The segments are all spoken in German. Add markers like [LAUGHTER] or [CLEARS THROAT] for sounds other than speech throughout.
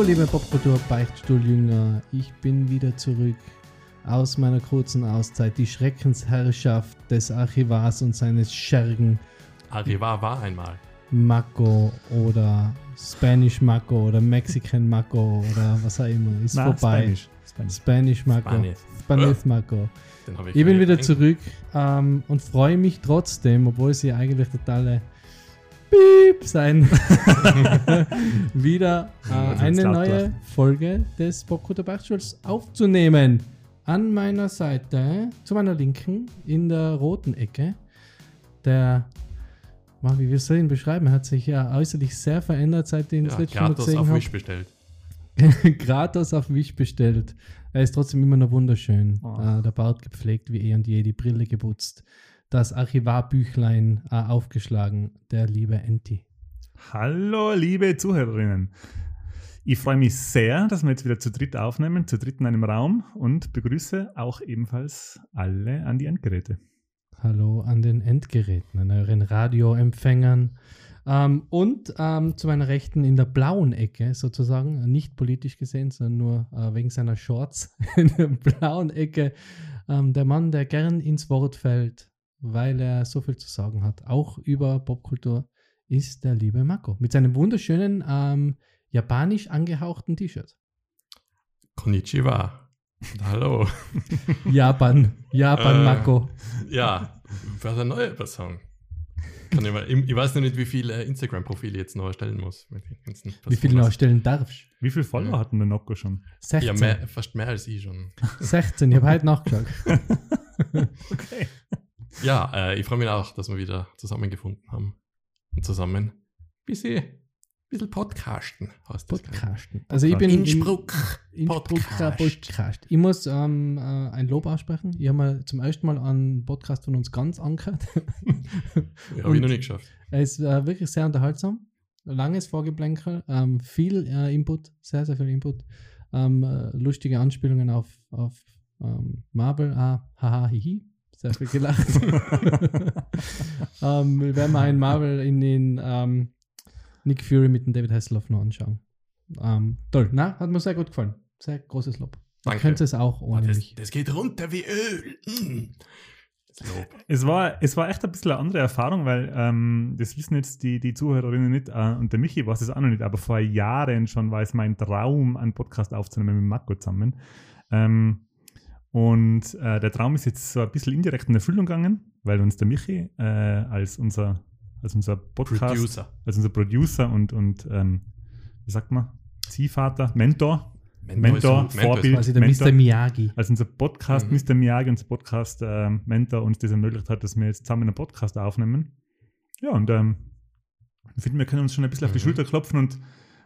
Hallo, liebe Popkultur Beichtstuhljünger. Ich bin wieder zurück aus meiner kurzen Auszeit. Die Schreckensherrschaft des Archivars und seines Schergen Arriva war einmal. Mako oder Spanish Mako oder Mexican Mako oder was auch immer ist Na, vorbei. Spanish. Spanish. Spanish Mako. Spanish. Spanish Mako. Hab Ich bin wieder zurück ähm, und freue mich trotzdem, obwohl sie eigentlich totale Piep sein, [LAUGHS] wieder äh, eine neue. Folge des Popkultur Beichtstuhls aufzunehmen. An meiner Seite, zu meiner Linken, in der roten Ecke, der, wie wir es ihn beschreiben, er hat sich ja äußerlich sehr verändert, seit das Ja, letzte Mal gratis gesehen auf. Wish bestellt. [LAUGHS] Gratis auf Wish bestellt. Er ist trotzdem immer noch wunderschön. Oh. Äh, der Bart gepflegt wie eh und je, die Brille geputzt. Das Archivarbüchlein äh, aufgeschlagen. Der liebe Enti. Hallo, liebe Zuhörerinnen. Ich freue mich sehr, dass wir jetzt wieder zu dritt aufnehmen, zu dritt in einem Raum und begrüße auch ebenfalls alle an die Endgeräte. Hallo an den Endgeräten, an euren Radioempfängern. Ähm, und ähm, zu meiner Rechten in der blauen Ecke sozusagen, nicht politisch gesehen, sondern nur äh, wegen seiner Shorts, [LAUGHS] in der blauen Ecke, ähm, der Mann, der gern ins Wort fällt, weil er so viel zu sagen hat, auch über Popkultur, ist der liebe Mako. Mit seinem wunderschönen ähm, japanisch angehauchten T-Shirt. Konnichiwa. Hallo. [LAUGHS] Japan, Japan Äh. Mako. Ja, was ein neuer Song. Kann ich, mal, ich, ich weiß noch nicht, wie viele Instagram-Profile jetzt noch erstellen muss. Wie viel Personas. noch stellen darfst? Wie viele Follower Ja. hatten der Nocco schon? 16. Ja, mehr, fast mehr als ich schon. [LAUGHS] 16, ich habe heute nachgeschaut. [LAUGHS] Okay. Ja, äh, ich freue mich auch, dass wir wieder zusammengefunden haben. Und zusammen bisschen, bisschen podcasten. Heißt Podcasten. Also ich bin ich. im- Innsbruck. Podcast. Podcast. Ich muss ähm, äh, ein Lob aussprechen. Ich habe mal zum ersten Mal einen Podcast von uns ganz angehört. [LAUGHS] Ja, habe ich noch nicht geschafft. er ist äh, wirklich sehr unterhaltsam. Langes Vorgeplänkel, ähm, viel äh, Input, sehr, sehr viel Input. Ähm, äh, lustige Anspielungen auf, auf ähm, Marvel. Ah, haha, hihi. Sehr viel gelacht. [LAUGHS] ähm, wir werden mal einen Marvel in den ähm, Nick Fury mit dem David Hasselhoff noch anschauen. Ähm, toll, na, hat mir sehr gut gefallen. Sehr großes Lob. Ihr Danke. könnt es auch Oh, ohne das, mich. das geht runter wie Öl. Mm. Das Lob. Es war, es war echt ein bisschen eine andere Erfahrung, weil ähm, das wissen jetzt die, die Zuhörerinnen nicht äh, und der Michi weiß es auch noch nicht, aber vor Jahren schon war es mein Traum, einen Podcast aufzunehmen mit Marco zusammen. Ähm, und äh, der Traum ist jetzt so ein bisschen indirekt in Erfüllung gegangen, weil uns der Michi äh, als unser als unser Podcast, Producer. als unser Producer und, und ähm, wie sagt man, Ziehvater, Mentor, Mentor, Mentor, Vorbild. Quasi der Mentor. Mr. Miyagi. als unser Podcast, Mhm. Mr. Miyagi, unser Podcast ähm, Mentor uns das ermöglicht hat, dass wir jetzt zusammen einen Podcast aufnehmen. Ja, und ähm, ich finde, wir können uns schon ein bisschen auf die Mhm. Schulter klopfen und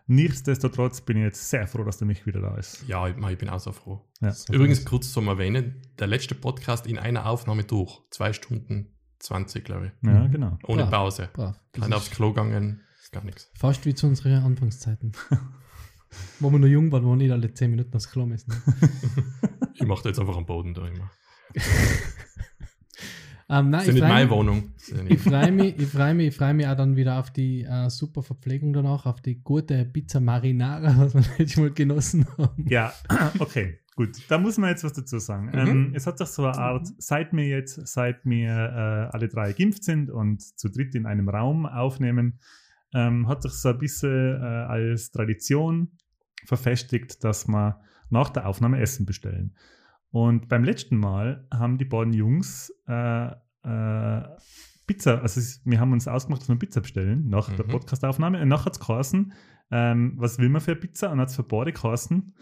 nichtsdestotrotz bin ich jetzt sehr froh, dass der mich wieder da ist. Ja, ich, ich bin auch so froh. Ja. Übrigens, kurz zum Erwähnen, der letzte Podcast in einer Aufnahme durch. Zwei Stunden 20, glaube ich. Ja, Mhm. genau. Ohne Brav. Pause. Brav. Ist aufs Klo gegangen, gar nichts. Fast wie zu unseren Anfangszeiten. [LAUGHS] wo wir noch jung waren, wo wir nicht alle 10 Minuten aufs Klo müssen. Ich mache jetzt einfach am Boden da immer. [LAUGHS] ähm, nein, Das ist ich nicht freue meine mich, Wohnung. [LAUGHS] Ich nicht- freu mich, ich freu mich, ich freu mich auch dann wieder auf die äh, super Verpflegung danach, auf die gute Pizza Marinara, [LAUGHS] was wir letztes Mal genossen haben. Ja, [CLEARS THROAT] okay, gut. Da muss man jetzt was dazu sagen. Mhm. Ähm, es hat doch so eine Art, seit wir jetzt, seit wir äh, alle drei geimpft sind und zu dritt in einem Raum aufnehmen, ähm, hat sich so ein bisschen äh, als Tradition verfestigt, dass wir nach der Aufnahme Essen bestellen. Und beim letzten Mal haben die beiden Jungs äh, äh, Pizza, also wir haben uns ausgemacht, dass wir Pizza bestellen nach der Mhm. Podcastaufnahme. Und nachher hat es geheißen, ähm, was will man für eine Pizza? Und hat es für beide geheißen,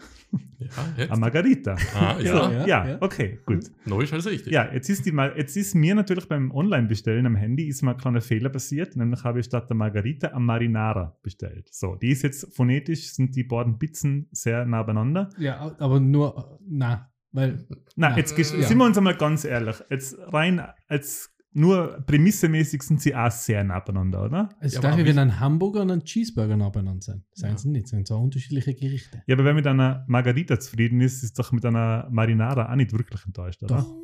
Ja, [LAUGHS] jetzt. eine Margarita. Ah, [LAUGHS] So, ja. ja, ja, ja. okay, gut. No ist alles richtig. Ja, jetzt ist, die, jetzt ist mir natürlich beim Online-Bestellen am Handy ist mir ein kleiner Fehler passiert, nämlich habe ich statt der Margarita eine Marinara bestellt. So, die ist jetzt phonetisch, sind die beiden Pizzen sehr nah beieinander. Ja, aber nur, na, weil, Na, Ja. jetzt Ja. sind wir uns einmal ganz ehrlich. Jetzt rein als nur prämissemäßig sind sie auch sehr nah beieinander, oder? es Ja, gleich wie wie- wenn ein Hamburger und ein Cheeseburger nah beieinander sind. Seien Ja. sie nicht, sind so unterschiedliche Gerichte. Ja, aber wer mit einer Margarita zufrieden ist, ist doch mit einer Marinara auch nicht wirklich enttäuscht, oder? Doch.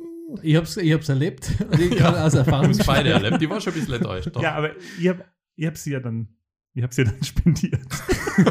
Ich hab's, ich hab's erlebt. [LAUGHS] Ich Ja. haben es beide erlebt. Die war schon ein bisschen enttäuscht. Doch. Ja, aber ich habe ich hab sie ja dann, ich habe sie ja dann [LAUGHS] spendiert.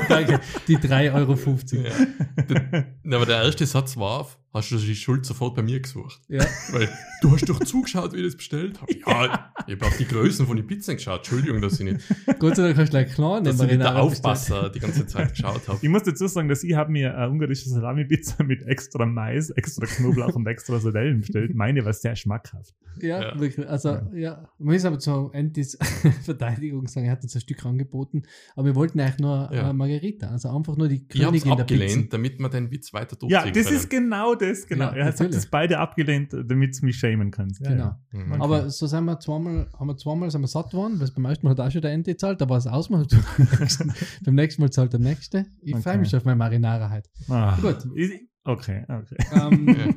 Danke. Die 3,50 Euro. Ja. Der, aber der erste Satz war, hast du die Schuld sofort bei mir gesucht. Ja. Weil du hast doch zugeschaut, wie ich das bestellt habe. Ja, ich habe auf die Größen von den Pizzen geschaut. Entschuldigung, dass ich nicht, Gott sei Dank hast du gleich klar dass ich nicht der. Aufpasser die ganze Zeit geschaut habe. Ich muss dazu sagen, dass ich habe mir eine ungarische Salami-Pizza mit extra Mais, extra Knoblauch und extra Sardellen bestellt. Meine war sehr schmackhaft. Ja, Ja. wirklich. Also, ja. Man muss aber zur Entis [LAUGHS] Verteidigung sagen, er hat uns ein Stück angeboten, aber wir wollten eigentlich nur Ja. Margarita, also einfach nur die Ich habe es Königin der Pizzen. abgelehnt, damit wir den Witz weiter durchziehen Ja, das können. ist genau das, genau. Ja, er hat das beide abgelehnt, damit es mich schämen kann. Ja, Genau. Ja. Mhm. Okay. Aber so sind wir zweimal, haben wir zweimal sind wir satt geworden, weil beim ersten Mal hat auch schon der Ente gezahlt, da war es ausgemacht. [LAUGHS] beim, nächsten, Mal zahlt der Nächste. Ich Okay. freue mich auf meine Marinara heute. Ah, Gut. ich- Okay, okay. Ähm, [LAUGHS] Ja.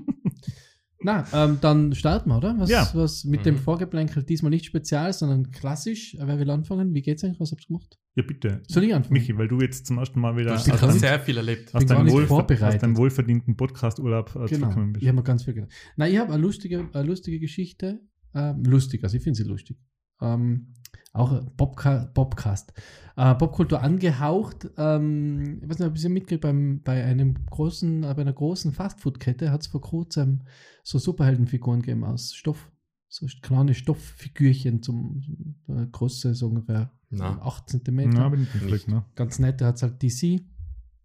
Na, ähm, dann starten wir, oder? Was, Ja. was mit Mhm. dem Vorgeplänkel diesmal nicht spezial, sondern klassisch. Äh, Wer will anfangen? Wie geht's eigentlich? Was habt ihr gemacht? Ja, bitte. Soll ich anfangen? Michi, weil du jetzt zum ersten Mal wieder Du aus hast hast deinem, sehr viel erlebt. aus gar deinem, wohlver vorbereitet. aus deinem wohlverdienten Podcast-Urlaub äh, Genau. zurückgekommen bist. Ich habe mir ganz viel gedacht. Na, ich habe eine lustige, eine lustige Geschichte. Ähm, lustig, also ich finde sie lustig. Ähm, auch ein Bobca Bobcast. Äh, Popkultur angehaucht. Ähm, ich weiß nicht, ob ihr mitgekriegt, beim, bei einem großen, äh, bei einer großen Fastfood-Kette hat es vor kurzem so Superheldenfiguren gegeben aus Stoff. So kleine Stofffigürchen zum äh, Größe so ungefähr Na. 8 cm. Na, bin ich nicht ne? Ganz nett, da hat es halt DC,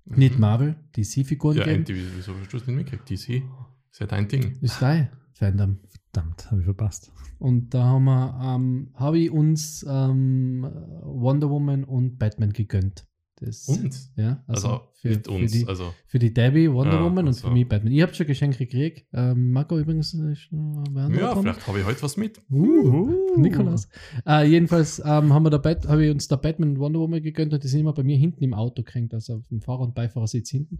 nicht Marvel, DC-Figuren Ja, gegeben. Andy, wieso hast du das nicht mitgekriegt? DC ist ja dein Ding. Ist dein Fandom. Verdammt, habe ich verpasst. Und da haben wir, ähm, habe ich uns ähm, Wonder Woman und Batman gegönnt. Das, Uns? Ja, also, Also, für, für, uns. die, also, für die Debbie Wonder Ja, Woman und also. für mich Batman. Ich habe schon Geschenke gekriegt. Ähm, Marco übrigens. Wer andere ja, dran? vielleicht habe ich heute was mit. Uh, Nikolaus. Äh, jedenfalls ähm, haben wir da habe ich uns da Batman und Wonder Woman gegönnt und die sind immer bei mir hinten im Auto gehängt, also auf dem Fahrer- und Beifahrersitz hinten.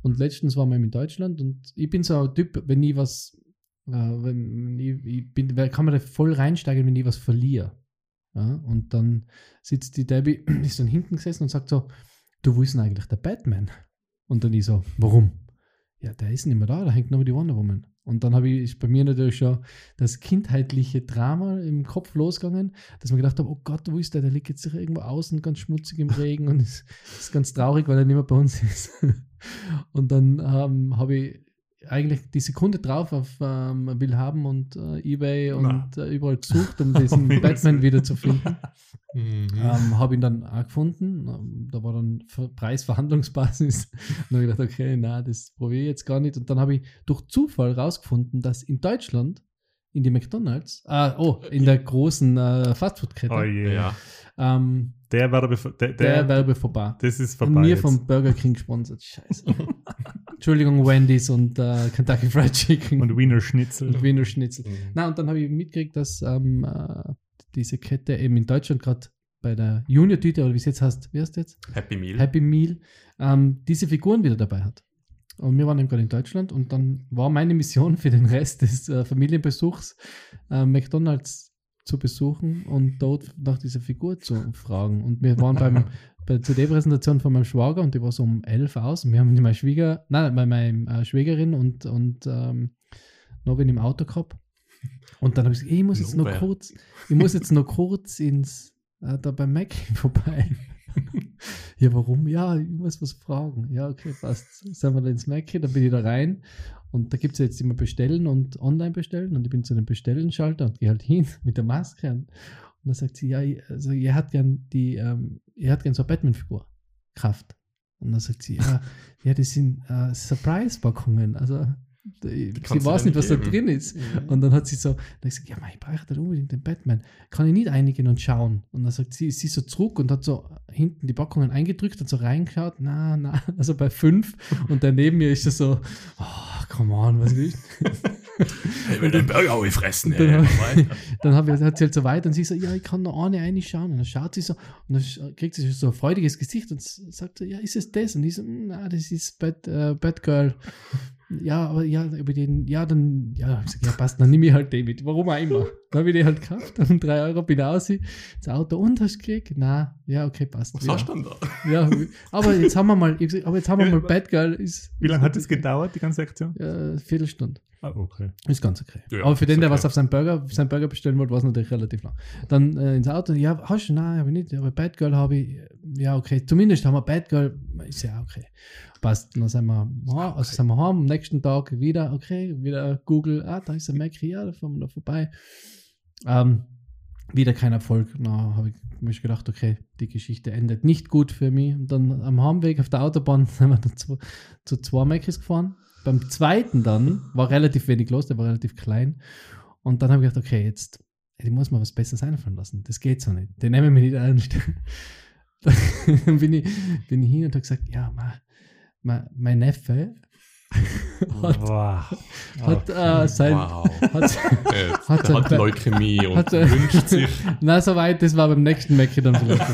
Und letztens waren wir in Deutschland und ich bin so ein Typ, wenn ich was, äh, wenn, ich, ich bin, kann man da voll reinsteigen, wenn ich was verliere. Ja, und dann sitzt die Debbie, [CLEARS THROAT] ist dann hinten gesessen und sagt so, du, wo ist denn eigentlich der Batman? Und dann ich so, warum? Ja, der ist nicht mehr da, da hängt nur die Wonder Woman. Und dann habe ich bei mir natürlich schon das kindheitliche Drama im Kopf losgegangen, dass man gedacht habe, oh Gott, wo ist der? Der liegt jetzt sicher irgendwo außen ganz schmutzig im Regen und [LAUGHS] ist, ist ganz traurig, weil er nicht mehr bei uns ist. [LAUGHS] Und dann ähm, habe ich eigentlich die Sekunde drauf auf ähm, Willhaben und äh, Ebay und äh, überall gesucht, um diesen [LAUGHS] Batman wieder zu finden. [LAUGHS] Mhm. Ähm, habe ihn dann auch gefunden. Ähm, Da war dann Ver- Preisverhandlungsbasis. [LAUGHS] Und habe ich gedacht, okay, na, das probiere ich jetzt gar nicht. Und dann habe ich durch Zufall rausgefunden, dass in Deutschland in die McDonalds, ah, oh, in der großen äh, Fastfood-Kette, Oh je. ja. ähm, Der war der, der, der, Werbe vorbei. Das ist Und vorbei. mir jetzt. vom Burger King gesponsert. Scheiße. Entschuldigung, Wendy's und äh, Kentucky Fried Chicken Und Wiener Schnitzel. und Wiener Schnitzel. Mhm. Na, und dann habe ich mitgekriegt, dass ähm, äh, diese Kette eben in Deutschland gerade bei der Junior-Tüte, oder wie es jetzt heißt, wie heißt jetzt? Happy Meal. Happy Meal, ähm, diese Figuren wieder dabei hat. Und wir waren eben gerade in Deutschland und dann war meine Mission für den Rest des äh, Familienbesuchs, äh, McDonalds zu besuchen und dort nach dieser Figur zu fragen. Und wir waren beim, [LAUGHS] bei der CD-Präsentation von meinem Schwager und die war so um elf aus und wir haben meine Schwieger, nein, meine, äh, Schwägerin und, und ähm, noch wen im Auto gehabt. Und dann habe ich gesagt, ich muss jetzt noch Nowhere. kurz, ich muss jetzt noch kurz ins, äh, da beim Mac [LAUGHS] vorbei. ja, warum? Ja, ich muss was fragen. Ja, okay, passt. Sind wir da ins Mac, dann bin ich da rein und da gibt es jetzt immer Bestellen und Online bestellen und ich bin zu dem Bestellen-Schalter und gehe halt hin mit der Maske und, und dann sagt sie, ja, also ihr hat gern die, ähm, ihr hat gern so eine Batman-Figur, Kraft. Und dann sagt sie, ja, [LAUGHS] ja, das sind äh, Surprise-Packungen, also die, sie weiß nicht, was da nicht drin geben. ist. Und dann hat sie so, dann gesagt, ja, mei, ich brauche da unbedingt den Batman. Kann ich nicht einigen und schauen? Und dann sagt sie, sie so zurück und hat so hinten die Packungen eingedrückt und so reingeschaut. Na, na, [LAUGHS] also bei fünf. Und daneben mir ist das so, oh, come on, was du? [LAUGHS] Ich will den Burger auch fressen. dann. [LAUGHS] Dann hab ich, halt so weiter und sie so, ja, ich kann noch eine reinschauen. Und dann schaut sie so und dann kriegt sie so ein freudiges Gesicht und sagt so, ja, ist es das? Und ich so, "Mm, na, das ist Bat, äh, Batgirl. Ja, aber ja, über den, ja, dann, ja, ich gesagt, ja, passt, dann nehme ich halt den mit. Warum auch immer. Dann habe ich den halt gekauft, dann um 3 Euro bin ich raus, ins Auto und hast gekriegt? Na, ja, okay, passt. Was ja. hast du denn da? Ja, aber jetzt haben wir mal, ich gesagt, aber jetzt haben wir mal Bad Girl. Ist, Wie lange hat das gedauert, die ganze Aktion? Ja, Viertelstunde. Ah, okay. Ist ganz okay. Ja, aber für den, ist der okay. was auf seinen Burger, seinen Burger bestellen wollte, war es natürlich relativ lang. Dann äh, ins Auto, ja, hast du? Nein, habe ich nicht. Aber Bad Girl habe ich. Ja, okay. Zumindest haben wir Bad Girl. Ist ja okay. Passt. Dann sind wir, ja, also sind wir heim, am nächsten Tag wieder, okay, wieder Google, ah, da ist ein Mac, ja, da fahren wir da vorbei. Ähm, wieder kein Erfolg. Na, habe ich mir gedacht, okay, die Geschichte endet nicht gut für mich. Und dann am Heimweg auf der Autobahn [LAUGHS] sind wir dann zu, zu zwei Macis gefahren. Beim zweiten dann war relativ wenig los, der war relativ klein. Und dann habe ich gedacht, okay, jetzt ich muss mir was Besseres einfallen lassen. Das geht so nicht. Den nehmen wir nicht ernst. [LAUGHS] dann bin ich, bin ich hin und habe gesagt, ja, ma, ma, mein Neffe [LAUGHS] hat, Wow. hat äh, sein, Wow. hat, Äh, [LAUGHS] Hat er- hat Leukämie und hat wünscht sich. [LAUGHS] na, soweit, das war beim nächsten Mac dann vielleicht.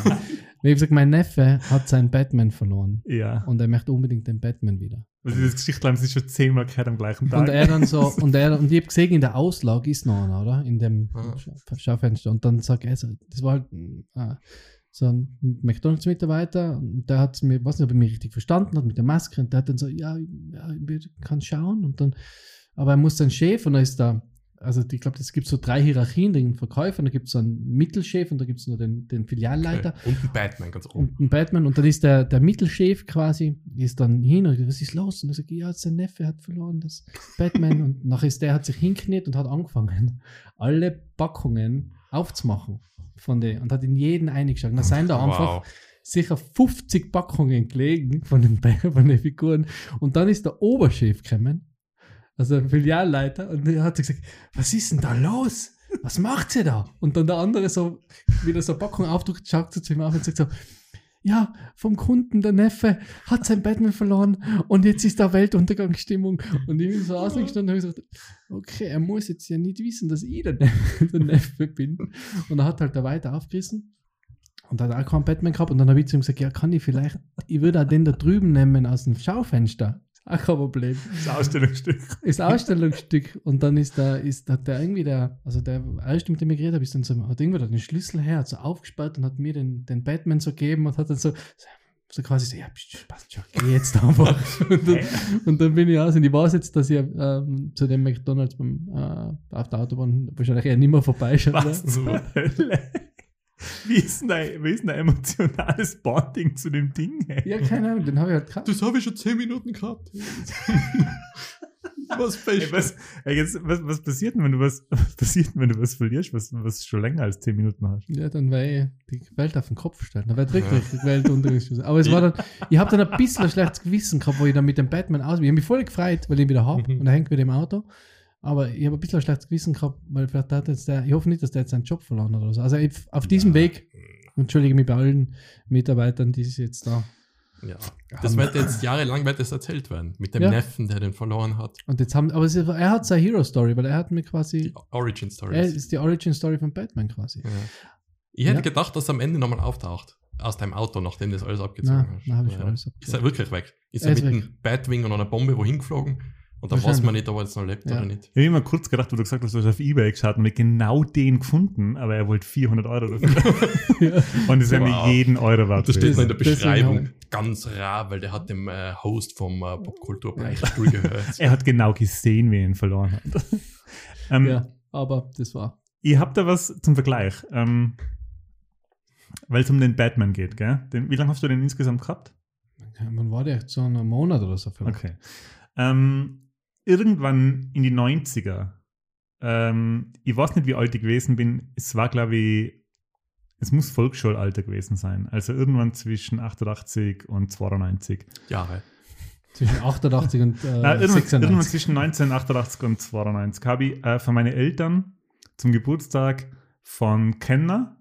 Ich habe gesagt, mein Neffe hat seinen Batman verloren Ja. und er möchte unbedingt den Batman wieder. Also das Geschichte haben sie schon zehnmal gehört am gleichen Tag. Und er dann so, und er, und ich habe gesehen, in der Auslage ist noch einer, oder? In dem Ah. Scha- Schaufenster. Und dann sagt er so, das war halt äh, so ein McDonalds-Mitarbeiter, und der hat mir, weiß nicht, ob er mich richtig verstanden hat mit der Maske, und der hat dann so, ja, ja ich kann schauen, und dann, aber er muss sein Chef, und da ist da, also ich glaube, es gibt so drei Hierarchien, den Verkäufer, und da gibt es so einen Mittelchef, und da gibt es nur den, den Filialleiter, Okay. Und ein Batman ganz oben. und ein Batman und dann ist der, der Mittelchef quasi, ist dann hin und sagt, was ist los? Und er sagt, ja, sein Neffe hat verloren, das Batman. und nachher ist der, hat sich hinkniet und hat angefangen, alle Packungen aufzumachen von der und hat in jeden eingeschlagen. Da seien da einfach Wow. sicher 50 Packungen gelegen von den, von den Figuren. Und dann ist der Oberchef gekommen, also der Filialleiter, und der hat gesagt, was ist denn da los? Was macht sie da? Und dann der andere so, wieder so eine Packung aufdruckt, schaut zu ihm auf und sagt so, ja, vom Kunden, der Neffe hat sein Batman verloren und jetzt ist da Weltuntergangsstimmung. Und ich bin so ausgestanden und habe gesagt, okay, er muss jetzt ja nicht wissen, dass ich der Neffe, [LAUGHS] der Neffe bin. Und er hat halt da weiter aufgerissen und hat auch keinen Batman gehabt. Und dann habe ich zu ihm gesagt, ja, kann ich vielleicht, ich würde auch den da drüben nehmen aus dem Schaufenster. Auch kein Problem. Das Ausstellungsstück. Ist ein Ausstellungsstück. Und dann ist da, ist, hat der irgendwie der, also der erste, mit dem ich geredet habe, ist dann so, hat irgendwo da den Schlüssel her, hat so aufgesperrt und hat mir den, den Batman so gegeben und hat dann so, so quasi so, ja, passt schon, geh jetzt einfach. [LAUGHS] und, dann, und dann bin ich aus und ich weiß jetzt, dass ich ähm, zu dem McDonalds beim, äh, auf der Autobahn wahrscheinlich eher nicht mehr vorbeischaue. Was zur Hölle? [LAUGHS] Wie ist, denn ein, wie ist denn ein emotionales Bonding zu dem Ding? Ey? Ja, keine Ahnung, den habe ich halt gehabt. Das habe ich schon 10 Minuten gehabt. [LAUGHS] was Ey, was, ey, jetzt, was, was passiert denn, wenn du was, [LAUGHS] was passiert, wenn du was verlierst, was, was schon länger als 10 Minuten hast? Ja, dann wäre die Welt auf den Kopf stellen. Dann wird wirklich die Welt untergegangen. Aber es war dann, ich habe dann ein bisschen ein schlechtes Gewissen gehabt, wo ich dann mit dem Batman aus. Ich habe mich voll gefreut, weil ich ihn wieder habe Mhm. und er hängt mit dem Auto. Aber ich habe ein bisschen ein schlechtes Gewissen gehabt, weil vielleicht hat jetzt der, ich hoffe nicht, dass der jetzt seinen Job verloren hat oder so. Also auf diesem Weg, entschuldige mich bei allen Mitarbeitern, die es jetzt da. Ja. Das wird jetzt jahrelang wird das erzählt werden. Mit dem Ja. Neffen, der den verloren hat. Und jetzt haben, aber es er hat seine Hero Story, weil er hat mir Die quasi, Origin er Stories. ist die Origin Story von Batman quasi. Ja. Ich hätte Ja. gedacht, dass er am Ende nochmal auftaucht. Aus deinem Auto, nachdem das alles abgezogen Nein, hast. nein, habe ich Ja. alles Ist er abgezogen. wirklich weg? Ist Er er, ist mit weg. einem Batwing und einer Bombe wohin geflogen? Und dann weiß man nicht, ob er jetzt noch lebt Ja. oder nicht. Ich habe immer kurz gedacht, wo du gesagt hast, du hast auf Ebay geschaut und wir genau den gefunden, aber er wollte 400 Euro dafür. [LAUGHS] Ja. und es wäre mir Wow. jeden Euro wert. Das steht noch in der Beschreibung halt. ganz rar, weil der hat dem äh, Host vom äh, Popkulturbeichtstuhl gehört. [LAUGHS] er hat genau gesehen, wie er ihn verloren hat. [LAUGHS] ähm, ja, aber das war. Ihr habt da was zum Vergleich, ähm, weil es um den Batman geht, gell? Den, wie lange hast du den insgesamt gehabt? Man war der so einen Monat oder so vielleicht. Okay. Ähm, irgendwann in die 90er, ähm, ich weiß nicht, wie alt ich gewesen bin, es war, glaube ich, es muss Volksschulalter gewesen sein. Also irgendwann zwischen 88 und 92. Jahre. Zwischen 88 und äh, Äh, irgendwann, irgendwann 96. zwischen 1988 und 92 habe ich äh, von meinen Eltern zum Geburtstag von Kenner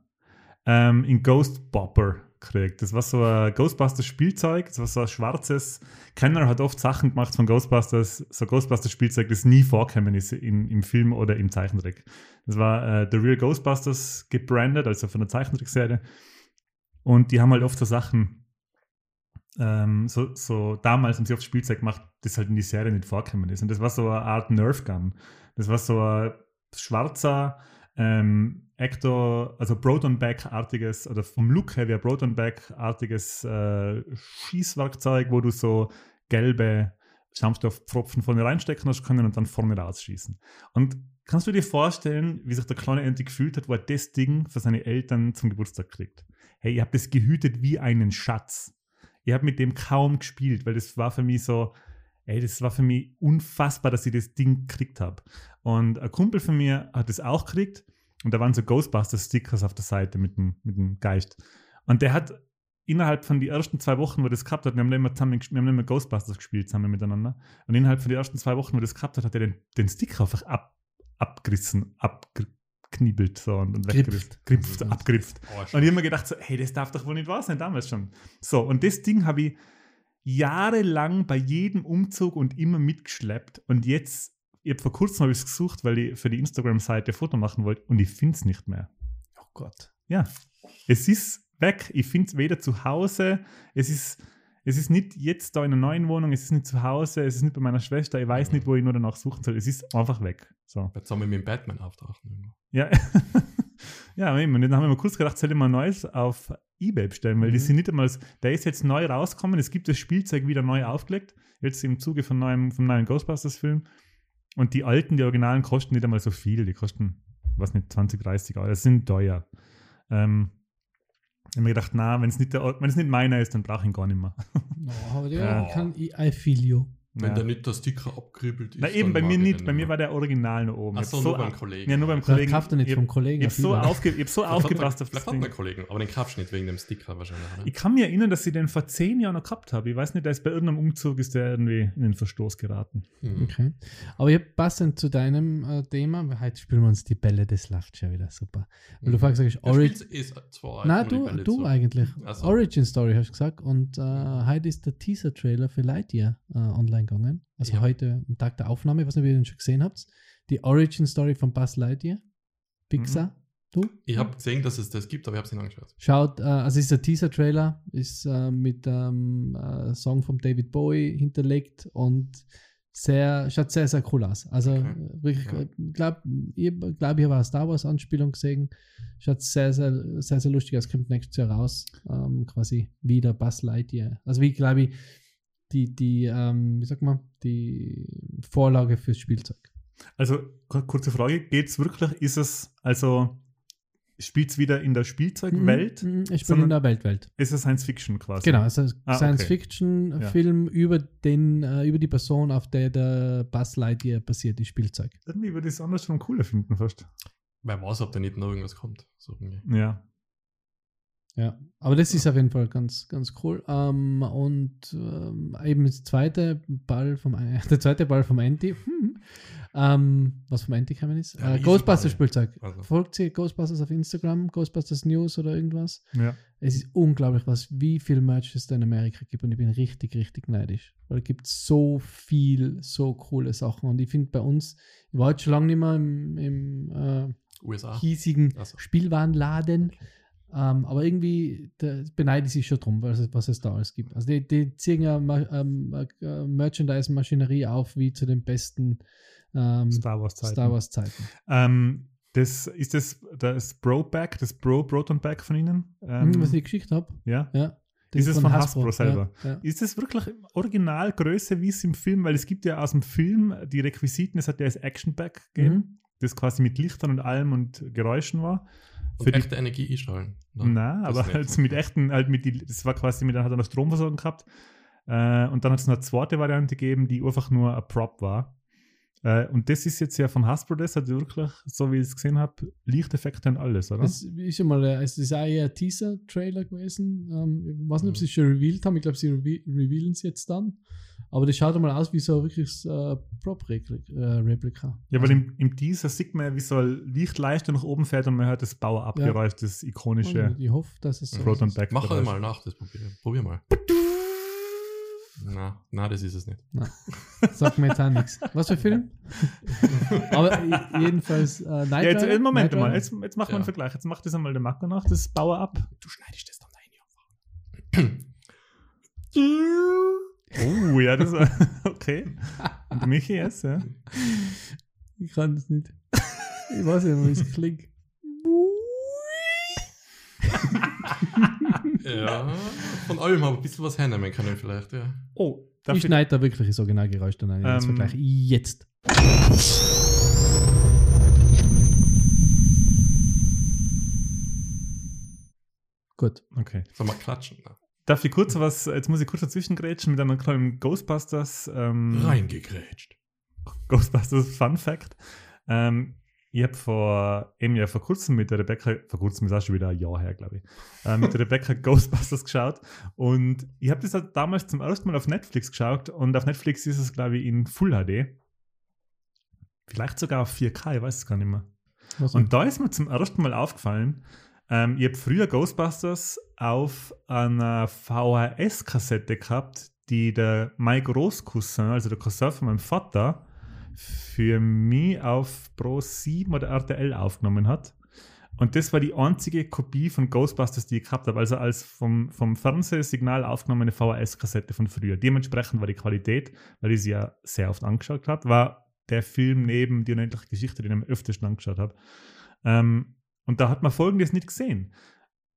ähm, in Ghost Bopper gekriegt. Das war so ein Ghostbusters Spielzeug, das war so ein schwarzes. Kenner hat oft Sachen gemacht von Ghostbusters, so Ghostbusters Spielzeug, das nie vorkommen ist in, im Film oder im Zeichentrick. Das war äh, The Real Ghostbusters gebrandet, also von der Zeichentrickserie. Und die haben halt oft so Sachen ähm, so, so damals haben sie oft Spielzeug gemacht, das halt in die Serie nicht vorgekommen ist. Und das war so eine Art Nerf Gun. Das war so ein schwarzer ähm, Ecto, also Proton-Back-artiges, oder vom Look her wie ein Proton-Back-artiges äh, Schießwerkzeug, wo du so gelbe Schaumstoffpfropfen vorne reinstecken hast können und dann vorne rausschießen. Und kannst du dir vorstellen, wie sich der kleine Ente gefühlt hat, wo er das Ding für seine Eltern zum Geburtstag kriegt? Hey, ihr habt das gehütet wie einen Schatz. Ihr habt mit dem kaum gespielt, weil das war für mich so, ey, das war für mich unfassbar, dass ich das Ding gekriegt habe. Und ein Kumpel von mir hat es auch gekriegt und da waren so Ghostbusters-Stickers auf der Seite mit dem, mit dem Geist. Und der hat innerhalb von den ersten zwei Wochen, wo das gehabt hat, wir haben immer zusammen, wir haben immer Ghostbusters gespielt zusammen miteinander. Und innerhalb von den ersten zwei Wochen, wo das gehabt hat, hat er den, den Sticker einfach ab, abgerissen, abgekniebelt so und, und weggerissen. Gripft, abgripft. Oh, Und ich habe mir gedacht, so, hey, das darf doch wohl nicht wahr sein, damals schon. So, und das Ding habe ich jahrelang bei jedem Umzug und immer mitgeschleppt. Und jetzt, ich habe vor kurzem habe ich es gesucht, weil ich für die Instagram-Seite ein Foto machen wollte und ich finde es nicht mehr. Oh Gott. Ja, es ist weg. Ich finde es weder zu Hause, es ist, es ist nicht jetzt da in einer neuen Wohnung, es ist nicht zu Hause, es ist nicht bei meiner Schwester, ich weiß Mhm. nicht, wo ich nur danach suchen soll. Es ist einfach weg. So. Jetzt haben wir mit dem Batman auftauchen. Ja, [LAUGHS] ja eben. Und dann haben wir mal kurz gedacht, soll ich mal ein neues auf Ebay bestellen, weil die Mhm. sind nicht einmal, der ist jetzt neu rausgekommen, es gibt das Spielzeug wieder neu aufgelegt, jetzt im Zuge von neuem, vom neuen Ghostbusters-Film. Und die alten, die Originalen kosten nicht einmal so viel, die kosten, was nicht, 20, 30 Euro, das sind teuer. Ähm, ich habe mir gedacht, na, wenn es nicht, der- nicht meiner ist, dann brauche ich ihn gar nicht mehr. Oh, aber Ja. ja. kann I, I feel you. Wenn Ja. der nicht der Sticker abgribbelt ist. Na eben, bei mir nicht, bei mir war der Original noch oben. Ich Achso, hab nur so beim Kollegen. Ja, nur beim Vielleicht Kollegen. kauft er nicht Ich- vom Kollegen. Ich habe so, aufge, ich hab so Vielleicht aufgepasst auf das Vielleicht Ding. einen Kollegen, aber den kaufst du nicht wegen dem Sticker wahrscheinlich. Oder? Ich kann mir erinnern, dass ich den vor zehn Jahren noch gehabt habe. Ich weiß nicht, der ist bei irgendeinem Umzug ist der irgendwie in den Verstoß geraten. Hm. Okay. Aber ich hab passend zu deinem äh, Thema, weil heute spielen wir uns die Bälle des Lacht schon wieder super. Weil du vorhin gesagt hast, Origin. zwar Nein, nur du, du zu. eigentlich. Ach so. Origin Story hast du gesagt. Und äh, heute ist der Teaser-Trailer für Lightyear äh, online gegangen. Also Ja. heute am Tag der Aufnahme, ich weiß nicht, ob ihr den schon gesehen habt. Die Origin Story von Buzz Lightyear. Pixar. Du? Ich habe gesehen, dass es das gibt, aber ich habe es nicht angeschaut. Schaut, äh, also ist ein Teaser-Trailer, ist äh, mit einem äh, Song von David Bowie hinterlegt und sehr, schaut sehr, sehr cool aus. Also Okay. wirklich, Ja. äh, glaub, ich glaube, ich habe eine Star Wars-Anspielung gesehen. Schaut sehr, sehr, sehr, sehr lustig aus, kommt nächstes Jahr raus. Ähm, quasi wieder Buzz Lightyear. Also wie, glaube ich, die, die ähm, wie sagt man, die Vorlage fürs Spielzeug. Also, kur- kurze Frage: Geht es wirklich? Ist es, also, spielt es wieder in der Spielzeugwelt? Mhm, mhm, Ich bin in der Weltwelt. Ist es Science Fiction quasi? Genau, also Ah, okay. Science-Fiction-Film über, den, äh, über die Person, auf der der Buzz Lightyear basiert, die Spielzeug. Irgendwie würde ich es andersrum cooler finden, fast. Wer weiß, ob da nicht noch irgendwas kommt. So irgendwie. Ja. Ja, aber das ist auf jeden Fall ganz, ganz cool. Ähm, und ähm, eben das zweite Ball vom, [LAUGHS] der zweite Ball vom Anti, hm, [LAUGHS] ähm, was vom Anti gekommen ist, Ja, äh, Ghostbusters-Spielzeug. Also. Folgt ihr Ghostbusters auf Instagram, Ghostbusters News oder irgendwas? ja. Es ist unglaublich, was, wie viel Merch es da in Amerika gibt und ich bin richtig, richtig neidisch. Weil es gibt so viel, so coole Sachen und ich finde bei uns, ich war jetzt schon lange nicht mehr im, im äh, USA. hiesigen so. Spielwarenladen, ähm, aber irgendwie beneide ich sie schon drum, was es, was es da alles gibt. Also die, die ziehen ja ähm, äh, Merchandise-Maschinerie auf wie zu den besten ähm, Star Wars Zeiten. Star Wars-Zeiten. Ähm, das, ist das das Bro-Back, das Bro-Proton-Back von Ihnen? Ähm, Hm, was ich geschickt habe, ja. ja. Ist es von Hasbro selber? Ja, ja. Ist es wirklich Originalgröße, wie es im Film, weil es gibt ja aus dem Film die Requisiten, es hat ja das Action-Back gegeben, Mhm. das quasi mit Lichtern und allem und Geräuschen war. Und Für die, echte Energie einstrahlen. na, das aber nicht. halt mit echten, halt mit die, das war quasi mit, dann hat er noch Stromversorgung gehabt. Äh, und dann hat es noch eine zweite Variante gegeben, die einfach nur ein Prop war. Äh, und das ist jetzt ja von Hasbro, das hat wirklich, so wie ich es gesehen habe, Lichteffekte und alles, oder? Es ist ja mal, äh, es ist auch eher ein Teaser-Trailer gewesen. Ähm, ich weiß nicht, ob sie es schon revealed haben. Ich glaube, sie reve revealen es jetzt dann. Aber das schaut mal aus wie so ein wirkliches äh, Prop-Replika. Ja, weil im, im Teaser sieht man ja, wie so eine Lichtleiste nach oben fährt und man hört das Bauer-Abgeräusch, das ikonische ich hoffe, dass es so Proton ist. Back. Mach halt mal nach, das probier. Probier mal. Na, na, das ist es nicht. Sagt mir jetzt auch nichts. Was für Film? [LAUGHS] Aber jedenfalls äh, Knight Ja, jetzt, Rider? äh, Moment Knight mal, jetzt, jetzt machen wir einen Ja. Vergleich. Jetzt macht das einmal der Marco nach, das Bauer ab. Du schneidest das dann rein. [CLEARS THROAT] [CLEARS THROAT] Oh, ja, das war [LAUGHS] okay. Und der Michi jetzt, ja. Ich kann das nicht. Ich weiß nicht, wie es klingt. Ja, von allem haben wir ein bisschen was hernehmen können vielleicht, ja. Oh, darf Ich schneide da wirklich das Originalgeräusch dann ein. Das Ähm, Vergleich jetzt. Gut. okay. Sollen wir klatschen? Ne? Darf ich kurz was, jetzt muss ich kurz dazwischen grätschen mit einem kleinen Ghostbusters. Ähm, Reingegrätscht. Ghostbusters Fun Fact. Ähm, ich habe vor eben ja vor kurzem mit der Rebecca, vor kurzem ist auch schon wieder ein Jahr her, glaube ich, äh, mit der Rebecca [LAUGHS] Ghostbusters geschaut und ich habe das halt damals zum ersten Mal auf Netflix geschaut und auf Netflix ist es, glaube ich, in Full HD. Vielleicht sogar auf 4K, ich weiß es gar nicht mehr. Was Und da ist mir zum ersten Mal aufgefallen, ähm, ich habe früher Ghostbusters auf einer VHS-Kassette gehabt, die der mein Großcousin, also der Cousin von meinem Vater, für mich auf Pro 7 oder RTL aufgenommen hat. Und das war die einzige Kopie von Ghostbusters, die ich gehabt habe. Also als vom, vom Fernsehsignal aufgenommene VHS-Kassette von früher. Dementsprechend war die Qualität, weil ich sie ja sehr oft angeschaut habe, war der Film neben die unendliche Geschichte, den ich am öftesten angeschaut habe. Ähm, und da hat man folgendes nicht gesehen.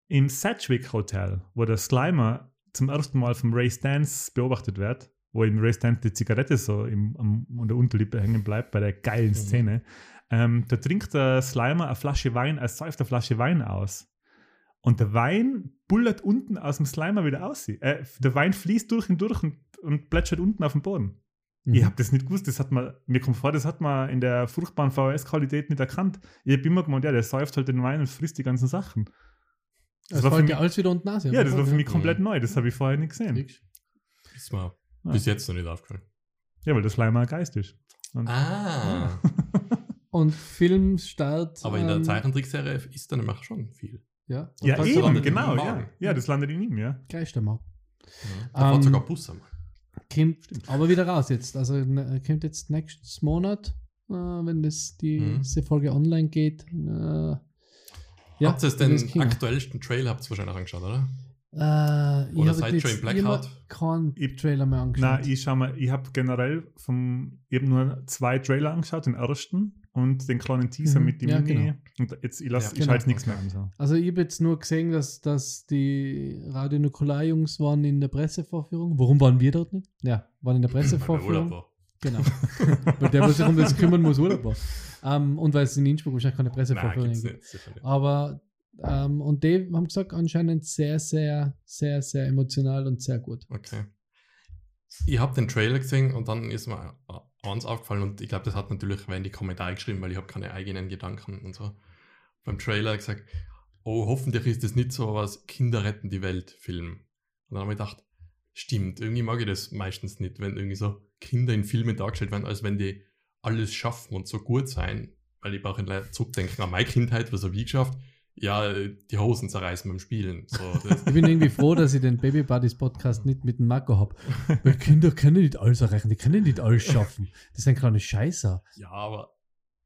Im Sedgwick Hotel, wo der Slimer zum ersten Mal vom Ray Stans beobachtet wird, wo ihm Ray Stans die Zigarette so im, am, an der Unterlippe hängen bleibt, bei der geilen Mhm. Szene, ähm, da trinkt der Slimer eine Flasche Wein, als säuft eine Flasche Wein aus. Und der Wein bullert unten aus dem Slimer wieder aus. Äh, der Wein fließt durch und durch und, und plätschert unten auf dem Boden. Mhm. Ich habe das nicht gewusst, das hat man, mir kommt vor, das hat man in der furchtbaren VHS-Qualität nicht erkannt. Ich habe immer gemeint, ja, der säuft halt den Wein und frisst die ganzen Sachen. Das war war für ja mich- alles wieder unten aus. Ja, das war für mich Mhm. komplett neu, das habe ich vorher nicht gesehen. Ist mir Ah. bis jetzt noch nicht aufgefallen. Ja, weil das Schleimer Geist ist. Und Ah, [LAUGHS] Und Filmstart. aber in der ähm, Zeichentrickserie ist dann nämlich schon viel. Ja, ja, das eben, genau, ja. Ja, das landet in ihm, ja. Geistermark. Ja. Da fährt Ähm, sogar Bus einmal. Kommt aber wieder raus jetzt. Also ne, kommt jetzt nächstes Monat, äh, wenn das die Mhm. diese Folge online geht. Äh, ja, habt ihr den aktuellsten Trailer habt ihr wahrscheinlich auch angeschaut, oder? Äh, ich Oder habe seit jetzt Train immer Blackout? keinen Ich- Trailer mehr angeschaut. Nein, ich schau mal, ich habe generell vom, ich habe nur zwei Trailer angeschaut, den ersten und den kleinen Teaser Mhm, mit dem ja, Mini. genau. Und jetzt, ich, lass, Ja, ich genau. schalte nichts mehr an. So. Also ich habe jetzt nur gesehen, dass, dass die Radio Nukular-Jungs waren in der Pressevorführung. Warum waren wir dort nicht? Ja, waren in der Pressevorführung. [CLEARS THROAT] Genau. weil der, was [LAUGHS] sich um das kümmern muss, Urlaub war. Ähm, und weil es in Innsbruck wahrscheinlich keine Nein, Pressevorführung gibt's gibt. nicht. Aber ähm, und die haben gesagt, anscheinend sehr, sehr, sehr, sehr emotional und sehr gut. Okay. Ich habe den Trailer gesehen und dann ist mir eins aufgefallen und ich glaube, das hat natürlich wer in die Kommentare geschrieben, weil ich habe keine eigenen Gedanken und so. Beim Trailer gesagt, oh, hoffentlich ist das nicht so was Kinder retten die Welt Film. Und dann habe ich gedacht, stimmt, irgendwie mag ich das meistens nicht, wenn irgendwie so Kinder in Filmen dargestellt werden, als wenn die alles schaffen und so gut sein. Weil ich brauche zurückdenken an meine Kindheit, was habe ich geschafft? Ja, die Hosen zerreißen beim Spielen. So, [LAUGHS] Ich bin irgendwie froh, dass ich den Baby Buddies Podcast nicht mit dem Marco habe. Weil Kinder können nicht alles erreichen, die können nicht alles schaffen. Das sind kleine Scheißer. ja, aber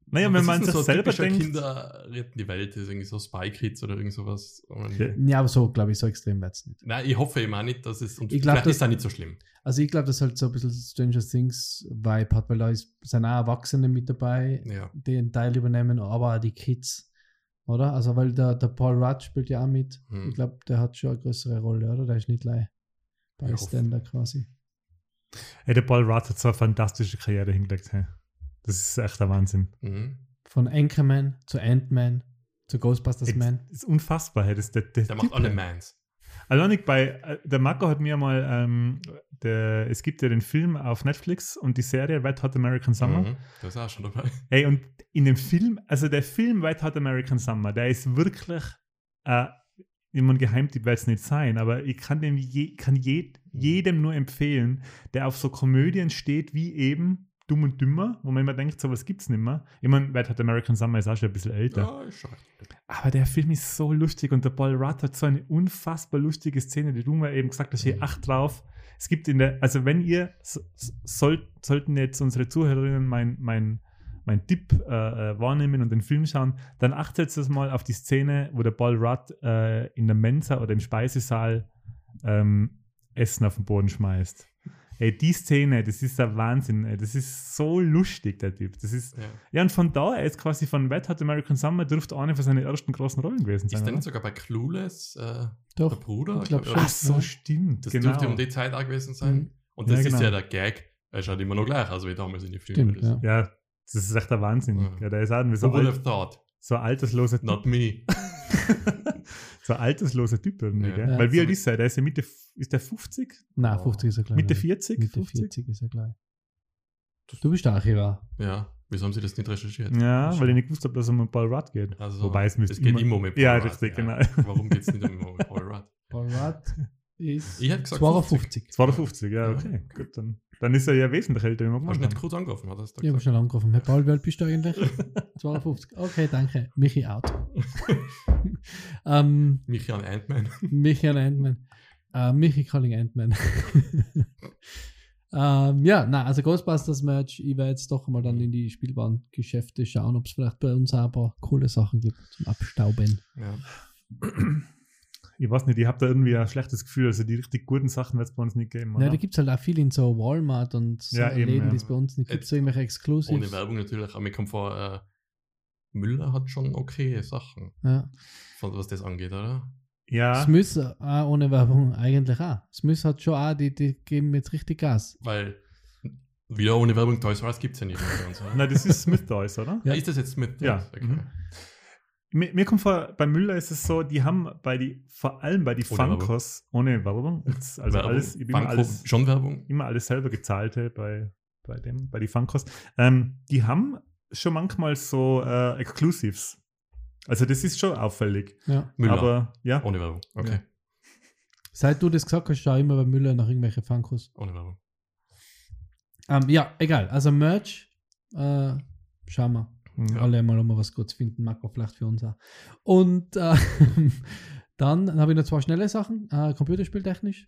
Naja, wenn ist man sich so selber denkt, Kinder retten die Welt, das ist irgendwie so Spy Kids oder irgend sowas. Und Ja. Aber so, glaube ich, so extrem wird es nicht. Nein, ich hoffe eben auch nicht, dass es. Und Ich glaub, vielleicht das- ist auch nicht so schlimm. Also ich glaube, das halt so ein bisschen Stranger Things Vibe hat, weil da ist, sind auch Erwachsene mit dabei, Ja. die einen Teil übernehmen, aber auch die Kids. Oder? Also weil der, der Paul Rudd spielt ja auch mit. Hm. Ich glaube, der hat schon eine größere Rolle, oder? Der ist nicht gleich Bystander quasi. hey, der Paul Rudd hat so eine fantastische Karriere hingelegt. Hey. Das ist echt der Wahnsinn. Mhm. Von Anchorman zu Ant-Man zu Ghostbusters Das Man. ist unfassbar. Hey. Das, der, der, Der macht alle. Mans. Nicht bei, äh, der Marco hat mir mal, ähm, der, es gibt ja den Film auf Netflix und die Serie Wet Hot American Summer. Mhm. Der ist auch schon dabei. Ey, und in dem Film, also der Film Wet Hot American Summer, der ist wirklich, äh, immer ein Geheimtipp wird es nicht sein, aber ich kann, dem je, kann je, jedem nur empfehlen, der auf so Komödien steht wie eben Dumm und Dümmer, wo man immer denkt, sowas gibt's nicht mehr. Ich meine, Wet Hot American Summer ist auch schon ein bisschen älter. Ja, ist schon. Aber der Film ist so lustig und der Paul Rudd hat so eine unfassbar lustige Szene. Die du mir eben gesagt hast, hier Mhm. acht drauf. Es gibt in der, also wenn ihr, so- soll, sollten jetzt unsere Zuhörerinnen mein, mein, mein Tipp äh, äh, wahrnehmen und den Film schauen, dann achtet es mal auf die Szene, wo der Paul Rudd äh, in der Mensa oder im Speisesaal ähm, Essen auf den Boden schmeißt. Ey, die Szene, das ist der Wahnsinn. Ey. Das ist so lustig, der Typ. Das ist, Ja. ja, und von da, er ist quasi von Wet Hot American Summer, dürfte eine von seinen ersten großen Rollen gewesen sein. Ist der nicht sogar bei Clueless äh, Doch. der Bruder? ich glaub oder? schon. Ach so, Ja. stimmt. Das genau. dürfte um die Zeit auch gewesen sein. Mhm. Und das Ja, ist genau. ja der Gag. Er schaut immer noch gleich aus wie damals in den Filmen. Stimmt, ja. Ja, das ist echt der Wahnsinn. Ja. Ja, der ist auch so, Who would alt, have thought? so ein altersloser Typ. Not me. [LAUGHS] so ein altersloser Typ irgendwie, Ja. gell? Ja. Weil wie alt wie- ist er? Der ist ja Mitte, ist der 50? Nein, Oh. 50 ist er gleich. Mitte ja. 40? Mitte 50? 40 ist er gleich. Du bist der Archivar. Ja, wieso haben sie das nicht recherchiert? Ja, weil ich nicht gewusst habe, dass es um Paul Rudd geht. Also, Wobei es müsste es geht immer mit Paul Ja, Rudd, richtig, ja. genau. [LAUGHS] Warum geht es nicht immer mit Paul Rudd? Paul Rudd ist Ich gesagt 52. 52, ja, Ja. okay. Gut, dann, dann ist er ja wesentlich älter, Hast du nicht kurz angerufen? Hat das da Ich habe schon angerufen. Herr Paul, wie alt bist du eigentlich? [LAUGHS] 52. Okay, danke. Michi out. [LAUGHS] ähm, Michi an Ant-Man. Michi an Ant-Man. Äh, Michi calling Ant-Man. [LAUGHS] ähm, ja, na, also Ghostbusters-Merch. Ich werde jetzt doch mal dann in die spielbaren Geschäfte schauen, ob es vielleicht bei uns auch ein paar coole Sachen gibt zum Abstauben. Ja. Ich weiß nicht, ich habe da irgendwie ein schlechtes Gefühl. Also die richtig guten Sachen wird es bei uns nicht geben. Ja, oder? da gibt es halt auch viel in so Walmart und so Ja, eben, Läden, ja. die es bei uns nicht gibt, so irgendwelche Ohne Exclusives. Werbung natürlich, aber mir kommt vor, äh, Müller hat schon okay Sachen, Ja. von was das angeht, oder? Ja, Smith auch ohne Werbung eigentlich auch. Smith hat schon auch, die, die geben jetzt richtig Gas. Weil wieder ohne Werbung Toys R Us gibt es ja nicht mehr bei uns, oder? [LAUGHS] nein, das ist Smith Toys, oder? Ja. Ist das jetzt mit? Ja. Okay. Mhm. Mir, mir kommt vor, bei Müller ist es so, die haben bei die, vor allem bei die Ohne Werbung. Funkos, ohne Werbung, also Werbung, alles, immer alles, schon Werbung? immer alles selber gezahlte bei, bei dem, bei die Funkos, ähm, die haben schon manchmal so äh, Exclusives. Also das ist schon auffällig. Ja. Müller. Aber ja, Ohne Werbung. Okay. Ja. Seit du das gesagt hast, schau immer bei Müller nach irgendwelchen Funkos. Ohne Werbung. Ähm, ja, egal. Also Merch, äh, schauen wir. Ja. Alle mal, ob wir was kurz finden, mag man vielleicht für uns auch. Und äh, [LAUGHS] dann habe ich noch zwei schnelle Sachen, äh, computerspieltechnisch.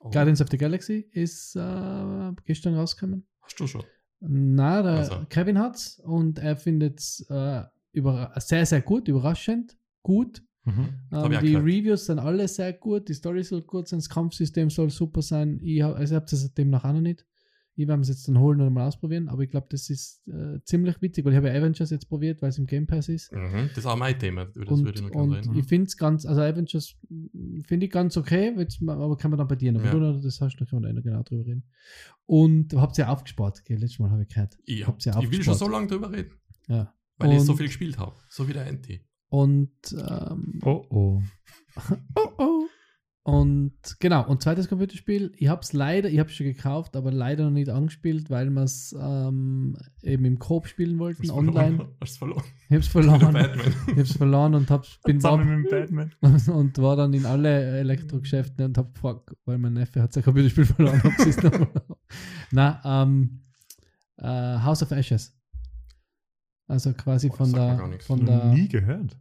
Oh. Guardians of the Galaxy ist äh, gestern rausgekommen. Hast du schon? Na, der Also. Kevin hat's und er findet es äh, überra- sehr, sehr gut, überraschend gut. Mhm. hab Ähm, die gehört. Reviews sind alle sehr gut, die Story soll gut sein, das Kampfsystem soll super sein. Ich hab, also habe es demnach auch noch nicht. Ich werde es jetzt dann holen und mal ausprobieren, aber ich glaube, das ist äh, ziemlich witzig, weil ich habe ja Avengers jetzt probiert, weil es im Game Pass ist. Mhm. Das ist auch mein Thema. Das und würde ich noch gerne reden. ich finde es ganz, also Avengers mm, finde ich ganz okay, aber kann man dann bei dir noch, Ja. oder? Das hast du, da kann man da noch genau drüber reden. Und habt ja aufgespart, gell? Letztes Mal habe ich gehört. Ich, hab's ja ich will schon so lange drüber reden, Ja. Weil ich so Und- viel gespielt habe. So wie der Anti. Und ähm, Oh oh. [LAUGHS] Oh, oh. Und genau, und zweites Computerspiel, ich habe es leider, ich habe es schon gekauft, aber leider noch nicht angespielt, weil wir es ähm, eben im Coop spielen wollten, Hast online. [LAUGHS] Hast du verloren? Ich habe es verloren. Ich habe es verloren und hab, bin Zusammen mit dem Batman. war, [LAUGHS] und war dann in alle Elektrogeschäften und habe gefragt, weil mein Neffe hat sein Computerspiel verloren, ob. Na, ähm, äh, House of Ashes. Also quasi Boah, von der, von Noch der, nie gehört.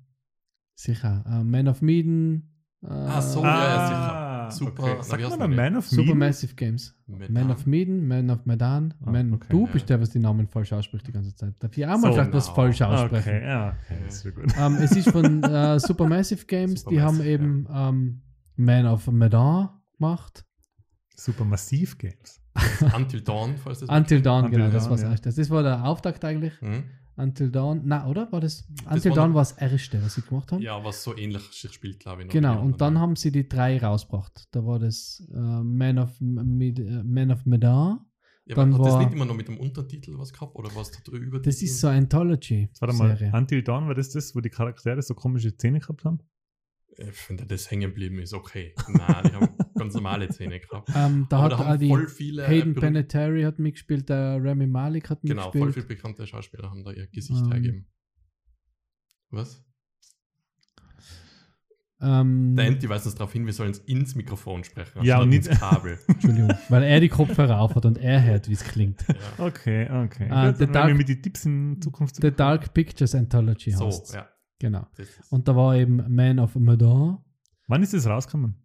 sicher, äh, Man of Medan. Äh, Ah, so, ja, ja, sicher. Super. Okay. Sag mal Man of Super Medan? Massive Games. Medan. Man of Medan, Man of Medan, Ah, Man. okay. du Ja. bist der, was die Namen falsch ausspricht die ganze Zeit. Darf ich auch mal So, vielleicht was genau. falsch aussprechen? Okay, ja, okay, ist ja gut. Ähm, es ist von äh, [LAUGHS] Supermassive Games, die haben Supermassive, eben ähm, Man of Medan gemacht. Super massiv Games. Until Dawn, falls das Until Dawn, Until genau, das war das ja. Das war der Auftakt eigentlich. Hm? Until Dawn, na, oder? War das? Until war Dawn war das erste, was sie gemacht haben. Ja, was so ähnlich sich spielt, glaube ich. noch Genau, und dann haben sie die drei rausgebracht. Da war das äh, Man, of, Med, äh, Man of Medan. ja, dann aber hat das war- nicht immer noch mit dem Untertitel was gehabt oder was da drüber? Das ist so Anthology. Warte mal, Serie. Until Dawn, war das das, wo die Charaktere so komische Zähne gehabt haben? Ich finde, das hängen geblieben ist okay. Nein, die haben [LAUGHS] ganz normale Zähne gehabt. [LAUGHS] Ähm, da Aber hat da auch die voll viele. Hayden Panettiere hat mitgespielt, der Rami Malik hat Genau, voll mitgespielt. viele bekannte Schauspieler haben da ihr Gesicht Ähm. hergeben. Was? ähm, Der Anti weist uns darauf hin, wir sollen ins Mikrofon sprechen. Ja, und nicht- ins Kabel. [LAUGHS] Entschuldigung, [LAUGHS] weil er die Kopfhörer auf hat und er hört, wie es klingt. ja. Okay, okay. Ah, Gut, The dann Dark- wir mit den Tipps in Zukunft The Dark Pictures Anthology So, heißt ja. Genau. Und da war eben Man of Medan. Wann ist das rausgekommen?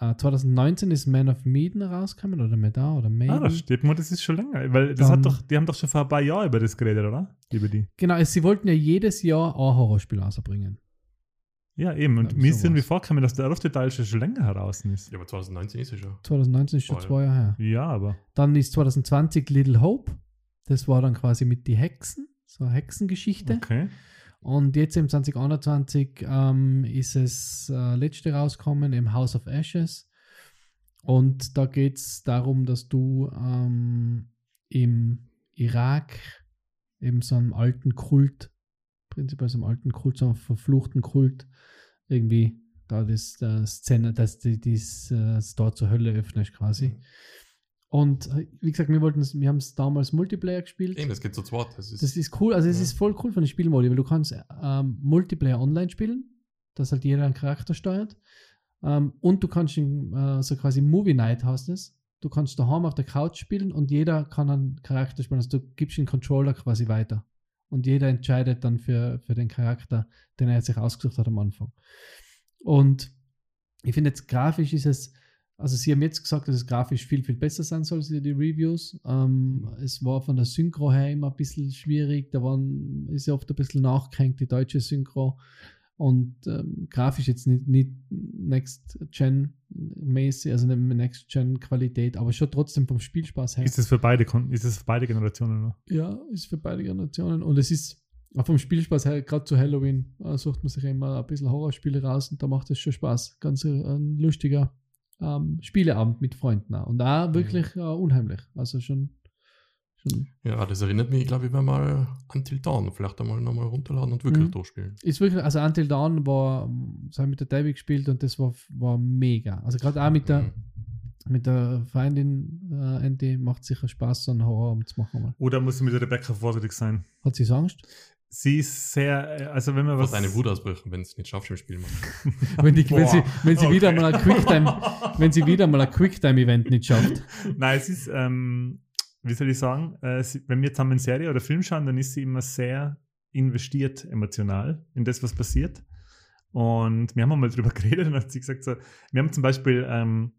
Äh, 2019 ist Man of Medan rausgekommen oder Medan oder Ah, Maiden. das steht mir, das ist schon länger. Weil das Dann- hat doch, die haben doch schon vor ein paar Jahren über das geredet, oder? Über die. genau, sie wollten ja jedes Jahr ein Horrorspiel rausbringen. Ja, eben. Und mir ist sowas. irgendwie vorgekommen, dass der erste Teil schon schon länger heraus ist. Ja, aber 2019 ist es schon. 2019 ist schon Voll. zwei Jahre her. Ja, aber. Dann ist 2020 Little Hope. Das war dann quasi mit die Hexen, so eine Hexengeschichte. Okay. Und jetzt im 2021 ähm, ist es äh, letzte rausgekommen im House of Ashes. Und da geht es darum, dass du ähm, im Irak eben so einem alten Kult, prinzipiell so einem alten Kult, so einem verfluchten Kult, irgendwie da das, das Szene, dass die, äh, das Tor zur Hölle öffnest quasi. Und äh, wie gesagt, wir wollten wir haben es damals Multiplayer gespielt. Eben, das geht zu zweit. Das ist, Das ist cool, also es Ja. ist voll cool von den Spielmodi, weil du kannst ähm, Multiplayer online spielen, dass halt jeder einen Charakter steuert. Ähm, und du kannst äh, so quasi Movie Night heißt es. Du kannst daheim auf der Couch spielen und jeder kann einen Charakter spielen. Also du gibst den Controller quasi weiter. Und jeder entscheidet dann für, für den Charakter, den er sich ausgesucht hat am Anfang. Und ich finde jetzt grafisch ist es, also sie haben jetzt gesagt, dass es grafisch viel, viel besser sein soll, die Reviews. Ähm, es war von der Synchro her immer ein bisschen schwierig, da waren, ist ja oft ein bisschen nachgehängt, die deutsche Synchro. Und ähm, grafisch jetzt nicht, nicht Next-Gen-mäßig, also nicht Next-Gen-Qualität, aber schon trotzdem vom Spielspaß her. Ist es für beide, ist es für beide Generationen noch? Ja, ist für beide Generationen. Und es ist auch vom Spielspaß her, gerade zu Halloween, äh, sucht man sich immer ein bisschen Horrorspiele raus und da macht es schon Spaß. Ganz äh, lustiger ähm, Spieleabend mit Freunden. Und da wirklich äh, unheimlich. Also schon, schon ja, das erinnert mich, glaube ich, wenn mal Until Dawn vielleicht einmal nochmal runterladen und wirklich Mhm. durchspielen. ist wirklich, also Until Dawn war, das habe ich mit der Debbie gespielt und das war, war mega. Also gerade auch mit der, Mhm. mit der Freundin äh, Andy macht sicher Spaß, so einen Horrorabend zu machen. Mal. Oder muss mit der Rebecca vorsichtig sein? Hat sie so Angst? Sie ist sehr, äh, also wenn man Was was. deine Wut ausbrechen, wenn es nicht schaffst im Spiel. Mann. [LAUGHS] Wenn, die, wenn, sie, wenn sie wieder okay. mal ein Quicktime, wenn sie wieder mal ein Quicktime-Event nicht schafft. [LAUGHS] Nein, es ist, ähm, wie soll ich sagen, äh, sie, wenn wir zusammen Serie oder Film schauen, dann ist sie immer sehr investiert emotional in das, was passiert. Und wir haben mal drüber [LAUGHS] geredet und hat sie gesagt, so, wir haben zum Beispiel ähm,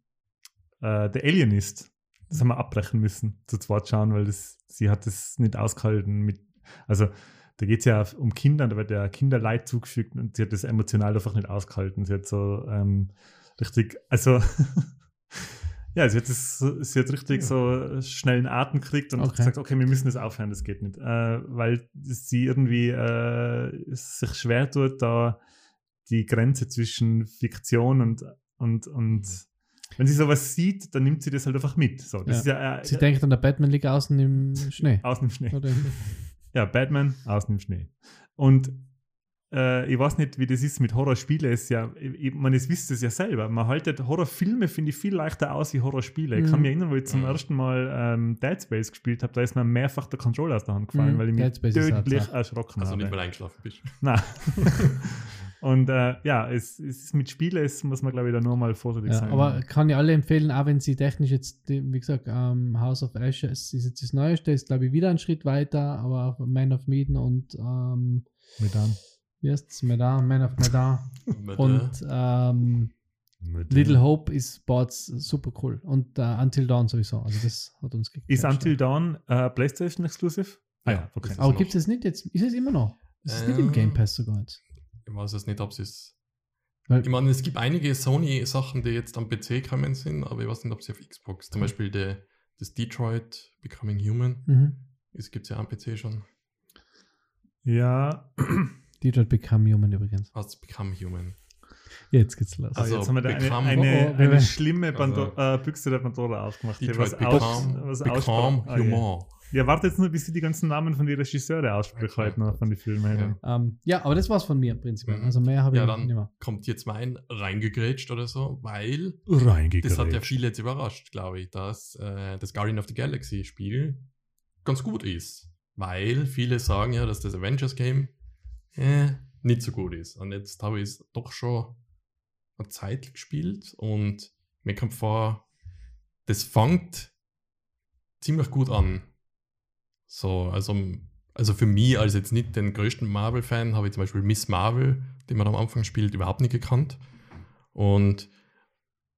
äh, The Alienist, das haben wir abbrechen müssen, zu zweit schauen, weil das, sie hat das nicht ausgehalten mit, also da geht es ja um Kinder, da wird ja Kinderleid zugefügt und sie hat das emotional einfach nicht ausgehalten. Sie hat so ähm, richtig, also [LAUGHS] ja, sie hat, das, sie hat richtig so schnellen Atem gekriegt und Okay. gesagt, okay, wir müssen das aufhören, das geht nicht. Äh, weil sie irgendwie äh, sich schwer tut, da die Grenze zwischen Fiktion und, und, und wenn sie sowas sieht, dann nimmt sie das halt einfach mit. So, Ja. ja äh, Sie denkt an der Batman liegt außen im Schnee. aus dem Schnee. Oder? [LAUGHS] Ja, Batman aus dem Schnee. Und äh, ich weiß nicht, wie das ist mit Horrorspielen. Ist ja, ich, man es wisst es ja selber. Man haltet Horrorfilme, finde ich, viel leichter aus wie Horrorspiele. Ich kann Mhm. mich erinnern, wo ich zum Mhm. ersten Mal ähm, Dead Space gespielt habe, da ist mir mehrfach der Controller aus der Hand gefallen, Mhm, weil ich mich tödlich erschrocken Also nicht, habe. weil du eingeschlafen bist. Nein. [LAUGHS] Und äh, ja, es, es ist mit Spielen es muss man, glaube ich, da nur mal vorsichtig Ja, sein. aber kann ich alle empfehlen, auch wenn sie technisch jetzt, wie gesagt, ähm, House of Ashes ist jetzt das Neueste, ist glaube ich wieder ein Schritt weiter, aber auch Man of Medan und ähm, mit an. wie heißt es? Medan, Man of Medan [LAUGHS] und ähm, Little Hope ist Boards super cool und äh, Until Dawn sowieso, also das hat uns Ist gecatcht. Until Dawn äh, PlayStation Exclusive? Ah ja, okay. Aber gibt es nicht jetzt? Ist es immer noch? Ist es nicht im Ähm, Game Pass sogar jetzt? Ich weiß jetzt nicht, ob es ist. Weil, Ich meine, es gibt einige Sony-Sachen, die jetzt am PC gekommen sind, aber ich weiß nicht, ob sie auf Xbox. Zum Beispiel die, das Detroit Becoming Human. mhm. Das gibt es ja am PC schon. Ja, [CLEARS THROAT] Detroit Become Human übrigens. Was Become Human? Jetzt geht's los. Ah, Also, jetzt haben wir da eine, eine, Oh, oh, eine schlimme Pando Also- äh, Büchse der Pandora aufgemacht. Detroit was aus, Become, was Become. Human. Ja, warte jetzt nur, bis sie die ganzen Namen von den Regisseure ausspricht Okay. heute noch von den Filmen. Ja. Ja. Ähm, ja, aber das war's von mir prinzipiell. Mhm. Also mehr habe ich Ja, nicht dann mehr. kommt jetzt mein reingegrätscht oder so, weil das hat ja viele jetzt überrascht, glaube ich, dass äh, das Guardian of the Galaxy Spiel ganz gut ist. Weil viele sagen ja, dass das Avengers Game äh, nicht so gut ist. Und jetzt habe ich es doch schon eine Zeit gespielt und mir kommt vor, das fängt ziemlich gut an. So, also, also für mich als jetzt nicht den größten Marvel-Fan habe ich zum Beispiel Miss Marvel, die man am Anfang spielt, überhaupt nicht gekannt. Und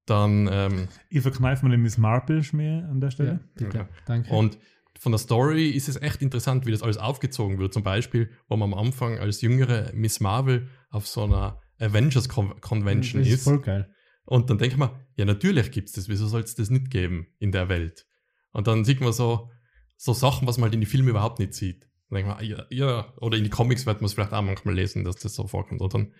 dann ähm, Ich verkneife mal den Miss Marple Schmäh an der Ja, Stelle. bitte. Okay. Danke. Und von der Story ist es echt interessant, wie das alles aufgezogen wird. Zum Beispiel, wo man am Anfang als jüngere Miss Marvel auf so einer Avengers Con Convention das ist. ist voll geil. Und dann denke ich mir, ja, natürlich gibt es das, wieso soll es das nicht geben in der Welt? Und dann sieht man so, so Sachen, was man halt in die Filme überhaupt nicht sieht. Dann denkt man, ja, ja, oder in die Comics wird man es vielleicht auch manchmal lesen, dass das so vorkommt. Und dann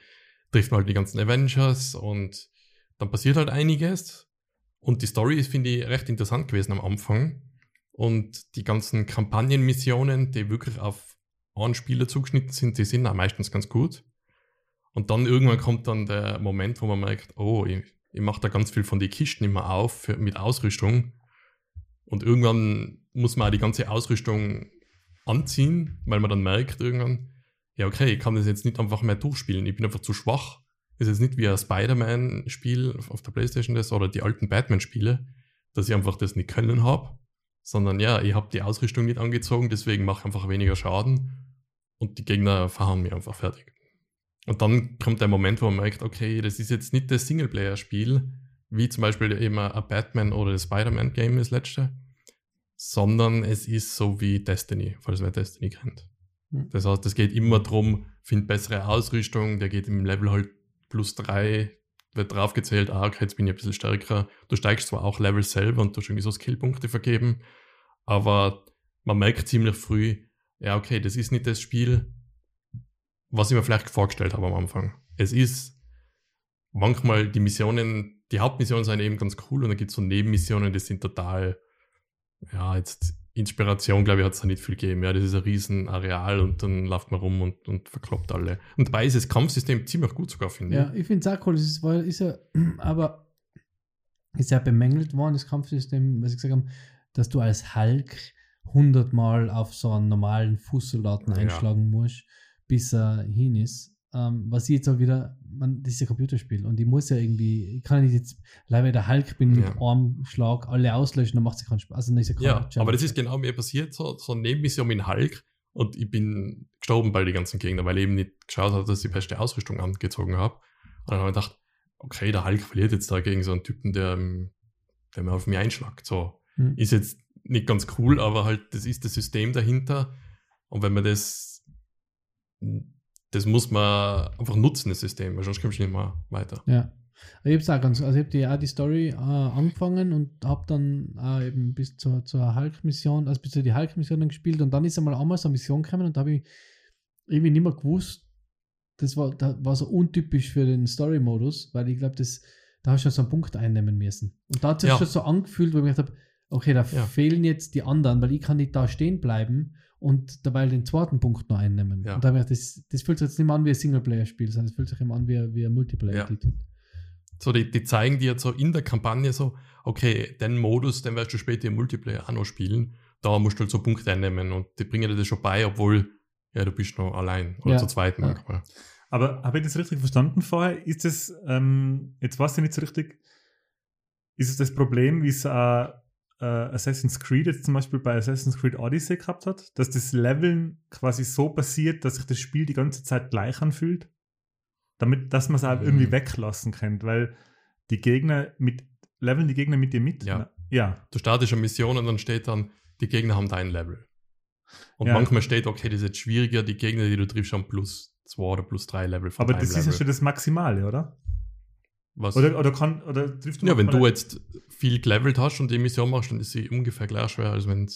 trifft man halt die ganzen Avengers und dann passiert halt einiges. Und die Story ist, finde ich, recht interessant gewesen am Anfang. Und die ganzen Kampagnenmissionen, die wirklich auf einen Spieler zugeschnitten sind, die sind auch meistens ganz gut. Und dann irgendwann kommt dann der Moment, wo man merkt, oh, ich, ich mache da ganz viel von den Kisten immer auf für, mit Ausrüstung. Und irgendwann muss man auch die ganze Ausrüstung anziehen, weil man dann merkt irgendwann, ja okay, ich kann das jetzt nicht einfach mehr durchspielen, ich bin einfach zu schwach. ist jetzt nicht wie ein Spider-Man-Spiel auf der Playstation das oder die alten Batman-Spiele, dass ich einfach das nicht können habe, sondern ja, ich habe die Ausrüstung nicht angezogen, deswegen mache ich einfach weniger Schaden und die Gegner verhauen mir einfach fertig. Und dann kommt der Moment, wo man merkt, okay, das ist jetzt nicht das Singleplayer-Spiel, wie zum Beispiel eben ein Batman oder das Spider-Man-Game das letzte, sondern es ist so wie Destiny, falls wer Destiny kennt. Hm. Das heißt, es geht immer darum, find bessere Ausrüstung, der geht im Level halt plus drei, wird draufgezählt, ah, okay, jetzt bin ich ein bisschen stärker. Du steigst zwar auch Level selber und du hast irgendwie so Skillpunkte vergeben, aber man merkt ziemlich früh, ja, okay, das ist nicht das Spiel, was ich mir vielleicht vorgestellt habe am Anfang. Es ist manchmal die Missionen, die Hauptmissionen sind eben ganz cool und dann gibt es so Nebenmissionen, die sind total, ja, jetzt Inspiration, glaube ich, hat es da nicht viel gegeben. Ja, das ist ein riesen Areal und dann läuft man rum und, und verkloppt alle. Und dabei ist das Kampfsystem ziemlich gut sogar, finde Ja, ich finde es auch cool. Es ist, weil, ist ja, [CLEARS THROAT] aber ist ja bemängelt worden, das Kampfsystem, was ich gesagt habe, dass du als Hulk hundertmal auf so einen normalen Fußsoldaten Ja. einschlagen musst, bis er hin ist. Ähm, was ich jetzt auch wieder, man, das ist ja ein Computerspiel und ich muss ja irgendwie, ich kann nicht jetzt, leider der Hulk bin mit Ja. einem Schlag alle auslöschen, dann macht es keinen Spaß. Also dann ist ja, Challenge. aber das ist genau mir passiert, so, so eine Nebenmission in Hulk und ich bin gestorben bei den ganzen Gegnern, weil ich eben nicht geschaut habe, dass ich die beste Ausrüstung angezogen habe. Und dann habe ich gedacht, okay, der Hulk verliert jetzt da gegen so einen Typen, der, ähm, der mir auf mich einschlagt. So, Hm. ist jetzt nicht ganz cool, aber halt, das ist das System dahinter. Und wenn man das, das muss man einfach nutzen, das System, weil sonst kommst du nicht mehr weiter. Ja. Ich habe es auch ganz, also ich habe die, auch die Story äh, angefangen und habe dann auch eben bis zur, zur Hulk-Mission, also bis zu die Hulk-Mission gespielt und dann ist einmal einmal so eine Mission gekommen und da habe ich irgendwie nicht mehr gewusst, das war, da war so untypisch für den Story-Modus, weil ich glaube, das, da hast du schon so einen Punkt einnehmen müssen. Und da hat sich Ja. schon so angefühlt, wo ich mir gedacht habe, okay, da Ja. fehlen jetzt die anderen, weil ich kann nicht da stehen bleiben und dabei den zweiten Punkt noch einnehmen. Ja. Und da ich das, das fühlt sich jetzt nicht mehr an wie ein Singleplayer-Spiel, sondern es fühlt sich immer an wie, wie ein Multiplayer-Titel. So, die, die zeigen dir jetzt so in der Kampagne so, okay, den Modus, den wirst du später im Multiplayer auch noch spielen. Da musst du halt so Punkte einnehmen und die bringen dir das schon bei, obwohl, ja, du bist noch allein oder Ja, zu zweit ja. manchmal. Aber habe ich das richtig verstanden vorher? Ist es, ähm, jetzt weiß ich nicht so richtig, ist es das Problem, wie es äh, äh, Assassin's Creed jetzt zum Beispiel bei Assassin's Creed Odyssey gehabt hat, dass das Leveln quasi so passiert, dass sich das Spiel die ganze Zeit gleich anfühlt? Damit, dass man es auch Mhm. irgendwie weglassen kann, weil die Gegner mit, leveln die Gegner mit dir mit? Ja. Ja. Du startest eine Mission und dann steht dann, die Gegner haben dein Level. Und Ja. manchmal steht, okay, das ist jetzt schwieriger, die Gegner, die du triffst, haben plus zwei oder plus drei Level von Aber das ist ja Level. schon das Maximale, oder? Was? Oder, oder kann, oder triffst ja, wenn du jetzt viel gelevelt hast und die Mission machst, dann ist sie ungefähr gleich schwer, als wenn du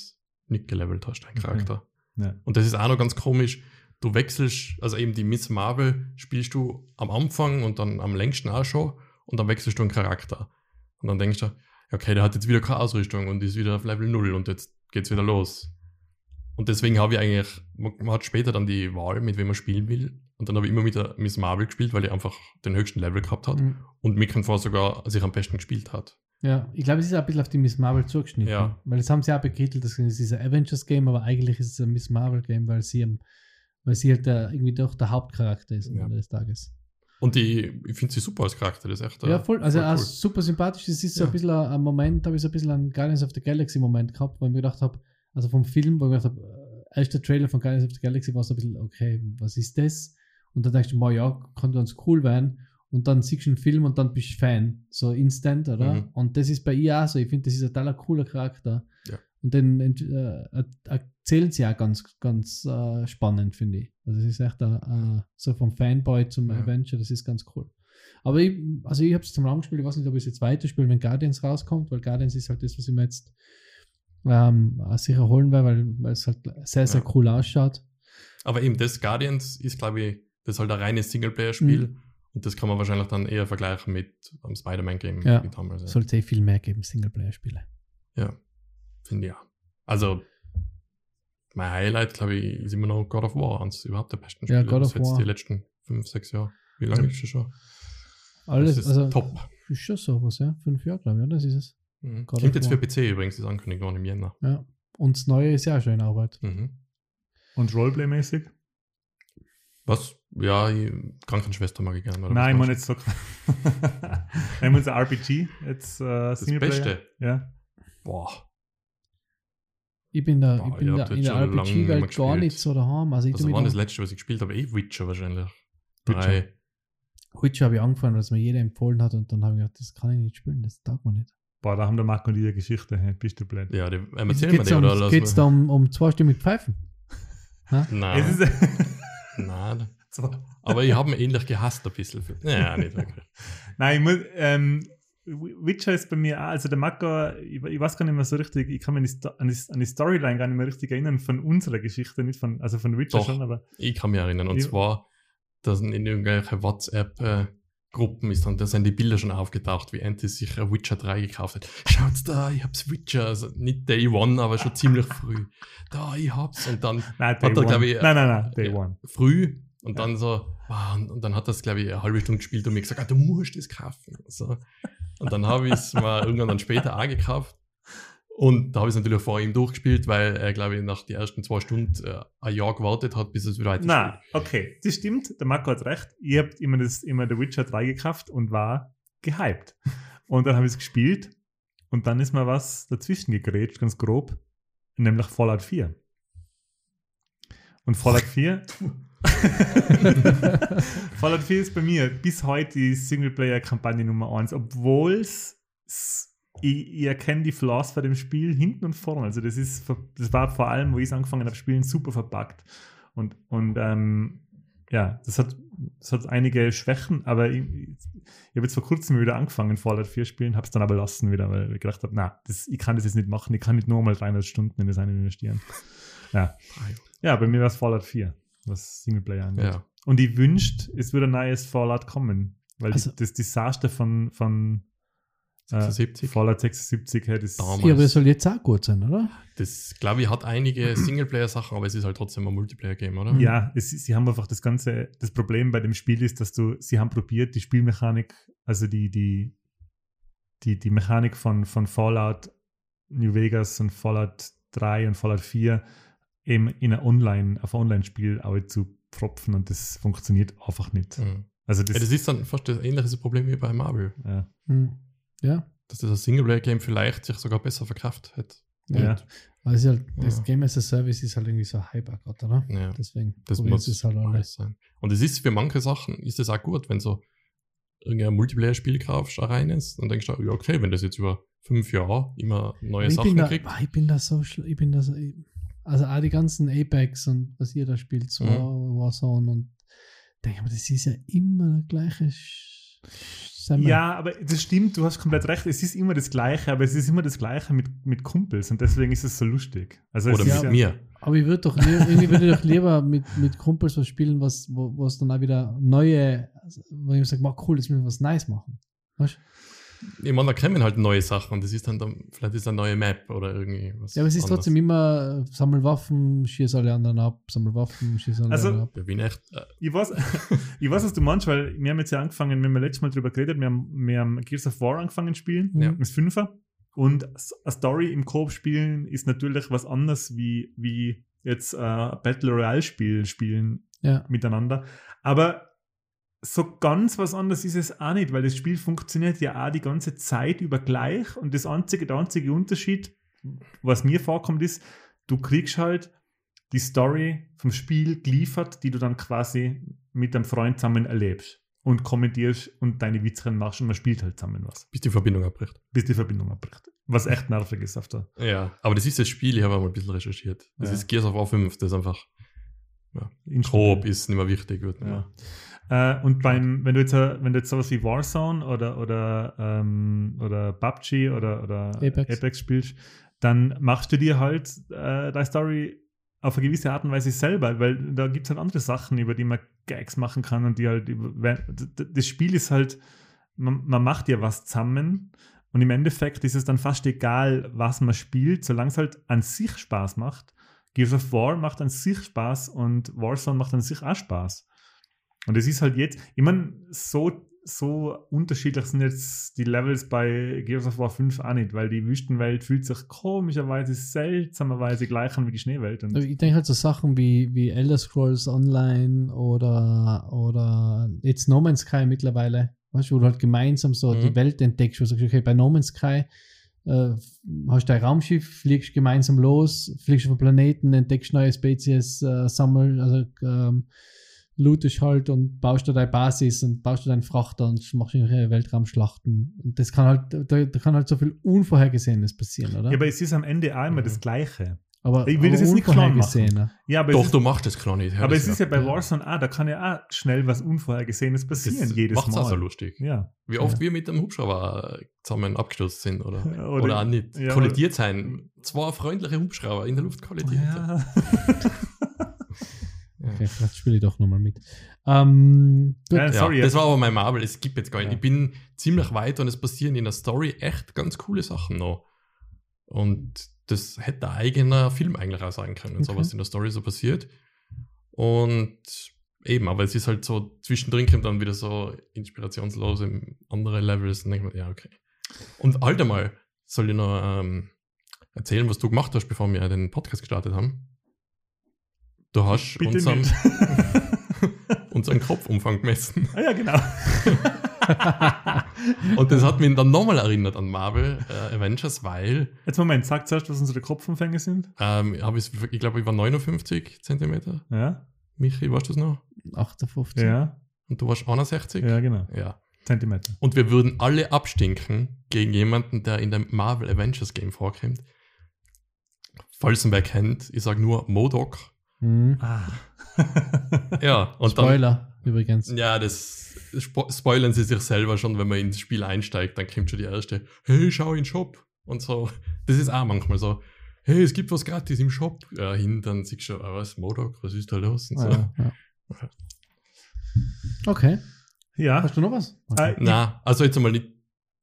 nicht gelevelt hast, dein Okay. Charakter. Ja. Und das ist auch noch ganz komisch. Du wechselst, also eben die Miss Marvel spielst du am Anfang und dann am längsten auch schon und dann wechselst du einen Charakter. Und dann denkst du, ja, okay, der hat jetzt wieder keine Ausrüstung und ist wieder auf Level 0 und jetzt geht's wieder los. Und deswegen habe ich eigentlich, man, man hat später dann die Wahl, mit wem man spielen will. Und dann habe ich immer mit der Miss Marvel gespielt, weil die einfach den höchsten Level gehabt hat. Mhm. Und Mikan vor sogar sich am besten gespielt hat. Ja, ich glaube, es ist auch ein bisschen auf die Miss Marvel zugeschnitten. Ja. Weil das haben sie auch betitelt, das ist ein Avengers-Game, aber eigentlich ist es ein Miss Marvel-Game, weil sie, weil sie halt der, irgendwie doch der Hauptcharakter ist am Ja. Ende des Tages. Und die, ich finde sie super als Charakter, das ist echt. äh, Ja, voll. Also voll cool. super sympathisch. Das ist so Ja. ein bisschen ein, Moment, habe ich so ein bisschen einen Guardians of the Galaxy Moment gehabt, wo ich mir gedacht habe, also vom Film, wo ich mir gedacht habe, äh, erster Trailer von Guardians of the Galaxy war so ein bisschen, okay, was ist das? Und dann denkst du, boah, ja, kann ganz cool werden. Und dann siehst du einen Film und dann bist du Fan. So instant, oder? Mhm. Und das ist bei ihr auch so. Ich finde, das ist ein totaler cooler Charakter. Ja. Und dann ent- äh, erzählen sie auch ganz, ganz äh, spannend, finde ich. Also es ist echt äh, äh, so vom Fanboy zum Ja. Adventure, das ist ganz cool. Aber ich, also ich habe es zum Lang gespielt, ich weiß nicht, ob ich es jetzt weiterspiele, wenn Guardians rauskommt, weil Guardians ist halt das, was ich mir jetzt ähm, auch sicher holen werde, weil, weil es halt sehr, sehr Ja. cool ausschaut. Aber eben, das Guardians ist, glaube ich, das ist halt ein reines Singleplayer-Spiel. Mhm. Und das kann man wahrscheinlich dann eher vergleichen mit am Spider-Man-Game Ja. damals. Ja. Sollte eh viel mehr geben, Singleplayer-Spiele. ja. Finde ich ja. Also, mein Highlight, glaube ich, ist immer noch God of War. Eins überhaupt der besten Ja, Spiele. God bis of jetzt War. die letzten fünf, sechs Jahre. Wie lange ist das schon? Alles, das ist also top. ist schon sowas, ja. Fünf Jahre, glaube ich, oder? Das ist es. Mhm. God Kommt of jetzt für PC übrigens, das ankündigt worden im Jänner. Ja. Und das Neue ist ja auch schon in Arbeit. Mhm. Und Roleplay-mäßig? Was? Ja, ich, Krankenschwester mag ich gerne. oder Nein, man machst jetzt so. [LAUGHS] Nein, man so RPG. Jetzt äh, du? Das Singleplayer. Beste. Ja. Boah. Ich bin da, Boah, ich bin da in der RPG-Welt gar gespielt. nicht so daheim. Also ich mich war das da- letzte, was ich gespielt habe? Eh Witcher wahrscheinlich. Witcher. Drei. Witcher habe ich angefangen, weil es mir jeder empfohlen hat und dann habe ich gedacht, das kann ich nicht spielen, das taugt mir nicht. Boah, da haben der Marco und die eine Geschichte. Hey, bist du blöd? Ja, die, ähm, Jetzt erzähl mir geht's die, um, oder geht's mir- da um, um zweistimmig Pfeifen? [LAUGHS] Nein, Es nein. [LAUGHS] so. Aber ich habe ihn ähnlich gehasst ein bisschen. Ja, nicht wirklich. [LAUGHS] Nein, ich muss, ähm, Witcher ist bei mir auch, also der Marco, ich, ich weiß gar nicht mehr so richtig, ich kann mich an die, an die, Storyline gar nicht mehr richtig erinnern von unserer Geschichte, nicht von, also von Witcher Doch. schon, aber Ich kann mich erinnern. Und Ja. zwar, da sind in irgendwelche WhatsApp-Gruppen ist dann, da sind die Bilder schon aufgetaucht, wie Antis sich Witcher 3 gekauft hat. Schaut's da, ich hab's Witcher. Also nicht Day One, aber schon ziemlich früh. Da, ich hab's. Und dann nein, Hat er, Day One. glaub ich, nein, nein, nein, Day ja. One. früh und Ja. dann so, wow, und, und dann hat das, glaube ich, eine halbe Stunde gespielt und mir gesagt, ah, du musst das kaufen. So. Und dann habe ich es mal irgendwann dann später auch gekauft. Und da habe ich es natürlich vor ihm durchgespielt, weil er, glaube ich, nach den ersten zwei Stunden äh, ein Jahr gewartet hat, bis es wieder weiter Na, okay, das stimmt, der Marco hat recht. Ihr habt immer, das, immer The Witcher 3 gekauft und war gehypt. Und dann habe ich es gespielt und dann ist mir was dazwischen gegrätscht, ganz grob, nämlich Fallout 4. Und Fallout 4. [LAUGHS] Fallout 4 ist bei mir bis heute die Singleplayer-Kampagne Nummer 1, obwohl es ich, ich erkenne die Flaws bei dem Spiel hinten und vorne. Also das ist das war vor allem, wo ich es angefangen habe, spielen super verpackt. Und, und ähm, ja, das hat, das hat einige Schwächen, aber ich, ich habe jetzt vor kurzem wieder angefangen, Fallout 4 spielen, habe es dann aber lassen wieder, weil ich gedacht habe, na, das, ich kann das jetzt nicht machen, ich kann nicht nur mal 300 Stunden in das eine investieren. Ja, ja bei mir war es Fallout 4, was Singleplayer angeht. Ja. Und ich wünscht, es würde ein neues Fallout kommen, weil Also- die, das Desaster von, von äh, 76. Fallout 76, hey, das Damals. Ja, aber das soll jetzt auch gut sein, oder? Das, glaube ich, hat einige Singleplayer-Sachen, aber es ist halt trotzdem ein Multiplayer-Game, oder? Ja, es, sie haben einfach das ganze, das Problem bei dem Spiel ist, dass du, sie haben probiert, die Spielmechanik, also die, die, die, die Mechanik von, von Fallout New Vegas und Fallout 3 und Fallout 4 eben in ein Online, auf ein Online-Spiel auch zu propfen und das funktioniert einfach nicht. Mhm. Also das, Ja, das ist dann fast das ähnliche Problem wie bei Marvel, ja, Hm. Ja. dass das ein Singleplayer-Game vielleicht sich sogar besser verkauft hätte. ja. Aber es ist halt, das Ja. Game as a Service ist halt irgendwie so ein Hype gerade, oder? Ja. Deswegen Das muss es halt alles sein. Und es ist für manche Sachen, ist es auch gut, wenn so irgendein Multiplayer-Spiel kaufst, ein reines, dann denkst du, ja, okay, wenn das jetzt über fünf Jahre immer neue ich, Sachen bin da, kriegt. ich bin da so ich bin da so, ich- also auch die ganzen Apex und was ihr da spielt, so Mhm. Warzone und denke mir, das ist ja immer der gleiche Sch-. Ja, aber das stimmt, du hast komplett recht. Es ist immer das Gleiche, aber es ist immer das Gleiche mit, mit Kumpels und deswegen ist es so lustig. Also Oder mit ja, mir. Aber ich würde doch, lieber- irgendwie würde ich doch lieber mit, mit Kumpels was spielen, was, wo, es dann auch wieder neue, also, wo ich sage, cool, jetzt müssen wir was Nice machen. Weißt? Ich meine, da kommen halt neue Sachen und das ist dann, dann vielleicht ist eine neue Map oder irgendwie was. Ja, aber es ist anderes. trotzdem immer, äh, sammel Waffen, schieß alle anderen ab, sammel Waffen, schieß alle Also- anderen ab. Ja, bin echt. Äh, Ich weiß, [LAUGHS] ich weiß, was du meinst, weil wir haben jetzt ja angefangen, wir haben ja letztes Mal drüber geredet, wir haben, wir haben Gears of War angefangen zu spielen, Ja. das Fünfer. Und eine Story im Coop spielen ist natürlich was anderes wie, wie jetzt äh, ein Battle Royale Spiel spielen Ja. miteinander. Aber so ganz was anderes ist es auch nicht, weil das Spiel funktioniert ja auch die ganze Zeit über gleich und das einzige, der einzige Unterschied, was mir vorkommt, ist, du kriegst halt die Story vom Spiel geliefert, die du dann quasi mit deinem Freund zusammen erlebst und kommentierst und deine Witze machst und man spielt halt zusammen was, bis die Verbindung abbricht. bis die Verbindung abbricht. Was echt nervig ist auf der. Ja, aber das ist das Spiel, ich habe mal ein bisschen recherchiert. Das Ja. ist Gears of War 5, das ist einfach Instabil. grob, ist nicht mehr wichtig. Wird nicht Ja. Äh, und beim, wenn du jetzt, äh, wenn du jetzt sowas wie Warzone oder, oder, ähm, oder PUBG oder, oder Apex. spielst, dann machst du dir halt äh, deine Story auf eine gewisse Art und Weise selber, weil da gibt es halt andere Sachen, über die man Gags machen kann und die halt, das Spiel ist halt, man, man macht ja was zusammen und im Endeffekt ist es dann fast egal, was man spielt, solange es halt an sich Spaß macht. Gears of War macht an sich Spaß und Warzone macht an sich auch Spaß. Und es ist halt jetzt, ich meine, so, so unterschiedlich sind jetzt die Levels bei Gears of War 5 auch nicht, weil die Wüstenwelt fühlt sich komischerweise seltsamerweise gleich an wie die Schneewelt. Und Ich denke halt so Sachen wie, wie Elder Scrolls Online oder, oder jetzt No Man's Sky mittlerweile, weißt du, wo du halt gemeinsam so Mhm. die Welt entdeckst, wo du sagst, okay, bei No Man's Sky äh, hast du ein Raumschiff, fliegst gemeinsam los, fliegst auf einen Planeten, entdeckst neue Spezies, äh, sammelst, also ähm, lootest halt und baust da deine Basis und baust da deinen Frachter und machst irgendwelche Weltraumschlachten. Und das kann halt, da, da kann halt so viel Unvorhergesehenes passieren, oder? ja, aber es ist am Ende auch immer Mhm. das Gleiche. aber, ich will das aber jetzt nicht klar machen. Ja, aber Doch, ist, du machst das klar nicht. aber das es ist ja bei ja. Warzone auch, da kann ja auch schnell was Unvorhergesehenes passieren, das jedes macht's Mal. auch so lustig. Ja. Wie oft Ja. wir mit dem Hubschrauber zusammen abgestürzt sind oder, [LAUGHS] Oder- oder, auch nicht. ja, kollidiert sein. Zwei freundliche Hubschrauber in der Luft kollidiert. Ja. [LAUGHS] [LAUGHS] Okay, vielleicht spiele ich doch nochmal mit. Ähm. Ja, sorry, ja, das war aber mein Marvel, es gibt jetzt gar nicht. Ja. Ich bin ziemlich weit und es passieren in der Story echt ganz coole Sachen noch. Und das hätte ein eigener Film eigentlich auch sein können, so Okay. was in der Story so passiert. Und eben, aber es ist halt so, zwischendrin kommt dann wieder so inspirationslose andere Levels und denke mir, ja, okay. Und halt einmal, soll ich noch ähm, erzählen, was du gemacht hast, bevor wir den Podcast gestartet haben? Du hast Bitte unseren, [LAUGHS] unseren Kopfumfang gemessen. ah, ja, genau. [LAUGHS] Und das hat mich dann nochmal erinnert an Marvel äh, Avengers, weil Jetzt Moment, sag zuerst, was unsere Kopfumfänge sind. ähm, hab ich, ich glaube, ich war 59 Zentimeter. Ja, Michi, weißt du das noch? 58. ja, Und du warst 61? ja, genau. Ja. Zentimeter. Und wir würden alle abstinken gegen jemanden, der in dem Marvel Avengers Game vorkommt. Falls ihn wer kennt, ich sage nur Modok. Mhm. Ah. [LAUGHS] Ja, und Spoiler übrigens. dann. Ja, das spo spoilern sie sich selber schon, wenn man ins Spiel einsteigt, dann kommt schon die erste, hey, schau in den Shop. Und so. Das ist auch manchmal so, hey, es gibt was gratis im Shop. Ja, hin, dann siehst du, ah, was, Modok, was ist da los? Und so. Ja. Ja. Okay. ja, Hast du noch was? Äh, Na, also jetzt einmal nicht.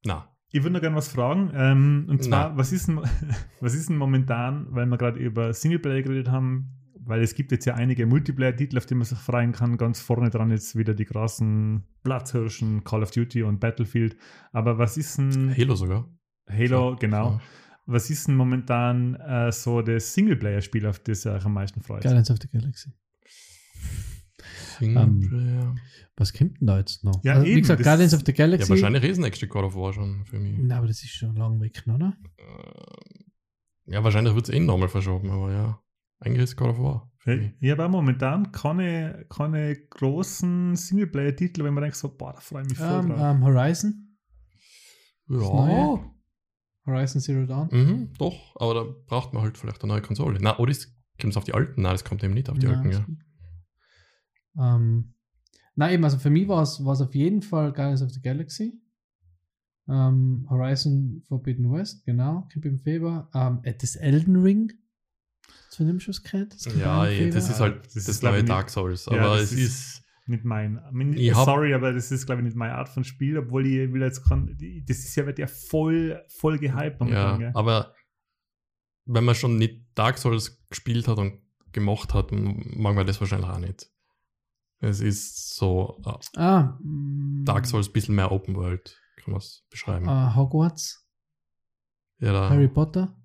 Na. Ich würde noch gerne was fragen. Ähm, und zwar, Na. was ist, denn, [LAUGHS] was ist denn momentan, weil wir gerade über Singleplayer geredet haben, weil es gibt jetzt ja einige Multiplayer-Titel, auf die man sich freuen kann. Ganz vorne dran jetzt wieder die großen Platzhirschen, Call of Duty und Battlefield. Aber was ist denn Halo sogar. Halo, So, genau. so. Was ist denn momentan äh, so das Singleplayer-Spiel, auf das ihr euch am meisten freut? Guardians of the Galaxy. Singleplayer. Was kommt denn da jetzt noch? Ja, also, wie eben, gesagt, das- Guardians of the Galaxy. Ja, wahrscheinlich ist das nächste God of War schon für mich. Na, aber das ist schon lang weg, oder? Äh, Ja, wahrscheinlich wird es eh nochmal verschoben, aber ja. Eigentlich ist God of War. Ich habe auch momentan keine, keine großen Singleplayer-Titel, wenn man denkt so, boah, da freue ich mich voll Ähm, drauf. ähm, Horizon. Ja. Horizon Zero Dawn. Mhm, doch, aber da braucht man halt vielleicht eine neue Konsole. Na, oder kommt es auf die alten? Nein, das kommt eben nicht auf die Ja, alten, ja. Ähm, na eben, also für mich war es auf jeden Fall Guardians of the Galaxy. Ähm, Horizon Forbidden West, genau, kommt im Februar. Ähm, äh, das Elden Ring. Zu dem Schuss gehört. das Ja, ey, das ist halt Das das, ist, neue Dark Souls. Ja, Aber das es ist- ist. Nicht mein. hab- sorry, aber das ist, glaube ich, nicht meine Art von Spiel, obwohl ich will jetzt kann. die- Das ist ja, wird ja voll, voll gehypt Ja, gell? aber wenn man schon nicht Dark Souls gespielt hat und gemacht hat, mag man das wahrscheinlich auch nicht. Es ist so äh, Ah, mm, Dark Souls ein bisschen mehr Open World, kann man es beschreiben. äh, Hogwarts, ja, da, Harry Potter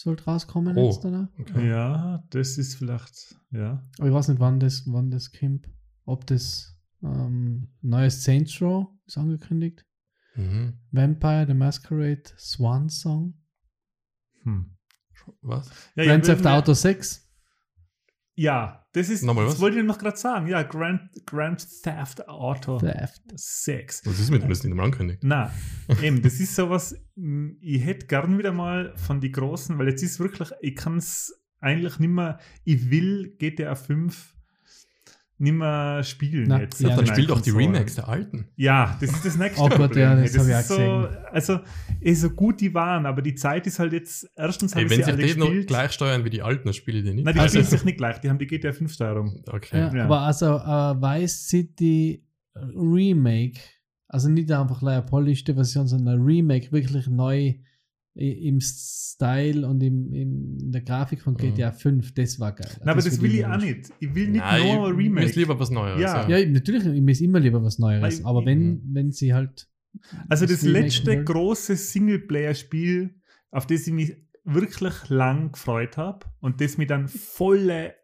sollte rauskommen Oh. jetzt, oder? okay. Ja, das ist vielleicht, ja. Aber ich weiß nicht, wann das, wann das kommt. Ob das ähm, neues Saints Row ist angekündigt. Mhm. Vampire the Masquerade Swan Song. Hm. Was? Ja, Grand Theft Auto 6. Ja, das ist, Nochmal das was? wollte ich noch gerade sagen. Ja, Grand, Grand Theft Auto Theft. 6. Was ist mit dem, das nicht mehr ankündigt? Na, [LAUGHS] eben, das ist sowas, ich hätte gern wieder mal von die Großen, weil jetzt ist wirklich, ich kann es eigentlich nicht mehr, ich will GTA 5 nicht mehr spielen Na, jetzt. ja, Dann den spiel doch die. Remakes der alten. Ja, das ist das nächste Oh Gott, Problem. ja, das auch ist so, gesehen. Also, eh, so gut die waren, aber die Zeit ist halt jetzt, erstens habe Ey, wenn sie sich alle die noch gespielt. gleich steuern wie die alten, dann spiele ich die nicht. Nein, die Also- spielen sich nicht gleich, die haben die GTA 5 Steuerung. okay. Ja, Ja. Aber also äh, Vice City Remake, also nicht einfach eine polished Version, sondern ein Remake, wirklich neu im Style und im, im, in der Grafik von GTA 5, das war geil. Nein, aber das will ich ich mir auch nicht. Ich will nicht Nein, nur ein ich Remake. ist lieber was Neues. Ja. Ja, natürlich, mir ist immer lieber was Neues. Weil- aber wenn, wenn sie halt. Also das Remake letzte wollen. große Singleplayer-Spiel, auf das ich mich wirklich lang gefreut habe und das mich dann volle,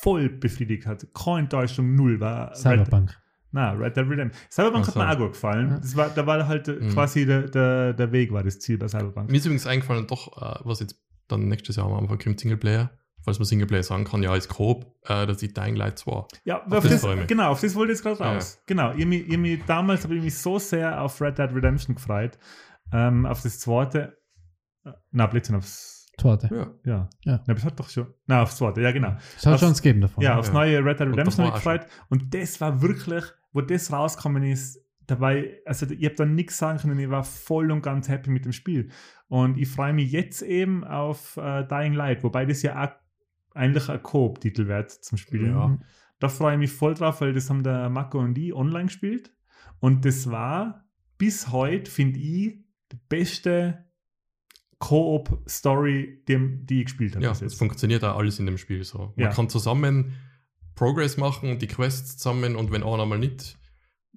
voll befriedigt hat. Keine Enttäuschung, null war Cyberpunk. Na, Red Dead Redemption. Cyberpunk Ach hat so. mir auch gut gefallen. Ja. Das war, da war halt äh, Mhm. quasi der, der, der Weg war das Ziel bei Cyberpunk. Mir ist übrigens eingefallen, doch, äh, was jetzt dann nächstes Jahr am Anfang kommt, Singleplayer. Falls man Singleplayer sagen kann, ja, ist grob, äh, dass ich Dying Light 2. Ja, auf das das, mich. genau, auf das wollte ich jetzt gerade Ja. raus. Genau, ihr, ihr, mich- damals habe ich mich so sehr auf Red Dead Redemption gefreut. Ähm, auf das zweite. äh, Na, Blödsinn, aufs. Torte. Ja. Ja. Ja. Na, das hat doch schon. Na, aufs zweite, ja, genau. Es hat Aufs- schon gegeben davon. Ja, aufs Ja. neue Red Dead Und Redemption habe ich gefreut. Und das war wirklich, wo das rausgekommen ist, dabei, also ich habe da nichts sagen können, ich war voll und ganz happy mit dem Spiel. Und ich freue mich jetzt eben auf äh, Dying Light, wobei das ja auch eigentlich ein Coop-Titel wird zum Spielen. Ja. Da freue ich mich voll drauf, weil das haben der Marco und ich online gespielt. Und das war bis heute, finde ich, die beste Koop-Story, die, die ich gespielt habe. Ja, es funktioniert auch alles in dem Spiel so. Man Ja. kann zusammen Progress machen und die Quests zusammen und wenn einer mal nicht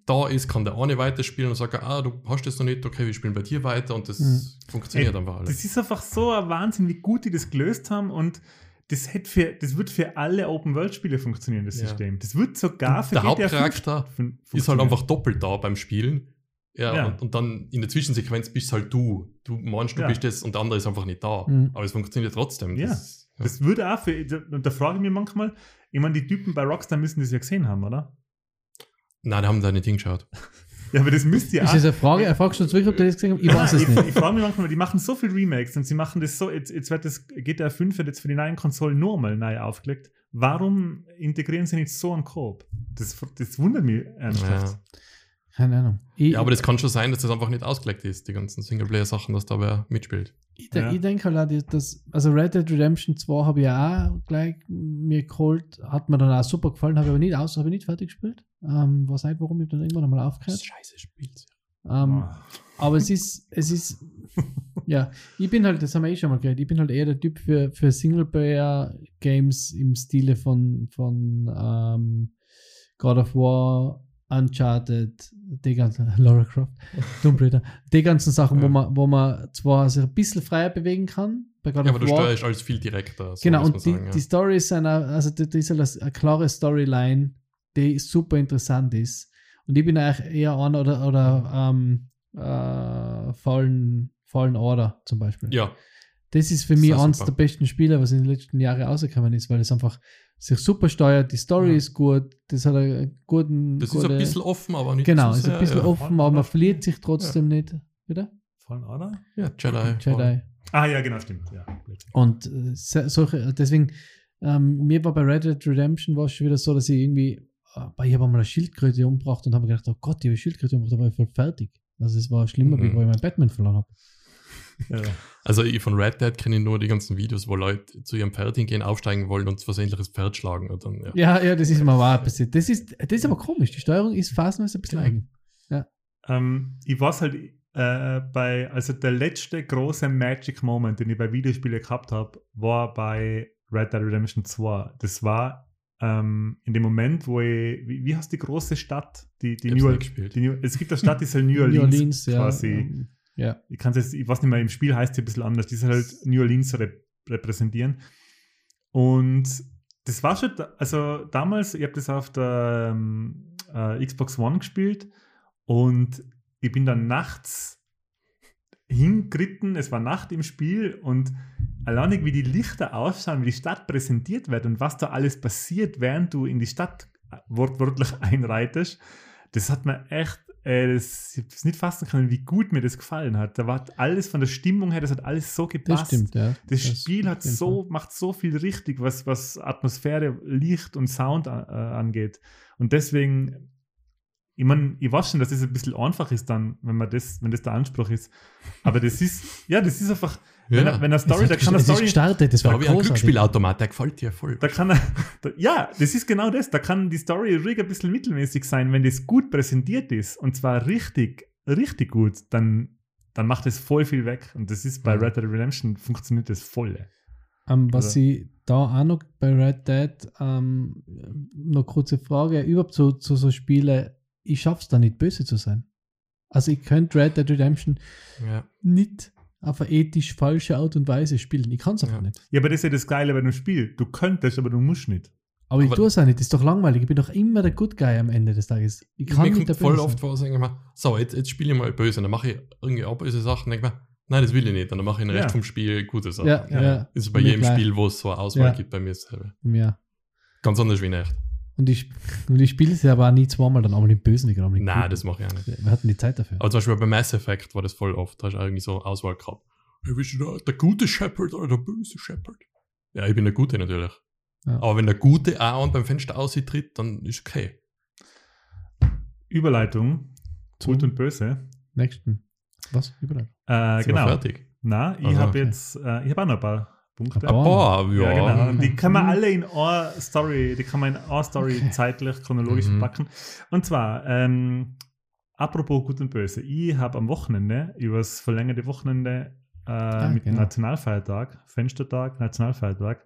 da ist, kann der eine weiterspielen und sagt, ah, du hast das noch nicht, okay, wir spielen bei dir weiter und das Mhm. funktioniert Ey, einfach alles. Das ist einfach so ein Wahnsinn, wie gut die das gelöst haben und das, hätte für, das wird für alle Open-World-Spiele funktionieren, das Ja. System. Das wird sogar für der GTA 5 Hauptcharakter ist halt einfach doppelt da beim Spielen. Ja, Ja. Und, und dann in der Zwischensequenz bist halt du. Du meinst, du Ja. bist das und der andere ist einfach nicht da. Mhm. Aber es funktioniert trotzdem. Ja. Das, ja. Das würde auch für, und da frage ich mich manchmal, ich meine, die Typen bei Rockstar müssen das ja gesehen haben, oder? Nein, die haben da nicht hingeschaut. [LAUGHS] Ja, aber das müsst ihr Ist auch. das eine Frage? Er fragt schon zurück, ob du das gesehen hast? Ich weiß es ich, nicht. ich frage mich manchmal, die machen so viel Remakes und sie machen das so, jetzt, jetzt wird das GTA 5 wird jetzt für die neuen Konsolen nur mal neu aufgelegt. Warum integrieren sie nicht so einen Coop? Das, das wundert mich ernsthaft. Ja. Keine Ahnung. Ich, ja, aber das kann schon sein, dass das einfach nicht ausgelegt ist, die ganzen Singleplayer-Sachen, dass da wer mitspielt. Ich, Ja. ich denke halt, auch, dass, also Red Dead Redemption 2 habe ich auch gleich mir geholt, hat mir dann auch super gefallen, habe ich aber nicht aus, habe ich nicht fertig gespielt. Ähm, weiß nicht, warum ich dann irgendwann einmal aufgehört. scheiße spielt. Ähm, Ah. aber es ist, es ist, [LAUGHS] ja, ich bin halt, das haben wir eh schon mal geredet, ich bin halt eher der Typ für, für Singleplayer-Games im Stile von, von ähm, God of War, Uncharted, die ganzen, [LAUGHS] Lara Croft, Tomb Raider, die ganzen Sachen, wo Ja. man, wo man zwar sich ein bisschen freier bewegen kann, bei God Ja, aber du War. steuerst alles viel direkter. So Genau, und die, sagen, ja. die Story ist eine, also die, die ist halt eine klare Storyline, die super interessant ist. Und ich bin eigentlich eher an oder, oder ähm, äh, Fallen, Fallen Order zum Beispiel. ja, Das ist für Das mich eines der besten Spiele, was in den letzten Jahren rausgekommen ist, weil es einfach sich super steuert, die Story Ja. ist gut, das hat einen guten. das ist gute, ein bisschen offen, aber nicht Genau, zu ist ein sehr, bisschen ja. offen, aber man verliert sich trotzdem nicht. Wieder? Fallen Order? Ja, Jedi. Jedi. Ah, ja, genau, stimmt. Ja. Und äh, solche, deswegen, ähm, mir war bei Red Dead Redemption war es schon wieder so, dass ich irgendwie, äh, ich habe einmal eine Schildkröte umgebracht und habe mir gedacht, oh Gott, ich habe eine Schildkröte umgebracht, war ich voll fertig. Also es war schlimmer, wie Mhm. wo ich meinen Batman verloren habe. Ja. Also ich von Red Dead kenne ich nur die ganzen Videos, wo Leute zu ihrem Pferd hingehen, aufsteigen wollen und versehentlich das Pferd schlagen. Und dann, ja. Ja, ja, das ist mir wahr passiert. Das ist, das ist aber komisch. Die Steuerung ist phasenweise ein bisschen Ja. eigen. Ähm, ich weiß halt äh, bei, also der letzte große Magic Moment, den ich bei Videospielen gehabt habe, war bei Red Dead Redemption 2. Das war ähm, in dem Moment, wo ich, wie, wie heißt die große Stadt? Die, die New, New, es gibt eine Stadt, die ist halt New Orleans, quasi. ähm, ja. Ich kann es jetzt, ich weiß nicht mehr, im Spiel heißt sie ein bisschen anders, die soll halt New Orleans rep repräsentieren. Und das war schon, also damals, ich habe das auf der ähm, äh, Xbox One gespielt und ich bin dann nachts hingeritten, es war Nacht im Spiel und alleine wie die Lichter ausschauen, wie die Stadt präsentiert wird und was da alles passiert, während du in die Stadt äh, wortwörtlich [LAUGHS] einreitest, das hat mir echt, äh, das, ich hab's nicht fassen können, wie gut mir das gefallen hat. Da war alles von der Stimmung her, das hat alles so Das gepasst. stimmt, ja. Das, Spiel hat so, macht so viel richtig, was, was Atmosphäre, Licht und Sound äh, angeht. Und deswegen, ich meine, ich weiß schon, dass das ein bisschen einfach ist dann, wenn man das, wenn das der Anspruch ist. Aber das ist, ja, das ist einfach, wenn, Ja. er, wenn eine Es Story, da kann eine es ist Story, gestartet, das Da war habe ich einen großartig. Glücksspielautomat, der gefällt dir voll. da kann da, ja, das ist genau das, da kann die Story ruhig ein bisschen mittelmäßig sein, wenn das gut präsentiert ist und zwar richtig, richtig gut, dann, dann macht es voll viel weg. Und das ist bei Mhm. Red Dead Redemption funktioniert das voll. Ähm, was Also- ich da auch noch bei Red Dead, ähm, noch kurze Frage, überhaupt zu, zu so Spielen, ich schaff's da nicht böse zu sein. Also ich könnte Red Dead Redemption Ja. nicht auf eine ethisch falsche Art und Weise spielen. Ich kann es einfach Ja. nicht. Ja, aber das ist ja das Geile bei einem Spiel. Du könntest, aber du musst nicht. Aber, ich Aber- tue es auch nicht, das ist doch langweilig. Ich bin doch immer der Good Guy am Ende des Tages. Ich kann Mir nicht kommt der voll Böse oft sein. vor, sagen wir, so, jetzt, jetzt spiele ich mal böse, dann mache ich irgendwie auch böse Sachen, denke mir, nein, das will ich nicht, und dann mache ich den Rest Ja. vom Spiel gute Sachen. Ja, ja. Ja. Das ist bei Mir jedem gleich. Spiel, wo es so eine Auswahl Ja. gibt, bei mir selber. Ja. Ganz anders wie in echt. Und ich, und ich spiele es ja aber auch nie zweimal, dann einmal den Bösen, dann einmal den Nein, das mache ich auch nicht. Wir hatten die Zeit dafür. Aber zum Beispiel bei Mass Effect war das voll oft. Da hast du irgendwie so Auswahl gehabt. Hey, bist du der, der gute Shepard oder der böse Shepard? Ja, ich bin der Gute natürlich. Ja. Aber wenn der Gute auch beim Fenster austritt, dann ist okay. Überleitung, Zum gut und böse. nächsten. Was? Überall. Äh, genau. fertig. Na, ich Also, habe okay. jetzt, äh, ich habe auch noch ein paar Punkte. Ein paar? Boah, ja. Ja, genau. Und die kann man Mhm. alle in eine Story, die kann man in eine Story Okay. zeitlich, chronologisch Mhm. verpacken. Und zwar, ähm, apropos gut und böse, ich habe am Wochenende, übers verlängerte Wochenende äh, mit dem genau. Nationalfeiertag, Fenstertag, Nationalfeiertag,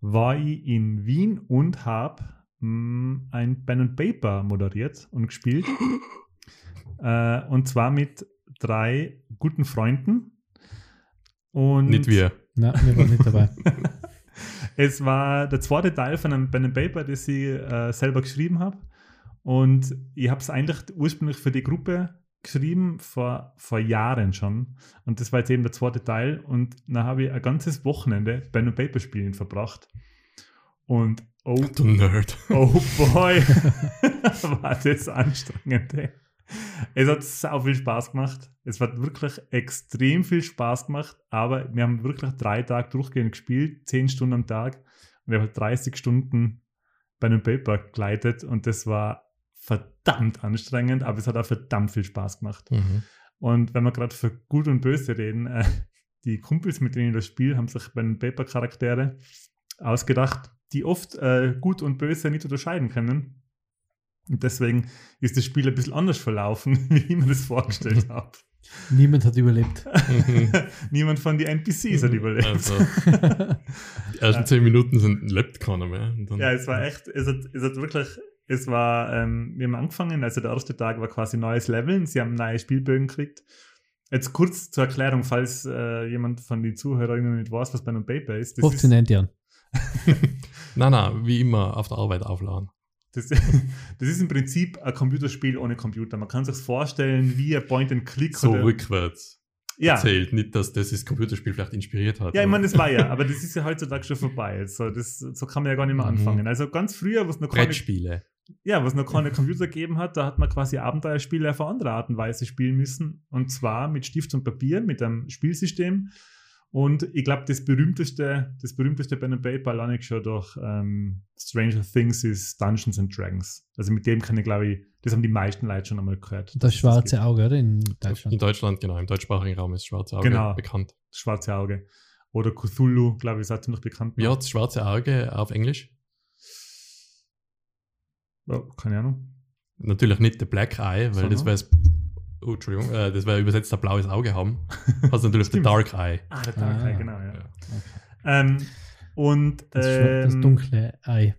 war ich in Wien und habe ein Pen and Paper moderiert und gespielt. [LAUGHS] äh, und zwar mit drei guten Freunden. Und Nicht wir. Nein, wir waren nicht dabei. [LAUGHS] es war der zweite Teil von einem Pen and Paper, das ich äh, selber geschrieben habe. Und ich habe es eigentlich ursprünglich für die Gruppe geschrieben, vor, vor Jahren schon. Und das war jetzt eben der zweite Teil. Und dann habe ich ein ganzes Wochenende Pen and Paper spielen verbracht. Und oh, Du Nerd. oh boy, [LAUGHS] war das anstrengend. Ey. [LAUGHS] Es hat sau viel Spaß gemacht. Es hat wirklich extrem viel Spaß gemacht, aber wir haben wirklich drei Tage durchgehend gespielt, zehn Stunden am Tag. Und ich habe 30 Stunden bei einem Paper geleitet und das war verdammt anstrengend, aber es hat auch verdammt viel Spaß gemacht. Mhm. Und wenn wir gerade für gut und böse reden, äh, die Kumpels, mit denen ich das spiele, haben sich bei den Paper-Charaktere ausgedacht, die oft äh, gut und böse nicht unterscheiden können. Und deswegen ist das Spiel ein bisschen anders verlaufen, [LAUGHS] wie ich mir das vorgestellt habe. Niemand hat überlebt. Mhm. [LAUGHS] Niemand von den NPCs hat überlebt. Also, [LAUGHS] die ersten zehn Minuten sind, lebt keiner mehr. Und dann, Ja, es war echt, es hat, es hat wirklich, es war, ähm, wir haben angefangen, also der erste Tag war quasi neues Leveln, sie haben neue Spielbögen gekriegt. Jetzt kurz zur Erklärung, falls äh, jemand von den Zuhörerinnen nicht weiß, was bei einem Paper ist. Das, 15 ist, Endian. Nein, nein, wie immer auf der Arbeit aufladen. Das, [LAUGHS] das ist im Prinzip ein Computerspiel ohne Computer. Man kann sich vorstellen wie ein Point-and-Click. So oder- rückwärts ja. erzählt. Nicht, dass das das Computerspiel vielleicht inspiriert hat. Ja, ich meine, das war ja, [LAUGHS] aber das ist ja heutzutage schon vorbei. Also das, so kann man ja gar nicht mehr Mhm. anfangen. Also ganz früher, was noch keine. Ja, was noch keine [LAUGHS] Computer gegeben hat, da hat man quasi Abenteuerspiele auf eine andere Art und Weise spielen müssen. Und zwar mit Stift und Papier, mit einem Spielsystem. Und ich glaube, das berühmteste, das berühmteste Pen and Paper alleine schon durch ähm, Stranger Things ist Dungeons and Dragons. Also mit dem kann ich, glaube ich, das haben die meisten Leute schon einmal gehört. Das schwarze Auge, oder? In In Deutschland. Deutschland, genau. Im deutschsprachigen Raum ist Schwarze Auge Genau. bekannt. Das schwarze Auge. Oder Cthulhu, glaube ich, ist auch ziemlich bekannt. Wie hat das Schwarze Auge auf Englisch? Oh, keine Ahnung. Natürlich nicht The Black Eye, weil das Sondern? wäre oh, Entschuldigung, äh, das wäre übersetzt ein blaues Auge haben. [LAUGHS] Hast natürlich The Stimmt. Dark Eye. Ah, der Dark Ah. Eye, genau, ja. Ja. Ähm, und Das, schwa- das ähm, dunkle Ei.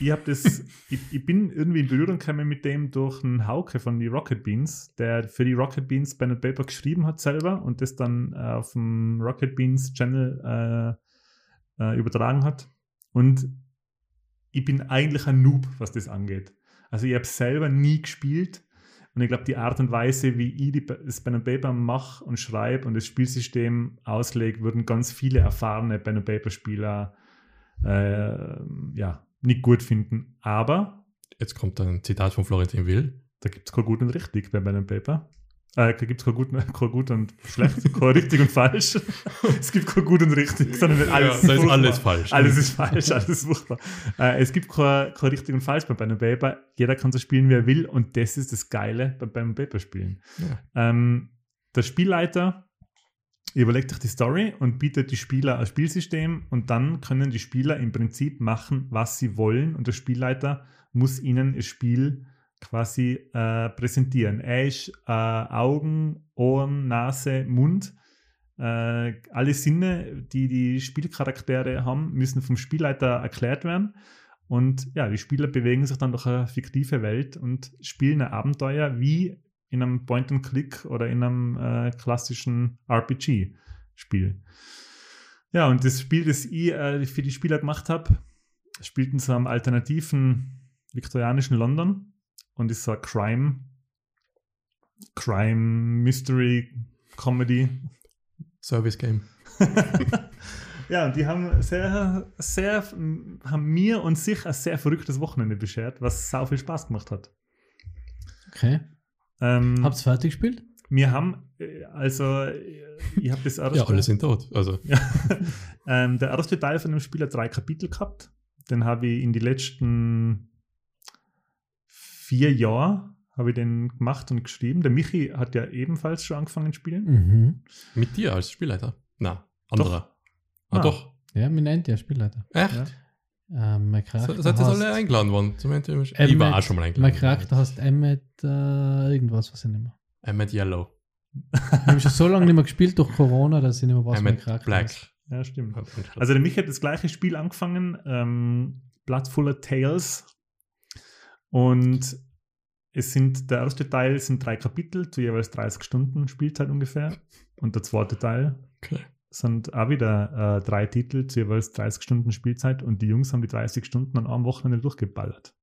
ich habe das, [LAUGHS] ich, ich bin irgendwie in Berührung gekommen mit dem durch einen Hauke von die Rocket Beans, der für die Rocket Beans Pen and Paper geschrieben hat selber und das dann äh, auf dem Rocket Beans Channel äh, äh, übertragen hat. Und ich bin eigentlich ein Noob, was das angeht. Also ich habe selber nie gespielt Und ich glaube, die Art und Weise, wie ich die, das Pen and Paper mache und schreibe und das Spielsystem auslege, würden ganz viele erfahrene Pen and Paper Spieler äh, ja, nicht gut finden. Aber Jetzt kommt ein Zitat von Florentin Will. da gibt es kein gut und richtig bei Pen and Paper. Äh, da gibt es kein gut, gut und schlecht, kein richtig und falsch. [LAUGHS] es gibt kein gut und richtig, sondern alles. Ja, ist alles falsch. Alles ist falsch, alles ist furchtbar. Äh, es gibt kein, kein richtig und falsch bei Pen and Paper. Jeder kann so spielen, wie er will. Und das ist das Geile bei Pen and Paper Spielen. Ja. Ähm, der Spielleiter überlegt sich die Story und bietet die Spieler ein Spielsystem und dann können die Spieler im Prinzip machen, was sie wollen und der Spielleiter muss ihnen das Spiel quasi äh, präsentieren. Er ist äh, Augen, Ohren, Nase, Mund. Äh, alle Sinne, die die Spielcharaktere haben, müssen vom Spielleiter erklärt werden. Und ja, die Spieler bewegen sich dann durch eine fiktive Welt und spielen ein Abenteuer wie in einem Point-and-Click oder in einem äh, klassischen RPG-Spiel. Ja, und das Spiel, das ich äh, für die Spieler gemacht habe, spielt in so einem alternativen viktorianischen London und ist so ein Crime, Crime, Mystery, Comedy. Service Game. [LAUGHS] ja, und die haben sehr, sehr, haben mir und sich ein sehr verrücktes Wochenende beschert, was sau viel Spaß gemacht hat. Okay. Ähm, Habt's fertig gespielt? wir haben, äh, also, äh, ich habe das [LAUGHS] erste, Ja, alle sind tot. Also, [LAUGHS] Ja. ähm, der erste Teil von dem Spiel hat drei Kapitel gehabt. Den habe ich in die letzten vier Jahre habe ich den gemacht und geschrieben. Der Michi hat ja ebenfalls schon angefangen zu spielen. Mhm. mit dir als Spielleiter? Na, anderer. Ah, Ah. doch. Ja, wir nennen ja Spielleiter. Echt? Ja. Ähm, mein Charakter Seid ihr alle eingeladen worden? Zum Ende- ich Emmet- war auch schon mal Mein eingeladen. Charakter heißt Emmet äh, irgendwas, was ich nicht mehr. Emmet Yellow. Ich habe schon so lange nicht mehr gespielt durch Corona, dass ich nicht mehr weiß, mein Emmet Charakter Black. heißt. Ja, stimmt. Also, Also der Michi hat das gleiche Spiel angefangen, ähm, Blood Fuller Tales. Und es sind, der erste Teil sind drei Kapitel, zu jeweils 30 Stunden Spielzeit ungefähr. Und der zweite Teil okay. sind auch wieder äh, drei Titel zu jeweils 30 Stunden Spielzeit und die Jungs haben die 30 Stunden an einem Wochenende durchgeballert.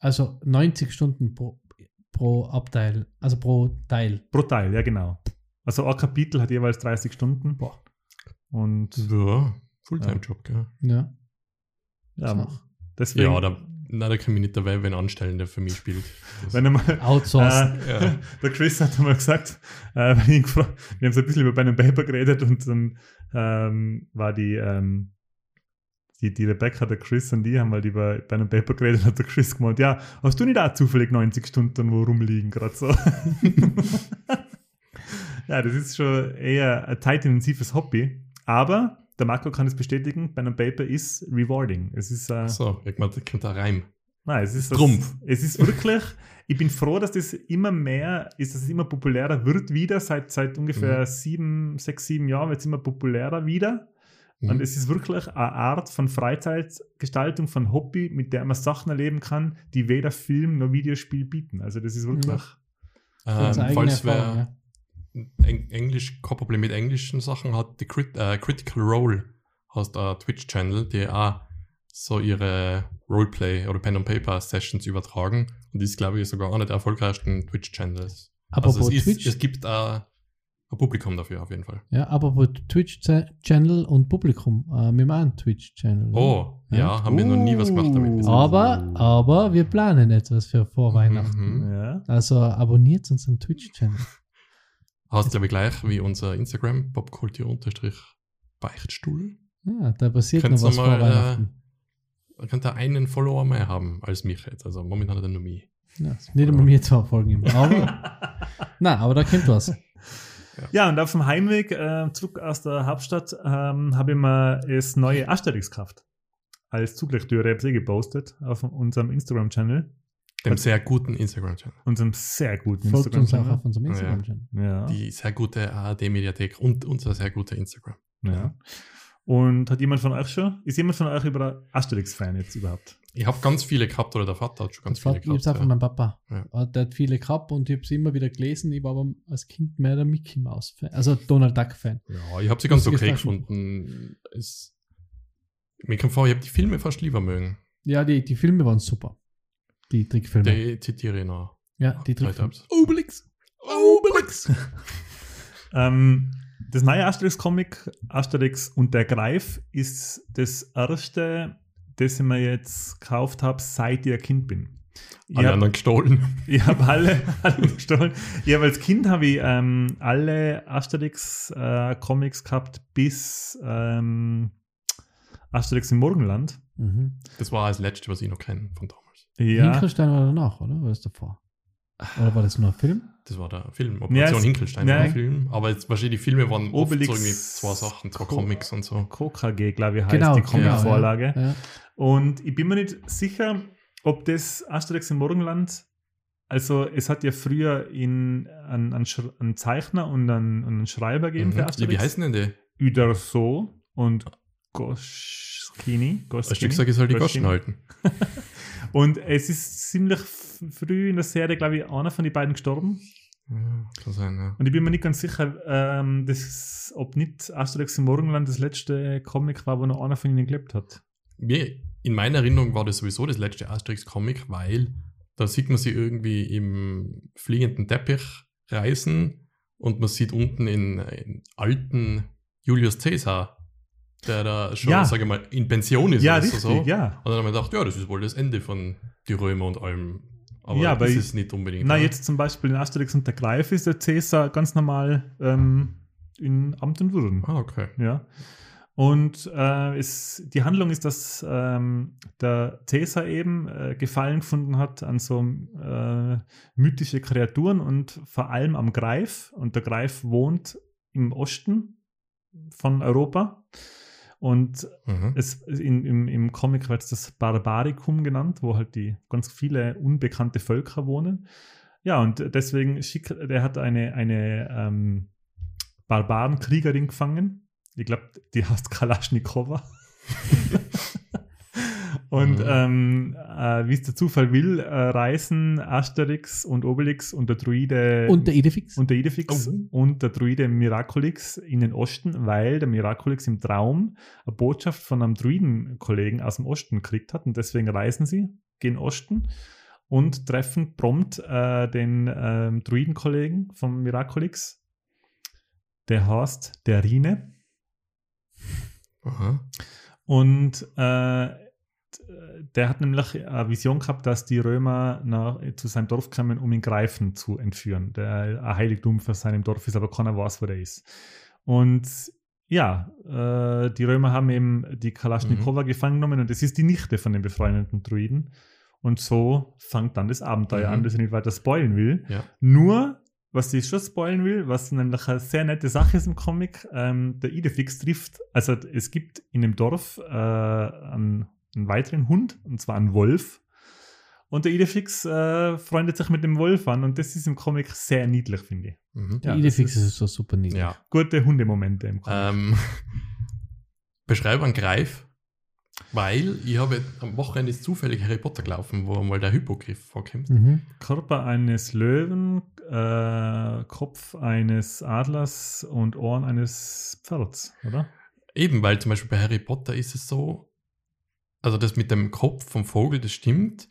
Also 90 Stunden pro, pro Abteil, also pro Teil. Pro Teil, ja genau. Also ein Kapitel hat jeweils 30 Stunden. Boah. Und Ja, Fulltime-Job, gell? Ja. ja, So. deswegen, Ja, da, na, da kann ich nicht dabei, wenn anstellen, der für mich spielt. Das, [LAUGHS] wenn er mal, Outsourcen. Äh, Ja. [LAUGHS] Der Chris hat einmal gesagt, äh, [LAUGHS] wenn ich ihn gefragt- wir haben so ein bisschen über Pen Paper geredet und dann ähm, war die, ähm, die, die Rebecca, der Chris und die haben halt über Pen Paper geredet und hat der Chris gemeint, ja, hast du nicht auch zufällig 90 Stunden wo rumliegen, gerade so. ja, das ist schon eher ein zeitintensives Hobby, aber der Marco kann es bestätigen, Pen Paper ist rewarding. Es ist äh, so, irgendwann kommt der Reim. Nein, es ist das, Trumpf. Es ist wirklich, [LAUGHS] ich bin froh, dass das immer mehr ist, dass es immer populärer wird wieder. Seit, seit ungefähr Mhm. sieben, sechs, sieben Jahren wird es immer populärer wieder. Mhm. Und es ist wirklich eine Art von Freizeitgestaltung, von Hobby, mit der man Sachen erleben kann, die weder Film noch Videospiel bieten. Also das ist wirklich. Unsere Ähm, falls Erfahrung, wer ja. Eng Englisch, kein Problem mit englischen Sachen hat, die Crit äh, Critical Role hast ein Twitch-Channel, die auch so ihre Roleplay oder Pen and Paper Sessions übertragen. Und das ist, glaube ich, sogar einer der erfolgreichsten Twitch-Channels. Also es, ist, Twitch, es gibt äh, ein Publikum dafür auf jeden Fall. ja, apropos Twitch-Channel und Publikum. Äh, wir einen Twitch-Channel. ne? Oh, ja, Ja. haben wir noch nie was gemacht damit. jetzt. Aber, aber wir planen etwas für vor Weihnachten. Mhm. Ja. Also abonniert unseren Twitch-Channel. Hast glaube ich gleich wie unser Instagram, Popkultur-Beichtstuhl. Ja, da passiert Könnt's noch was mal, vor Weihnachten. Da könnte er einen Follower mehr haben als mich jetzt. Also momentan hat er nur mich. Ja, nicht einmal mir zwei Folgen. Aber, [LAUGHS] na, aber da kommt was. Ja, und auf dem Heimweg äh, zurück aus der Hauptstadt ähm, habe ich mir das neue Asterix gekauft. Als Zuglechtüre eh gepostet auf unserem Instagram-Channel. Dem sehr guten Instagram-Channel. Unserem sehr guten Folgt uns auch Instagram-Channel. auf unserem Ja. Instagram-Channel. Ja. Die sehr gute ARD-Mediathek und unser sehr guter Instagram. Ja. Und hat jemand von euch schon, ist jemand von euch über Asterix-Fan jetzt überhaupt? Ich habe ganz viele gehabt oder der Vater hat schon ganz Das viele war, ich hab's gehabt. auch von Ja. meinem Papa. Ja. Der hat viele gehabt und ich habe sie immer wieder gelesen. Ich war aber als Kind mehr der Mickey Mouse-Fan. Also Donald Duck-Fan. ja, ich habe sie ganz okay gefunden. Es, mir kommt vor, ich habe die Filme fast lieber mögen. Ja, die, die Filme waren super. Die Trickfilme. Die zitiere ich noch. Ja, die. Triceratops. Obelix. Obelix. [LAUGHS] Ähm, das neue Asterix-Comic, Asterix und der Greif, ist das erste, das ich mir jetzt gekauft habe, seit ich ein Kind bin. Ich Alle hab- anderen gestohlen. [LAUGHS] Ich habe alle, alle gestohlen. Ich habe als Kind habe ich ähm, alle Asterix-Comics gehabt bis ähm, Asterix im Morgenland. Mhm. Das war das letzte, was ich noch kenne von damals. Ja, Hinkelstein war danach, oder? War das davor? Oder war das nur ein Film? Das war der Film. Ja, Operation es- Hinkelstein ja. war ein Film. Aber jetzt wahrscheinlich die Filme waren Obelix, oft so irgendwie zwei Sachen, zwei Co- Comics und so. KKG, glaube ich, heißt Genau, die genau, Comic-Vorlage. Ja. Und ich bin mir nicht sicher, ob das Asterix im Morgenland, also es hat ja früher in, einen, einen, einen Zeichner und einen, einen Schreiber gegeben Mhm. für Ja, Asterix. wie heißen denn die? Uderso und Goschkini. Hast du gesagt, ich soll die Goschen halten? [LAUGHS] Und es ist ziemlich früh in der Serie, glaube ich, einer von den beiden gestorben. Ja, kann sein, ja. Und ich bin mir nicht ganz sicher, ähm, das, ob nicht Asterix im Morgenland das letzte Comic war, wo noch einer von ihnen gelebt hat. Mir, in meiner Erinnerung war das sowieso das letzte Asterix-Comic, weil da sieht man sie irgendwie im fliegenden Teppich reisen und man sieht unten in, in alten Julius Caesar, der da schon, Ja. sage ich mal, in Pension ist ja, oder richtig, so. ja. Und dann haben wir gedacht, ja, das ist wohl das Ende von die Römer und allem. Aber Ja, das ist nicht unbedingt. Na, oder? jetzt zum Beispiel in Asterix und der Greif ist der Cäsar ganz normal ähm, in Amt und Würden. Ah, okay. Ja. Und äh, es, die Handlung ist, dass ähm, der Cäsar eben äh, Gefallen gefunden hat an so äh, mythische Kreaturen und vor allem am Greif. Und der Greif wohnt im Osten von Europa. Und Mhm. es, in, im, im Comic wird es das Barbaricum genannt, wo halt die ganz viele unbekannte Völker wohnen. Ja, und deswegen schickt, der hat eine, eine ähm, Barbarenkriegerin gefangen. Ich glaube, die heißt Kalaschnikowa. [LAUGHS] und Mhm. ähm, äh, wie es der Zufall will, äh, reisen Asterix und Obelix und der Druide Und der Idefix. und der Idefix Oh. und der Druide Miraculix in den Osten, weil der Miraculix im Traum eine Botschaft von einem Druidenkollegen aus dem Osten gekriegt hat und deswegen reisen sie, gehen Osten und treffen prompt äh, den ähm, Druidenkollegen vom Miraculix. Der heißt der Rine. Aha. Und äh, der hat nämlich eine Vision gehabt, dass die Römer nach, zu seinem Dorf kommen, um ihn Greifen zu entführen. Der ein Heiligtum für seinem Dorf ist, aber keiner weiß, wo der ist. Und ja, äh, die Römer haben eben die Kalaschnikowa gefangen genommen und das ist die Nichte von den befreundeten Druiden. Und so fängt dann das Abenteuer Mhm. an, das ich nicht weiter spoilen will. Ja. Nur, was ich schon spoilen will, was nämlich eine sehr nette Sache ist im Comic, ähm, der Idefix trifft, also es gibt in dem Dorf äh, einen, einen weiteren Hund, und zwar einen Wolf. Und der Idefix äh, freundet sich mit dem Wolf an und das ist im Comic sehr niedlich, finde ich. Mhm. Der Ja, Idefix das ist so super niedlich. Ja. Gute Hundemomente im Comic. Ähm, [LAUGHS] beschreibe einen Greif, weil ich habe am Wochenende ist zufällig Harry Potter gelaufen, wo mal der Hippogriff vorkommt. Mhm. Körper eines Löwen, äh, Kopf eines Adlers und Ohren eines Pferds, oder? Eben, weil zum Beispiel bei Harry Potter ist es so, also das mit dem Kopf vom Vogel, das stimmt.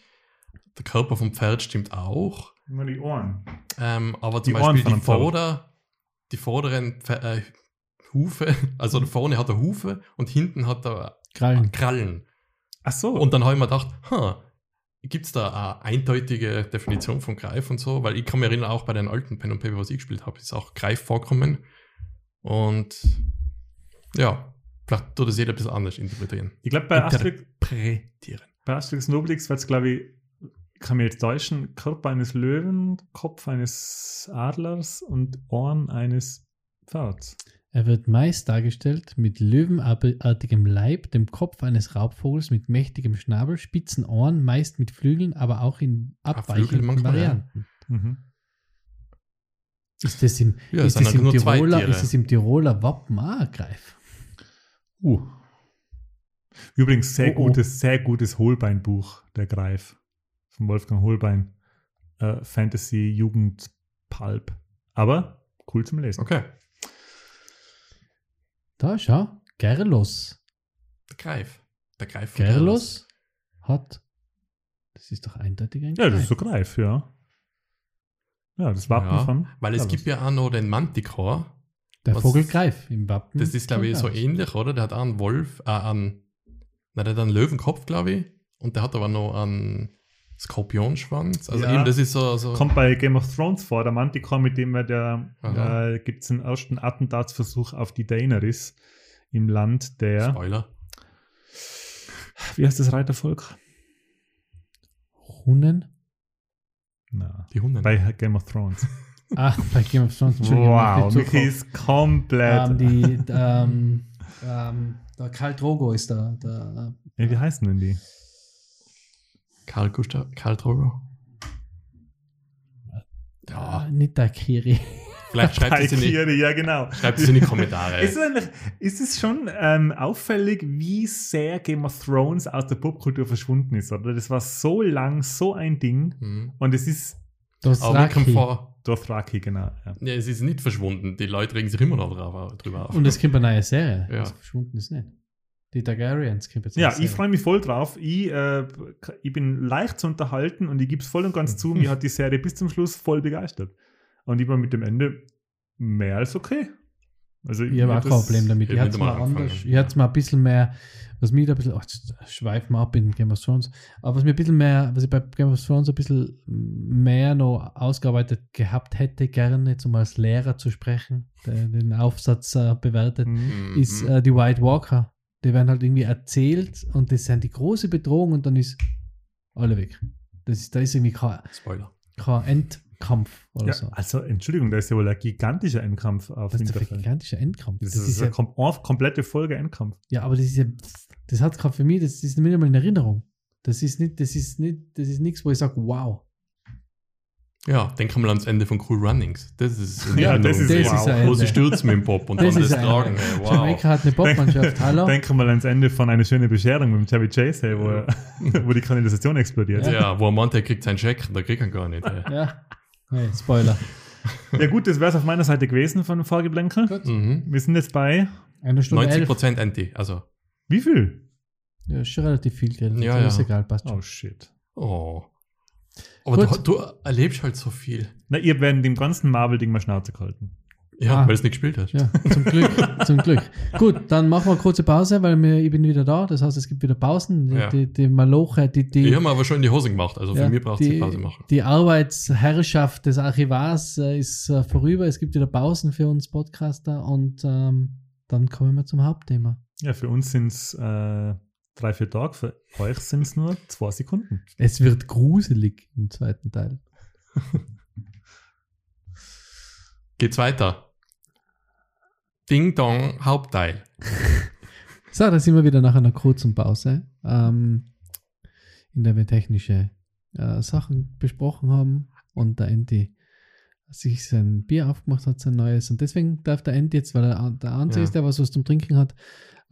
Der Körper vom Pferd stimmt auch. Nur die Ohren. Ähm, aber zum Die Beispiel die. Vorder, die vorderen Pfe- äh, Hufe, [LAUGHS] also vorne hat er Hufe und hinten hat er Krallen. Krallen. Ach so. Und dann habe ich mir gedacht, gibt es da eine eindeutige Definition von Greif und so? Weil ich kann mich erinnern, auch bei den alten Pen und Paper, was ich gespielt habe, ist auch Greif vorkommen. Und ja, vielleicht tut das jeder ein bisschen anders interpretieren. ich glaube, bei Asterix, Interpretieren. Bei Asterix und Obelix wird es, glaube ich, kann mir jetzt täuschen, Körper eines Löwen, Kopf eines Adlers und Ohren eines Pferds. Er wird meist dargestellt mit löwenartigem Leib, dem Kopf eines Raubvogels mit mächtigem Schnabel, spitzen Ohren, meist mit Flügeln, aber auch in Flügel abweichenden manchmal, ja. Varianten. Mhm. Ist das im, Ja, ist sind das im Tiroler, Tiere. ist das im Tiroler Wappen ah, Greif? Uh. Übrigens, sehr Oh, oh. gutes, sehr gutes Holbein-Buch, der Greif. Von Wolfgang Holbein. Äh, Fantasy, Jugend, Pulp. Aber cool zum Lesen. Okay, Da, schau. Gerlos. der Greif. Der Greif von Gerlos hat. Das ist doch eindeutig ein Ja, das Greif. ist so Greif, ja. Ja, das Wappen Ja, von. Weil es gibt ja auch noch den Manticore. Der Was- Vogelgreif im Wappen. Das ist, glaube ich, so ähnlich, oder? Der hat auch einen Wolf, äh, einen, nein, der hat einen Löwenkopf, glaube ich. Und der hat aber noch einen Skorpionschwanz. Also Ja. eben, das ist so, so Kommt bei Game of Thrones vor, der Manticore, mit dem er der äh, gibt es einen ersten Attentatsversuch auf die Daenerys im Land der. Spoiler. Wie heißt das Reitervolk? Hunnen? Na, Die Hunde. bei Game of Thrones. [LAUGHS] Ach, bei Game of Thrones. Wow, Michi ist komplett. ähm, die, ähm, ähm, der Karl Drogo ist da. Der, ja, wie heißen denn die? Karl Gustav, Karl Drogo. äh, Ja, nicht der Kiri. vielleicht schreibt es in die, ja genau. schreibt es in die Kommentare. Ist es, eigentlich, ist es schon ähm, auffällig, wie sehr Game of Thrones aus der Popkultur verschwunden ist, oder? Das war so lang, so ein Ding. Mhm. Und es ist kommt Dothraki. vor, Dothraki, genau. Ja. ja, es ist nicht verschwunden. Die Leute regen sich immer noch drauf, drüber auf. Und es kommt eine neue Serie. Ja. Das verschwunden ist nicht. Die Targaryens kommt jetzt Ja, ich freue mich voll drauf. Ich, äh, ich bin leicht zu unterhalten und ich gebe es voll und ganz zu. Mir hat die Serie bis zum Schluss voll begeistert. Und ich war mit dem Ende mehr als okay. Also Ich habe auch kein Problem damit. Ich hatte es mal anders. Ich hatte es mal ein bisschen mehr, was mir da ein bisschen, jetzt schweifen wir ab in Game of Thrones, aber was mir ein bisschen mehr, was ich bei Game of Thrones ein bisschen mehr noch ausgearbeitet gehabt hätte, gerne, zum als Lehrer zu sprechen, der den Aufsatz äh, bewertet, Mhm. Ist äh, die White Walker. Die werden halt irgendwie erzählt und das sind die große Bedrohung und dann ist alle weg. Das ist, da ist irgendwie kein, Spoiler. kein Endkampf oder Ja, so. also Entschuldigung, da ist ja wohl ein gigantischer Endkampf auf Das ist der Winterfell. gigantische Endkampf. Das, ist, eine kom auf- komplette Folge Endkampf. Ja, aber das ist ja, das hat gerade für mich, das ist nicht einmal in Erinnerung. Das ist nicht, das ist nicht, das ist nichts, wo ich sage, wow. Ja, denk mal ans Ende von Cool Runnings. Das ist in [LAUGHS] Ja, das ist Das wow. ist ein Wo sie stürzen mit dem Bob und Das dann ist das ein tragen. Ende. Hey, wow. Jamaika hat eine Popmannschaft, hallo? Denke mal ans Ende von einer schönen Bescherung mit dem Chevy Chase, hey, wo, er- [LAUGHS] wo die Kanalisation explodiert. Ja. wo er meint, er kriegt seinen Scheck, da kriegt er ihn gar nicht. Hey. Ja. Hey, Spoiler. [LAUGHS] Ja gut, das wäre es auf meiner Seite gewesen von dem Vorgeblänkel. Mhm. Wir sind jetzt bei, Eine Stunde 90 elf. Prozent Anti. Also, wie viel? Ja, ist schon relativ viel geredet. Ja, aber Ist ja. egal, passt schon. Oh shit. oh. Aber du, Gut. du erlebst halt so viel. Na, ihr werden dem ganzen Marvel-Ding mal Schnauze gehalten. Ja, Ah. weil du es nicht gespielt hast. Ja, zum Glück, [LAUGHS] zum Glück. Gut, dann machen wir eine kurze Pause, weil wir, ich bin wieder da. Das heißt, es gibt wieder Pausen. Die, Ja. die, die Maloche, die, die, Die haben aber schon in die Hose gemacht. Also für Ja, mich braucht es Pause machen. Die Arbeitsherrschaft des Archivars äh, ist äh, vorüber. Es gibt wieder Pausen für uns Podcaster und ähm, dann kommen wir zum Hauptthema. Ja, für uns sind es äh, drei, vier Tage, für euch sind es nur zwei Sekunden. Es wird gruselig im zweiten Teil. Geht's weiter. Ding Dong Hauptteil. [LAUGHS] So, da sind wir wieder nach einer kurzen Pause, ähm, in der wir technische äh, Sachen besprochen haben und der Enti sich sein Bier aufgemacht hat, sein neues. Und deswegen darf der Enti jetzt, weil er der Einzige Ja. ist, der was zum Trinken hat,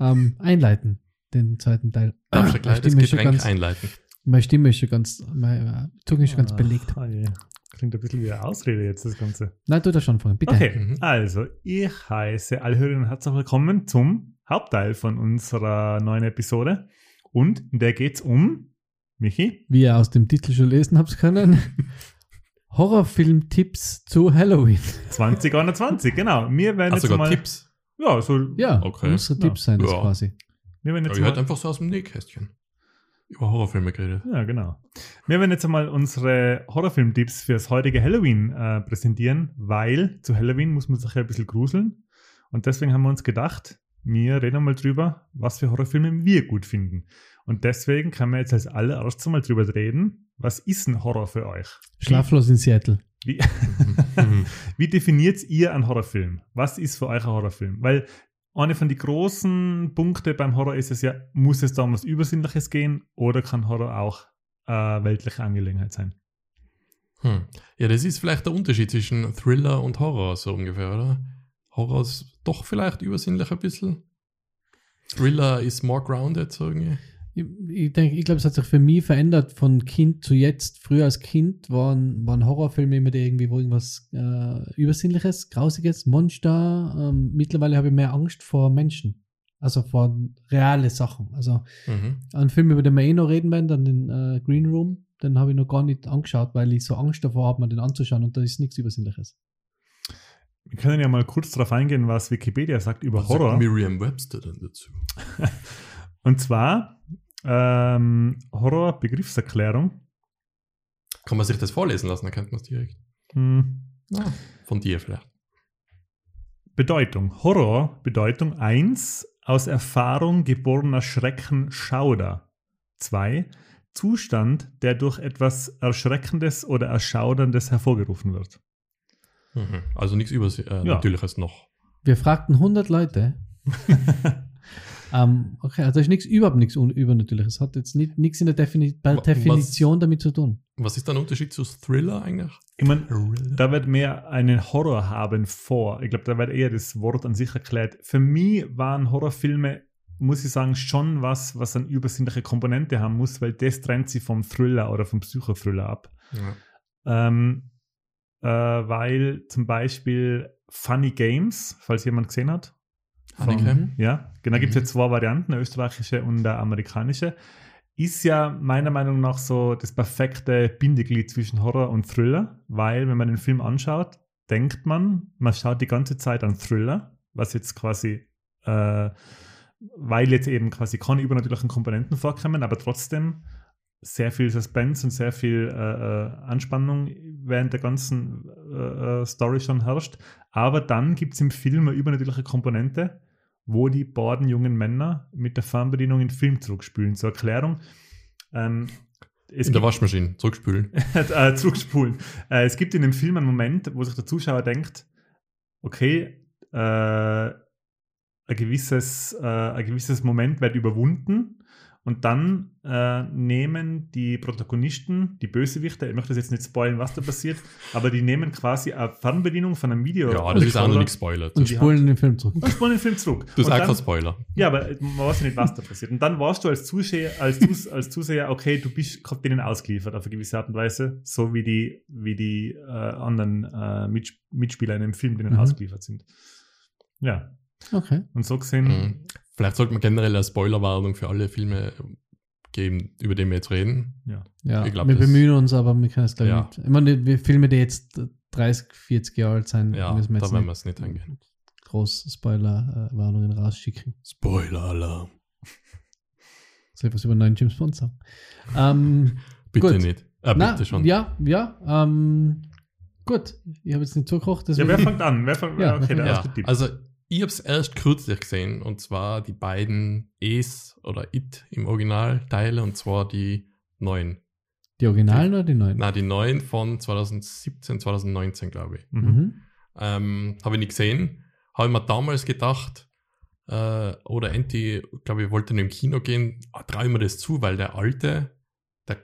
ähm, einleiten, den zweiten Teil. Darfst du gleich das Stimme ist schon Getränk ganz, einleiten. meine Stimme ist schon ganz, meine Zunge ist schon ganz belegt. Ah. Klingt ein bisschen wie eine Ausrede jetzt, das Ganze. Nein, tu das schon vorhin, bitte. Okay, also ich heiße alle Hörerinnen herzlich willkommen zum Hauptteil von unserer neuen Episode. Und in der geht es um, Michi, Wie ihr aus dem Titel schon lesen habt können, [LAUGHS] Horrorfilm-Tipps zu Halloween. 2021, genau. Wir werden Hast jetzt sogar mal, Tipps. ja, so, Ja, Okay. unsere Ja. Tipps sein das Ja. quasi. wir werden Ja, jetzt ich mal, hätte einfach so aus dem Nähkästchen. Über Horrorfilme geredet. Ja, genau. Wir werden jetzt einmal unsere Horrorfilm-Tipps fürs heutige Halloween äh, präsentieren, weil zu Halloween muss man sich ja ein bisschen gruseln. Und deswegen haben wir uns gedacht, wir reden mal drüber, was für Horrorfilme wir gut finden. Und deswegen können wir jetzt als allererstes mal drüber reden, was ist ein Horror für euch? Schlaflos in Seattle. Wie, [LAUGHS] Mhm. wie definiert ihr einen Horrorfilm? Was ist für euch ein Horrorfilm? Weil eine von den großen Punkten beim Horror ist es ja, muss es da um was Übersinnliches gehen oder kann Horror auch äh, weltliche Angelegenheit sein? Hm. Ja, das ist vielleicht der Unterschied zwischen Thriller und Horror, so ungefähr, oder? Horror ist doch vielleicht übersinnlich ein bisschen. Thriller ist more grounded, so irgendwie. Ich, ich denke, ich glaube, es hat sich für mich verändert von Kind zu jetzt. Früher als Kind waren, waren Horrorfilme immer die irgendwie, wo irgendwas äh, Übersinnliches, Grausiges, Monster. Ähm, mittlerweile habe ich mehr Angst vor Menschen. Also von reale Sachen. Also Mhm. ein Film, über den wir eh noch reden werden, dann den äh, Green Room, den habe ich noch gar nicht angeschaut, weil ich so Angst davor habe, mir den anzuschauen und da ist nichts Übersinnliches. Wir können ja mal kurz darauf eingehen, was Wikipedia sagt über Was sagt Horror. Miriam Webster denn dazu? [LAUGHS] Und zwar ähm, Horror, Begriffserklärung. Kann man sich das vorlesen lassen, dann kennt man es direkt. Hm. Von dir vielleicht. Bedeutung. Horror, Bedeutung 1. Aus Erfahrung geborener Schrecken, Schauder. 2. Zustand, der durch etwas Erschreckendes oder Erschauderndes hervorgerufen wird. Mhm. Also nichts Übers äh, Ja. Natürliches noch. Wir fragten 100 Leute. [LAUGHS] ähm, okay, also da ist nichts, überhaupt nichts Übernatürliches. Hat jetzt nicht, nichts in der Defini per Wa- Definition damit zu tun. Was ist der Unterschied zu Thriller eigentlich? Ich meine, da wird mehr einen Horror haben vor. Ich glaube, da wird eher das Wort an sich erklärt. Für mich waren Horrorfilme, muss ich sagen, schon was, was eine übersinnliche Komponente haben muss, weil das trennt sie vom Thriller oder vom Psychothriller ab. Ja. Ähm, äh, weil zum Beispiel Funny Games, falls jemand gesehen hat. Von- Game? Ja, genau, gibt es Mhm. ja zwei Varianten, eine österreichische und eine amerikanische. Ist ja meiner Meinung nach so das perfekte Bindeglied zwischen Horror und Thriller, weil wenn man den Film anschaut, denkt man, man schaut die ganze Zeit an Thriller, was jetzt quasi, äh, weil jetzt eben quasi keine übernatürlichen Komponenten vorkommen, aber trotzdem sehr viel Suspense und sehr viel äh, äh, Anspannung während der ganzen äh, äh, Story schon herrscht. Aber dann gibt es im Film eine übernatürliche Komponente, wo die beiden jungen Männer mit der Fernbedienung in den Film zurückspülen. Zur Erklärung. Ähm, es In der Waschmaschine zurückspülen. [LAUGHS] äh, zurückspulen. Äh, es gibt in dem Film einen Moment, wo sich der Zuschauer denkt, okay, äh, ein, gewisses, äh, ein gewisses Moment wird überwunden und dann äh, nehmen die Protagonisten, die Bösewichter, ich möchte das jetzt nicht spoilen, was da passiert, [LAUGHS] aber die nehmen quasi eine Fernbedienung von einem Video Ja, das ist auch noch nicht gespoilert. Und spulen den Film zurück. und spulen den Film zurück. Du Und sagst dann- kein Spoiler. ja, aber man weiß ja nicht, was da passiert. Und dann warst du als Zuseher, als, Zus als Zuseher, okay, du bist gerade denen ausgeliefert auf eine gewisse Art und Weise, so wie die, wie die äh, anderen äh, Mits Mitspieler in dem Film denen Mhm. ausgeliefert sind. Ja, Okay. und so gesehen, Mhm. Vielleicht sollte man generell eine Spoilerwarnung für alle Filme geben, über die wir jetzt reden. Ja, Ich glaub, wir das- bemühen uns, aber wir können es glaube ich Ja. nicht. Ich meine, wir Filme, die jetzt 30, 40 Jahre alt sind, Ja, müssen wir da jetzt werden wir nicht es nicht angehen. groß Spoiler-Warnungen rausschicken. Spoiler-Alarm. Soll ich was über einen neuen James Bond sagen? ähm, [LAUGHS] Bitte Gut. nicht. Äh, na, bitte schon. Ja, ja. Ähm, gut, ich habe jetzt nicht zugekocht. ja, wer fängt an? Wer fängt, Ja, okay, der Ja, erste Tipp. also ich habe es erst kürzlich gesehen und zwar die beiden Es oder It im Originalteile und zwar die neuen. die Originalen oder die neuen? Na, die neuen von 2017, 2019, glaube ich. mhm. Mhm. Ähm, habe ich nicht gesehen. Habe ich mir damals gedacht, äh, oder Enti, glaube ich, wollte nur im Kino gehen, ah, traue ich mir das zu, weil der alte, der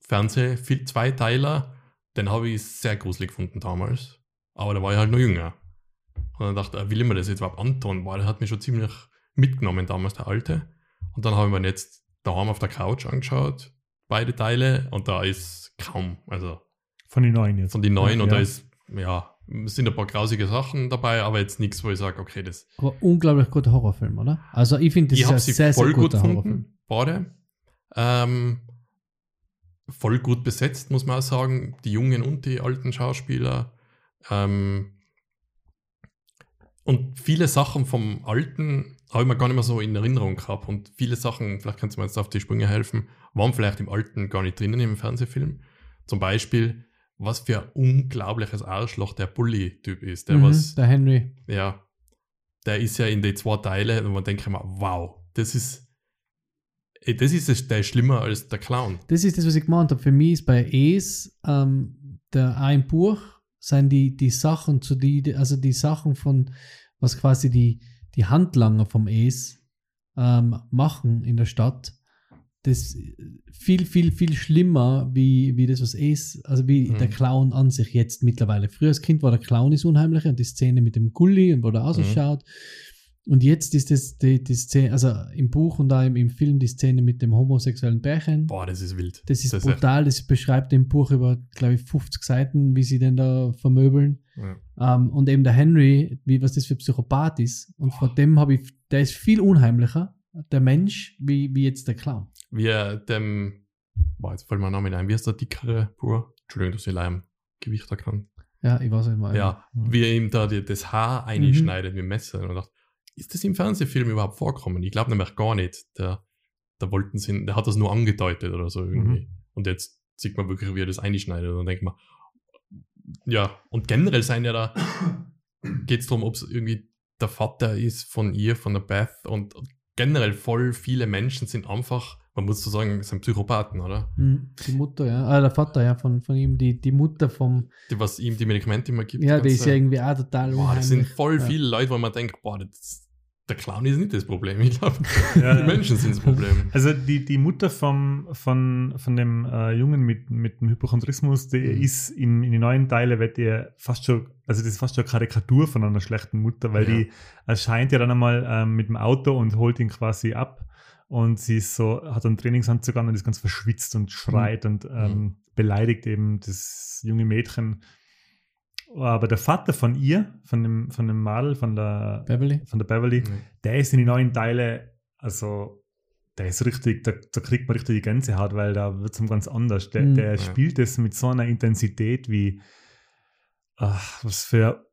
Fernseh, viel Zweiteiler, den habe ich sehr gruselig gefunden damals. Aber da war ich halt noch jünger. Und dann dachte ich, will ich mir das jetzt überhaupt antun? Weil der hat mich schon ziemlich mitgenommen damals, der alte. Und dann habe ich mir jetzt daheim auf der Couch angeschaut, beide Teile, und da ist kaum, also Von den neuen jetzt. von den neuen und Ja. da ist, ja, es sind ein paar grausige Sachen dabei, aber jetzt nichts, wo ich sage, okay, das. Aber unglaublich guter Horrorfilm, oder? Also ich finde, das ich ist ein sie sehr, sehr voll gut guter Horrorfilm. gefunden, beide. Ähm, voll gut besetzt, muss man auch sagen. Die jungen und die alten Schauspieler. Ähm, und viele Sachen vom Alten habe ich mir gar nicht mehr so in Erinnerung gehabt. Und viele Sachen, vielleicht kannst du mir jetzt auf die Sprünge helfen, waren vielleicht im Alten gar nicht drinnen im Fernsehfilm. Zum Beispiel, was für ein unglaubliches Arschloch der Bully-Typ ist. Der Mhm, was, der Henry. ja, der ist ja in die zwei Teile und man denkt immer, wow, das ist, das ist, der schlimmer als der Clown. Das ist das, was ich gemeint habe. Für mich ist bei Es ähm, der ein Buch sind die, die Sachen zu die, also die Sachen von, was quasi die, die Handlanger vom Es ähm, machen in der Stadt. Das viel, viel, viel schlimmer wie, wie das, was Es, also wie Mhm. der Clown an sich jetzt mittlerweile. Früher als Kind war der Clown das Unheimliche und die Szene mit dem Gully und wo der ausschaut. Und jetzt ist das die, die Szene, also im Buch und da im, im Film die Szene mit dem homosexuellen Pärchen. Boah, das ist wild. Das ist echt- brutal, das beschreibt im Buch über, glaube ich, 50 Seiten, wie sie den da vermöbeln. ja. Ähm, und eben der Henry, wie was das für Psychopath ist. Und vor dem habe ich der ist viel unheimlicher, der Mensch, wie, wie jetzt der Clown. Wie äh, dem, boah, jetzt fällt mir ein Name ein, wie ist der dickere Bur? Entschuldigung, dass ich leider am Gewicht erkannt. Ja, ich weiß nicht mal. Ja, wie er ihm da die, das Haar einschneidet mit dem Messer. Und dachte, ist das im Fernsehfilm überhaupt vorkommen? Ich glaube nämlich gar nicht. Der, der wollten sie, der hat das nur angedeutet oder so irgendwie. Und jetzt sieht man wirklich, wie er das einschneidet. Und dann denkt man, ja, und generell sein ja da, [COUGHS] geht es darum, ob es irgendwie der Vater ist von ihr, von der Beth. Und generell voll viele Menschen sind einfach, man muss so sagen, sind Psychopathen, oder? Mhm. Die Mutter, ja. Ah, der Vater, ja, von, von ihm, die, die Mutter vom. Die, was ihm die Medikamente immer gibt. Ja, die ist ja irgendwie auch total Boah, das sind voll Ja. viele Leute, wo man denkt, boah, das, der Clown ist nicht das Problem. Ich glaube, Ja, die ja. Menschen sind das Problem. Also die, die Mutter vom, von, von dem äh, Jungen mit, mit dem Hypochondrismus, die Mhm. ist in, in den neuen Teilen wird ihr fast schon, also das ist fast schon eine Karikatur von einer schlechten Mutter, weil Ja. die erscheint ja dann einmal ähm, mit dem Auto und holt ihn quasi ab und sie ist so, hat einen Trainingsanzug an und ist ganz verschwitzt und schreit und ähm, beleidigt eben das junge Mädchen. Aber der Vater von ihr, von dem, von dem Madel, von der, Beverly? von der Beverly, Mhm. der ist in die neuen Teile, also der ist richtig, da, da kriegt man richtig die Gänsehaut, weil da wird es ganz anders. Der, Mhm. der Ja. spielt es mit so einer Intensität wie, ach, was für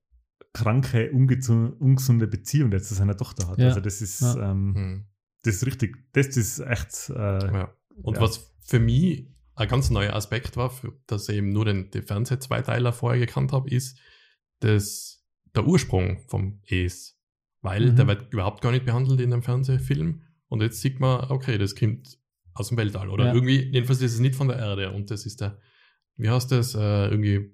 kranke, ungesunde Beziehung der zu seiner Tochter hat. Ja. Also das ist, Ja. ähm, Mhm. das ist richtig, das ist echt, äh, Ja. Und Ja. was für mich ein ganz neuer Aspekt war, für, dass ich eben nur den, den Fernseh-Zweiteiler vorher gekannt habe, ist das, der Ursprung vom Es. Weil Mhm. der wird überhaupt gar nicht behandelt in einem Fernsehfilm. Und jetzt sieht man, okay, das kommt aus dem Weltall. Oder Ja. irgendwie, jedenfalls ist es nicht von der Erde. Und das ist der, wie heißt das, äh, irgendwie,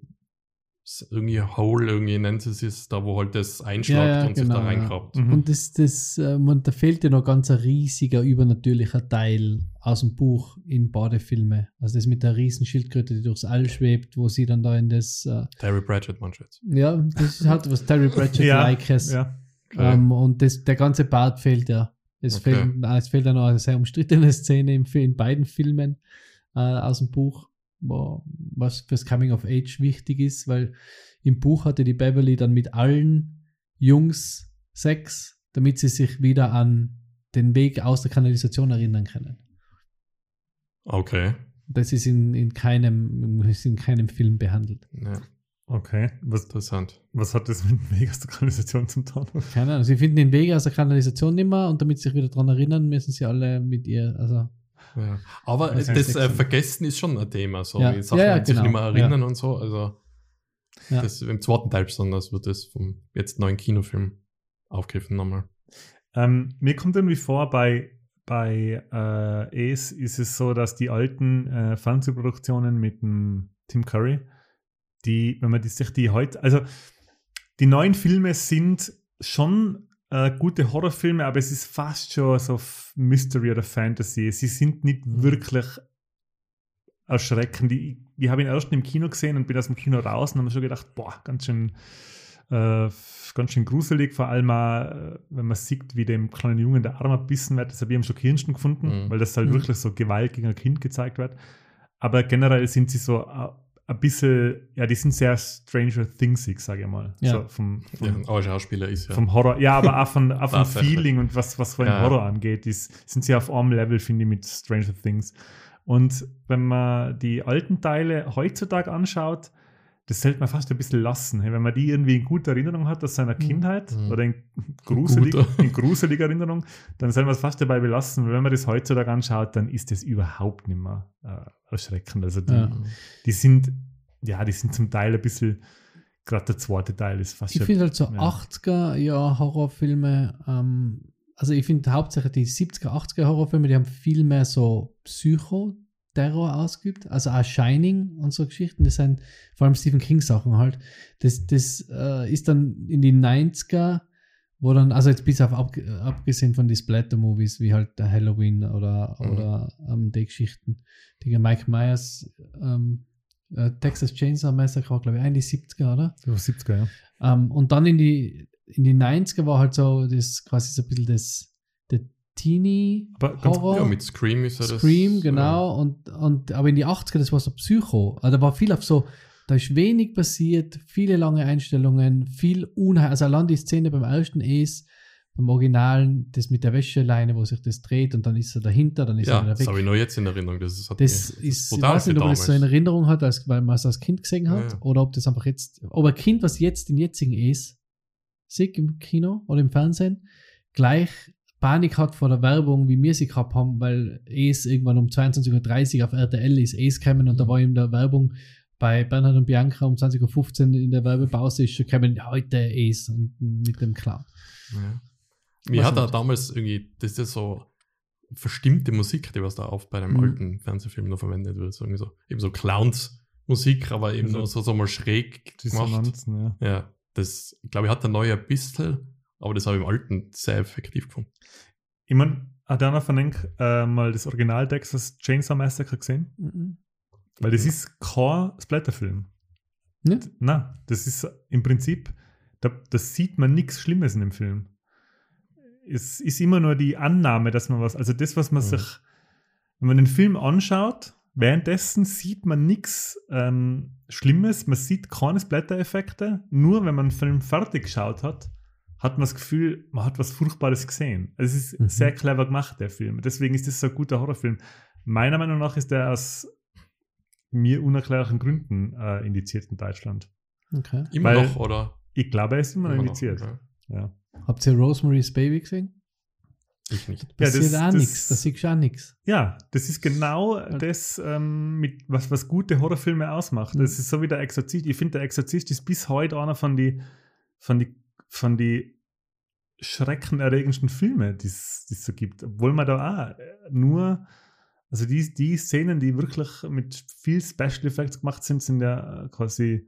irgendwie Hole, irgendwie nennt es es, da wo halt das einschlagt Ja, ja, und sich da genau, ja. Mhm. Und das, das, äh, man, da fehlt ja noch ganz ein riesiger übernatürlicher Teil aus dem Buch in Badefilme. Also das mit der riesen Schildkröte, die durchs All schwebt, wo sie dann da in das, äh, Terry Pratchett, manche jetzt. ja, das hat was Terry Pratchett [LAUGHS] ja. Okay. Ähm, und das, der ganze Part fehlt ja. Es, Okay. fehlt, es fehlt ja noch eine sehr umstrittene Szene im, Fi- in beiden Filmen äh, aus dem Buch, was fürs Coming of Age wichtig ist, weil im Buch hatte die Beverly dann mit allen Jungs Sex, damit sie sich wieder an den Weg aus der Kanalisation erinnern können. Okay. Das ist in, in, keinem, ist in keinem Film behandelt. Ja, Okay. Was, interessant. was hat das mit Vegas-Kanalisation zum tun? Keine Ahnung. Sie finden den Weg aus der Kanalisation nicht mehr und damit sie sich wieder daran erinnern, müssen sie alle mit ihr, also Ja. Aber Das das, äh. Vergessen ist schon ein Thema. So. Ja. Wie Sachen Ja, ja, an sich genau. nicht mehr erinnern und so. Also das im zweiten Teil besonders wird das vom jetzt neuen Kinofilm aufgegriffen nochmal. Ähm, mir kommt irgendwie vor, bei, bei äh, Ace ist es so, dass die alten äh, Fernsehproduktionen mit dem Tim Curry, die, wenn man die, sich die heute, also die neuen Filme sind schon äh, gute Horrorfilme, aber es ist fast schon so Mystery oder Fantasy. Sie sind nicht wirklich erschreckend. Ich, ich habe ihn erst im Kino gesehen und bin aus dem Kino raus und habe mir schon gedacht, boah, ganz schön äh, ganz schön gruselig, vor allem auch, äh, wenn man sieht, wie dem kleinen Jungen der Arm abbissen wird. Das habe ich am schockierendsten gefunden, Mhm. weil das halt Mhm. wirklich so Gewalt gegen ein Kind gezeigt wird. Aber generell sind sie so äh, ein bisschen, ja, die sind sehr Stranger Thingsig, sage ich mal. Ja. So vom, Ja, vom, aber Schauspieler ist ja. vom Horror. Ja, aber auch von, auch vom. Feeling und was, was von Ja. Horror angeht, ist, sind sie auf einem Level, finde ich, mit Stranger Things. Und wenn man die alten Teile heutzutage anschaut, das sollte man fast ein bisschen lassen. Wenn man die irgendwie in guter Erinnerung hat aus seiner Kindheit Mhm. oder in, [LAUGHS] gruselig, in gruseliger Erinnerung, dann soll man es fast dabei belassen. Weil wenn man das heutzutage anschaut, dann ist das überhaupt nicht mehr äh, erschreckend. Also die, Ja. die sind, ja, die sind zum Teil ein bisschen, gerade der zweite Teil ist fast Ich finde halt so ja. 80er Jahr Horrorfilme, ähm, also ich finde hauptsächlich die 70er, 80er Horrorfilme, die haben viel mehr so Psycho-Terror ausgeübt, also auch Shining und so Geschichten, das sind vor allem Stephen King Sachen halt. Das, das äh, ist dann in die 90er, wo dann, also jetzt bis auf ab, abgesehen von die Splatter-Movies, wie halt der Halloween oder, Mhm. oder ähm, die Geschichten, die Mike Myers, ähm, äh, Texas Chainsaw Massacre glaube ich, eigentlich 70er, oder? So 70er, ja. Ähm, und dann in die, in die 90er war halt so das quasi so ein bisschen das der Teenie Aber ganz- Horror. Ja, mit Scream ist das. Scream, äh, genau. Und, und, aber in die 80er, das war so Psycho. Also da war viel auf so, da ist wenig passiert, viele lange Einstellungen, viel Unheil. Also allein die Szene beim ersten ist, beim Originalen, das mit der Wäscheleine, wo sich das dreht und dann ist er dahinter, dann ist er Ja, wieder das weg. habe ich noch jetzt in Erinnerung. Das ist, hat Das mir- ist, ich weiß nicht, ob man das so in. Erinnerung hat, als, weil man es als Kind gesehen hat, Ja, ja. oder ob das einfach jetzt, ob ein Kind, was jetzt in jetzigen ist, sieht im Kino oder im Fernsehen, gleich Panik hat vor der Werbung, wie wir sie gehabt haben, weil es irgendwann um 22.30 Uhr auf RTL ist, es gekommen und da war in der Werbung bei Bernhard und Bianca um 20.15 Uhr in der Werbepause ist schon gekommen, heute es und mit dem Clown. Ja. Mir hat er nicht? damals irgendwie, das ist ja so verstimmte Musik, die was da auf bei einem Mhm. alten Fernsehfilm noch verwendet wird. So, irgendwie so, eben so Clowns-Musik, aber eben Also nur so, so mal schräg gemacht. Ja. Ja, das, ich glaube, ich hat der neue ein bisschen, aber das habe ich im alten sehr effektiv gefunden. Ich meine, hat einer von euch äh, mal das Original Texas Chainsaw Massacre gesehen? Mhm. Weil das ist kein Splatterfilm. Ja. Nein, das ist im Prinzip, da, das sieht man nichts Schlimmes in dem Film. Es ist immer nur die Annahme, dass man was, also das, was man Mhm. sich, wenn man den Film anschaut, währenddessen sieht man nichts ähm, Schlimmes, man sieht keine Splatter-Effekte, nur wenn man den Film fertig geschaut hat, hat man das Gefühl, man hat was Furchtbares gesehen. Also es ist Mhm. sehr clever gemacht, der Film. Deswegen ist das so ein guter Horrorfilm. Meiner Meinung nach ist der aus mir unerklärlichen Gründen äh, indiziert in Deutschland. Okay. Immer Weil- noch, oder? Ich glaube, er ist immer noch Immer noch, indiziert. ja. Ja. Habt ihr Rosemary's Baby gesehen? Ich nicht. Ja, Passiert das- auch das- nichts, da siehst du auch nichts. ja, das ist genau das, ähm, mit, was, was gute Horrorfilme ausmacht. Mhm. Das ist so wie der Exorzist. Ich finde, der Exorzist ist bis heute einer von die, von die, von die schreckenerregendsten Filme, die es so gibt. Obwohl man da auch äh, nur, also die, die Szenen, die wirklich mit viel Special Effects gemacht sind, sind ja äh, quasi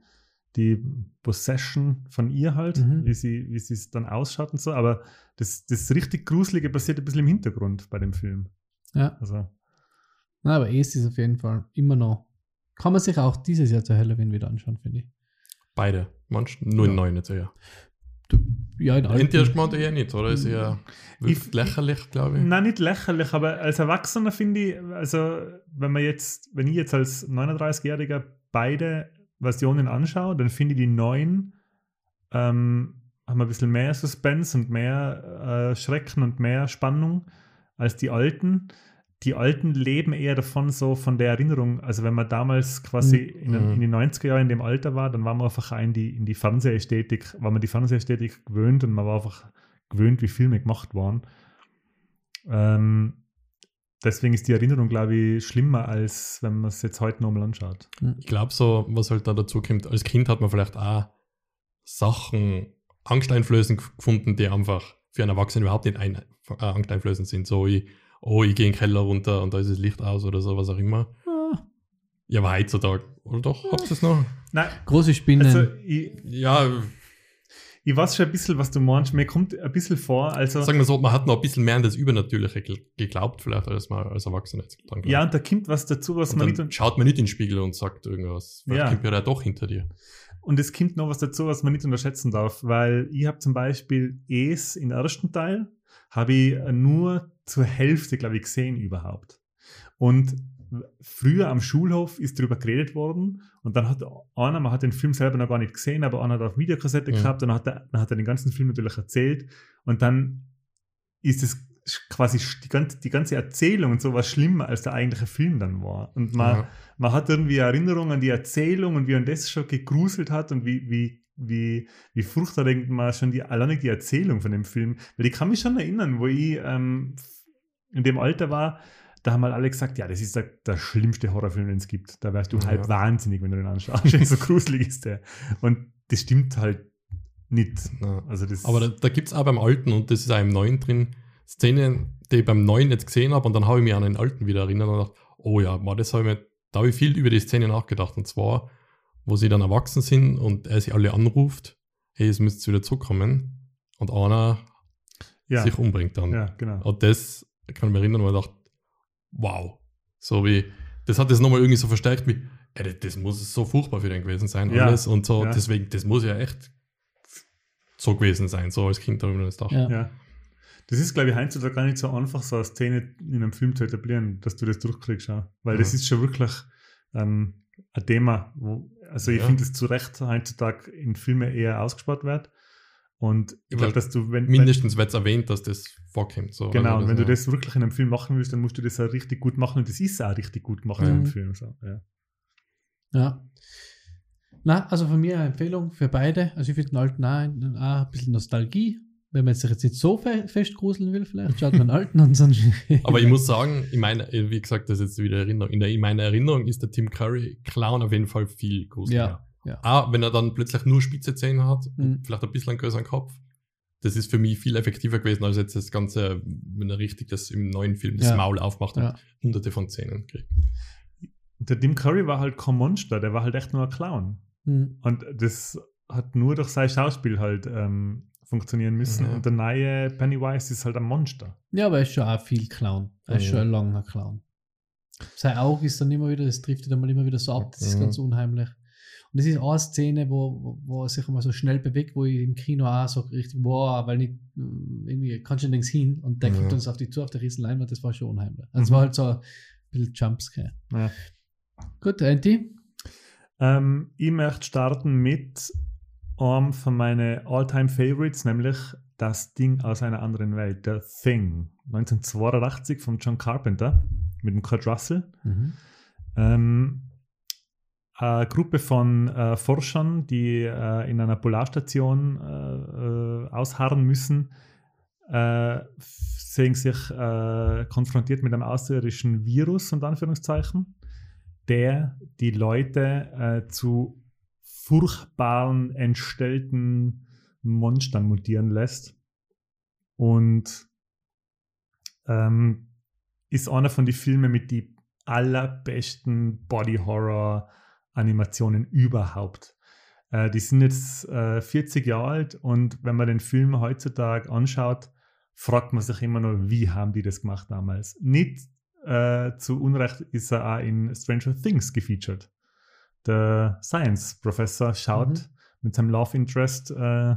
die Possession von ihr halt, Mhm. wie sie wie es dann ausschaut und so. Aber das, das richtig Gruselige passiert ein bisschen im Hintergrund bei dem Film. Ja, Also, Na, aber es ist auf jeden Fall immer noch. Kann man sich auch dieses Jahr zu Halloween wieder anschauen, finde ich. Beide. Manch, nur in Ja. neun jetzt eher. Du, ja, in alten- Endlich gemeint eher nicht, oder? Ist Ich- lächerlich, glaube ich. Nein, nicht lächerlich, aber als Erwachsener finde ich, also wenn man jetzt, wenn ich jetzt als 39-Jähriger beide Versionen anschaue, dann finde ich die neuen ähm, haben ein bisschen mehr Suspense und mehr äh, Schrecken und mehr Spannung als die alten. Die alten leben eher davon, so von der Erinnerung. Also, wenn man damals quasi in, den, Mhm. in den 90er Jahren in dem Alter war, dann war man einfach in die, in die Fernsehästhetik, war man die Fernsehästhetik gewöhnt und man war einfach gewöhnt, wie Filme gemacht waren. Ähm, deswegen ist die Erinnerung, glaube ich, schlimmer, als wenn man es jetzt heute nochmal anschaut. Ich glaube so, was halt da dazu kommt, als Kind hat man vielleicht auch Sachen angsteinflößend gefunden, die einfach für einen Erwachsenen überhaupt nicht ein, äh, angsteinflößend sind. So, ich, oh, ich gehe in den Keller runter und da ist das Licht aus oder so, was auch immer. Ja, aber heutzutage, oder doch, habt ihr es noch? Nein, große Spinnen. also ich, Ja, ich weiß schon ein bisschen, was du meinst. Mir kommt ein bisschen vor, also. sagen wir so, man hat noch ein bisschen mehr an das Übernatürliche geglaubt, vielleicht, als man als Erwachsener jetzt dran Ja, und da kommt was dazu, was und man dann nicht. schaut man nicht in den Spiegel und sagt irgendwas. Vielleicht Ja. kommt ja doch hinter dir. Und es kommt noch was dazu, was man nicht unterschätzen darf, weil ich habe zum Beispiel Es im ersten Teil, habe ich nur zur Hälfte, glaube ich, gesehen überhaupt. Und früher am Schulhof ist darüber geredet worden und dann hat einer, man hat den Film selber noch gar nicht gesehen, aber einer hat auf Videokassette Mhm. gehabt und dann hat, er, dann hat er den ganzen Film natürlich erzählt und dann ist es quasi die ganze, die ganze Erzählung und sowas schlimmer, als der eigentliche Film dann war. Und man, Ja. man hat irgendwie Erinnerungen an die Erzählung und wie man das schon gegruselt hat und wie, wie, wie, wie furchterregend man schon die, alleine die Erzählung von dem Film, weil ich kann mich schon erinnern, wo ich ähm, in dem Alter war, da haben halt alle gesagt, ja, das ist der, der schlimmste Horrorfilm, den es gibt. Da wärst du Ja. halb wahnsinnig, wenn du den anschaust. [LAUGHS] so gruselig ist der. Und das stimmt halt nicht. Ja. Also das Aber da, da gibt es auch beim Alten, und das ist auch im Neuen drin, Szenen, die ich beim Neuen jetzt gesehen habe, und dann habe ich mich an den Alten wieder erinnert und gedacht, oh ja, man, das habe ich mir, da habe ich viel über die Szene nachgedacht. Und zwar, wo sie dann erwachsen sind und er sie alle anruft, hey, jetzt müsst ihr wieder zurückkommen. Und einer ja, sich umbringt dann. ja, genau. Und das kann ich mich erinnern, wo ich dachte, wow. So wie, das hat das nochmal irgendwie so verstärkt wie, ey, das, das muss so furchtbar für den gewesen sein, Ja. alles. Und so, Ja. deswegen, das muss ja echt so gewesen sein, so als Kind habe ich mir das gedacht. ja. Ja. Das ist, glaube ich, heutzutage gar nicht so einfach, so eine Szene in einem Film zu etablieren, dass du das durchkriegst. Ja. Weil das ist schon wirklich ähm, ein Thema. Wo, also ich Ja. finde es zu Recht heutzutage in Filmen eher ausgespart wird. Und ich glaube, dass du, wenn. Mindestens wird es erwähnt, dass das vorkommt. So. Genau, Also und wenn du ja. das wirklich in einem Film machen willst, dann musst du das auch richtig gut machen und das ist auch richtig gut gemacht in Mhm. einem Film. So. Ja. Ja. Na, also von mir eine Empfehlung für beide. Also ich finde den alten auch, ein- auch ein bisschen Nostalgie. Wenn man sich jetzt nicht so fe fest gruseln will, vielleicht schaut man den alten und sonst. [LAUGHS] Aber ich [LAUGHS] muss sagen, ich meine, wie gesagt, das ist jetzt wieder Erinnerung. In, der, in meiner Erinnerung ist der Tim Curry Clown auf jeden Fall viel gruseliger. Ja, ja. Auch wenn er dann plötzlich nur spitze Zähne hat Mhm. und vielleicht ein bisschen einen größeren Kopf. Das ist für mich viel effektiver gewesen, als jetzt das Ganze, wenn er richtig das im neuen Film das Ja. Maul aufmacht und Ja. hunderte von Zähnen kriegt. Der Tim Curry war halt kein Monster, der war halt echt nur ein Clown. Hm. Und das hat nur durch sein Schauspiel halt ähm, funktionieren müssen. Ja. Und der neue Pennywise ist halt ein Monster. Ja, aber er ist schon auch viel Clown. Er ist Mhm. schon ein langer Clown. Sein Auge ist dann immer wieder, das trifft dann mal immer wieder so ab, das ist Mhm. ganz unheimlich. Und das ist auch eine Szene, wo, wo, er sich immer so schnell bewegt, wo ich im Kino auch so richtig, wow, weil nicht, mm, irgendwie kannst du nirgends hin und der Ja. kommt uns auf die Tour auf der riesen Leinwand, das war schon unheimlich. Also es Mhm. war halt so ein bisschen Jumpscare. Ja. Gut, Andy? Ähm, ich möchte starten mit einem von meinen All-Time-Favorites, nämlich das Ding aus einer anderen Welt, The Thing. 1982 von John Carpenter mit dem Kurt Russell. Mhm. Ähm, eine Gruppe von äh, Forschern, die äh, in einer Polarstation äh, äh, ausharren müssen, äh, sehen sich äh, konfrontiert mit einem außerirdischen Virus, unter Anführungszeichen, der die Leute äh, zu furchtbaren, entstellten Monstern mutieren lässt. Und ähm, ist einer von den Filmen mit die allerbesten Body Horror Animationen überhaupt. Äh, die sind jetzt äh, 40 Jahre alt und wenn man den Film heutzutage anschaut, fragt man sich immer nur, wie haben die das gemacht damals? Nicht äh, zu Unrecht ist er auch in Stranger Things gefeatured. Der Science Professor schaut Mhm. mit seinem Love Interest äh,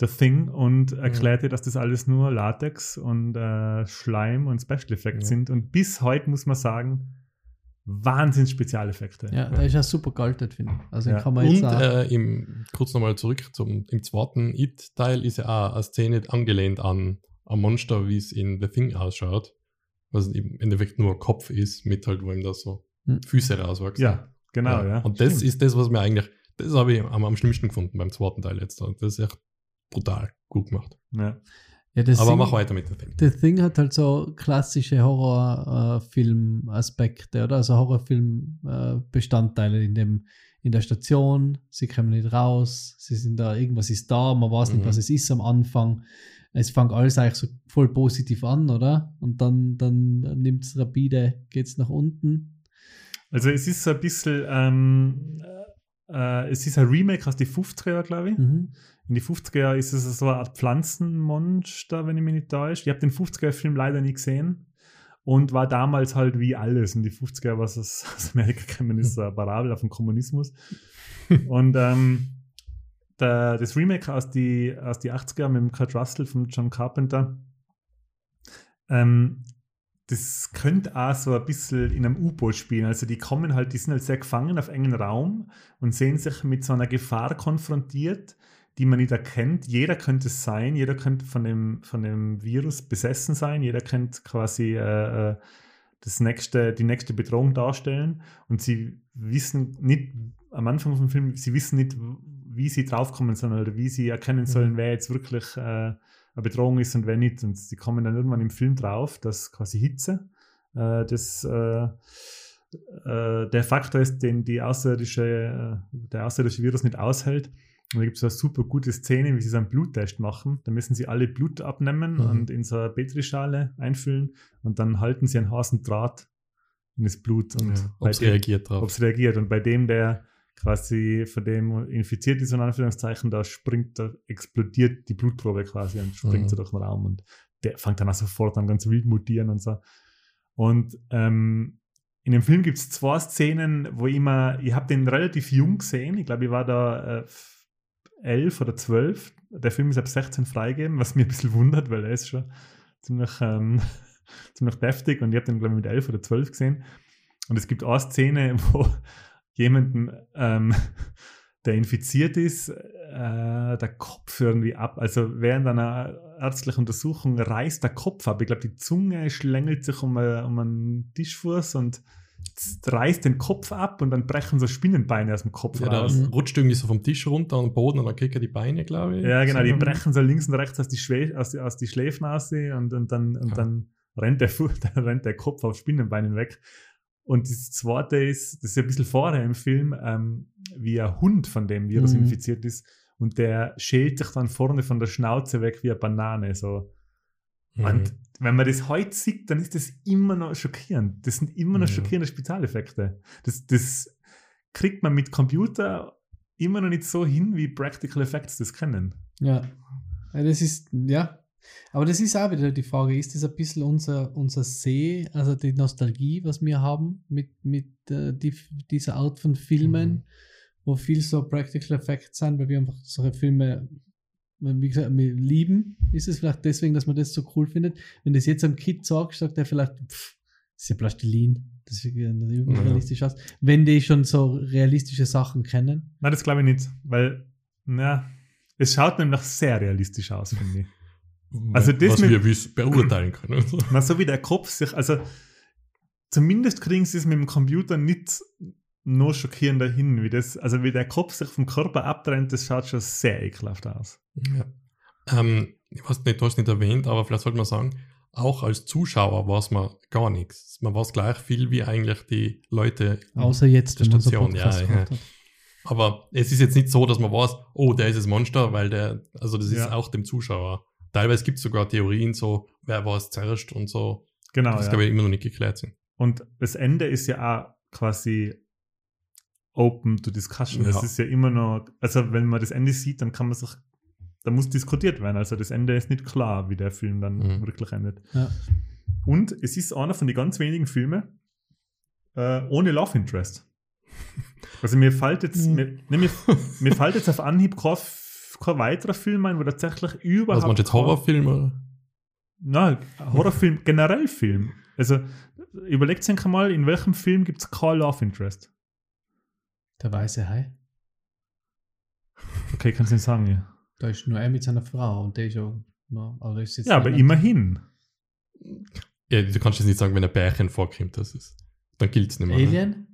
The Thing und erklärt dir, dass das alles nur Latex und äh, Schleim und Special Effects Ja. sind. Und bis heute muss man sagen, Wahnsinns Spezialeffekte. Ja, der ist ja super gealtert, finde ich. Also Ja. kann man jetzt Und auch, äh, im, kurz nochmal zurück zum im zweiten It-Teil ist ja auch eine Szene angelehnt an ein Monster, wie es in The Thing ausschaut. Was im Endeffekt nur ein Kopf ist, mit halt, wo ihm da so Hm. Füße rauswachsen. Ja, genau, ja. Und das Stimmt. ist das, was mir eigentlich, das habe ich am, am schlimmsten gefunden beim zweiten Teil jetzt. Und das ist echt brutal gut gemacht. Ja. Ja, das Aber Ding- mach weiter mit The Thing. The Thing hat halt so klassische Horrorfilm-Aspekte, oder? Also Horrorfilm-Bestandteile in dem in der Station, sie kommen nicht raus, sie sind da, irgendwas ist da, man weiß nicht, Mhm. was es ist am Anfang. Es fängt alles eigentlich so voll positiv an, oder? Und dann, dann nimmt es rapide, geht es nach unten. Also es ist so ein bisschen, ähm, äh, es ist ein Remake aus den 50er Jahren, glaube ich. Mhm. In die 50er Jahren ist es so eine Art Pflanzenmonster, wenn ich mich nicht täusche. Ich habe den 50er-Film leider nie gesehen und war damals halt wie alles. In die 50er, was aus, [LAUGHS] aus Amerika gekommen ist, eine Parabel auf den Kommunismus. und ähm, der, das Remake aus die, aus die 80er mit dem Kurt Russell von John Carpenter, ähm, das könnte auch so ein bisschen in einem U-Boot spielen. Also die kommen halt, die sind halt sehr gefangen auf engen Raum und sehen sich mit so einer Gefahr konfrontiert, die man nicht erkennt. Jeder könnte es sein, jeder könnte von dem, von dem Virus besessen sein, jeder könnte quasi äh, äh, das nächste, die nächste Bedrohung darstellen. Und sie wissen nicht, am Anfang vom Film, sie wissen nicht, wie sie draufkommen sollen oder wie sie erkennen sollen, wer jetzt wirklich äh, eine Bedrohung ist und wer nicht. Und sie kommen dann irgendwann im Film drauf, dass quasi Hitze äh, das, äh, äh, der Faktor ist, den die außerirdische, der außerirdische Virus nicht aushält. Und da gibt es eine super gute Szene, wie sie so einen Bluttest machen. Da müssen sie alle Blut abnehmen Mhm. und in so eine Petrischale einfüllen und dann halten sie einen heißen Draht in das Blut und Ja, Ob es reagiert drauf. ob es reagiert. Und bei dem, der quasi von dem infiziert ist, in Anführungszeichen, da springt, da explodiert die Blutprobe quasi und springt Mhm. so durch den Raum und der fängt dann auch sofort an, ganz wild mutieren und so. Und ähm, in dem Film gibt es zwei Szenen, wo ich immer, ich habe den relativ jung gesehen, ich glaube, ich war da äh, elf oder zwölf. Der Film ist ab 16 freigegeben, was mir ein bisschen wundert, weil er ist schon ziemlich, ähm, [LAUGHS] ziemlich deftig und ich habe den, glaube ich, mit elf oder zwölf gesehen. Und es gibt eine Szene, [LAUGHS] wo jemanden ähm, [LAUGHS] der infiziert ist, äh, der Kopf irgendwie ab. Also während einer ärztlichen Untersuchung reißt der Kopf ab. Ich glaube, die Zunge schlängelt sich um, äh, um einen Tischfuß und reißt den Kopf ab und dann brechen so Spinnenbeine aus dem Kopf Ja, raus. da rutscht irgendwie so vom Tisch runter an den Boden und dann kriegt er die Beine, glaube ich. Ja, genau, die brechen so links und rechts aus die, Schwä aus die, aus die Schläfnase und, und dann, und Ja. dann rennt, der, [LAUGHS] dann rennt der Kopf auf Spinnenbeinen weg. Und das zweite ist, das ist ein bisschen vorher im Film, ähm, wie ein Hund von dem Virus Mhm. infiziert ist und der schält sich dann vorne von der Schnauze weg wie eine Banane. So. Mhm. Und wenn man das heute sieht, dann ist das immer noch schockierend. Das sind immer noch Ja. schockierende Spezialeffekte. Das, das kriegt man mit Computer immer noch nicht so hin, wie Practical Effects das kennen. Ja. ja. Das ist, ja. Aber das ist auch wieder die Frage, ist das ein bisschen unser, unser See, also die Nostalgie, was wir haben mit, mit äh, die, dieser Art von Filmen, Mhm. wo viel so Practical Effects sind, weil wir einfach solche Filme, wie gesagt, wir lieben. Ist es vielleicht deswegen, dass man das so cool findet? Wenn du das jetzt einem Kid sagst, sagt er vielleicht, pff, das ist ja Plastilin. Das sieht ja nicht unrealistisch aus. Wenn die schon so realistische Sachen kennen. Nein, das glaube ich nicht, weil, na, es schaut nämlich sehr realistisch aus, finde ich. also das was mit- wir beurteilen können. Na, so wie der Kopf sich, also zumindest kriegen sie es mit dem Computer nicht noch schockierender hin, wie das, also wie der Kopf sich vom Körper abtrennt, das schaut schon sehr ekelhaft aus. Ja. Ähm, ich weiß nicht, du hast nicht erwähnt, aber vielleicht sollte man sagen, auch als Zuschauer war es mir gar nichts. Man war es gleich viel wie eigentlich die Leute. Außer jetzt, Der man Station, ja, ja. Aber es ist jetzt nicht so, dass man weiß, oh, der ist das Monster, weil der, also das ist Ja. auch dem Zuschauer. Teilweise gibt es sogar Theorien, so, wer war es zuerst und so, Genau. das ja. glaube ich immer noch nicht geklärt sind. Und das Ende ist ja auch quasi open to discussion. Ja. Es ist ja immer noch, also wenn man das Ende sieht, dann kann man sich, da muss diskutiert werden. Also das Ende ist nicht klar, wie der Film dann Mhm. wirklich endet. Ja. Und es ist einer von den ganz wenigen Filmen äh, ohne Love Interest. [LAUGHS] Also mir fällt jetzt, Mhm. mir, ne, mir, mir fällt jetzt auf Anhieb kein, kein weiterer Film ein, wo tatsächlich überhaupt Was man jetzt kein- Horrorfilme? Nein, Horrorfilm, generell Film. Also überlegt euch mal, in welchem Film gibt es kein Love Interest? Der weiße Hai. Okay, kannst du nicht sagen, ja. Da ist nur er mit seiner Frau und der ist ja. No, aber das ist jetzt Ja, aber immerhin. Ja, du kannst jetzt nicht sagen, wenn ein Bärchen vorkommt, das ist, dann gilt es nicht mehr. ne? Alien?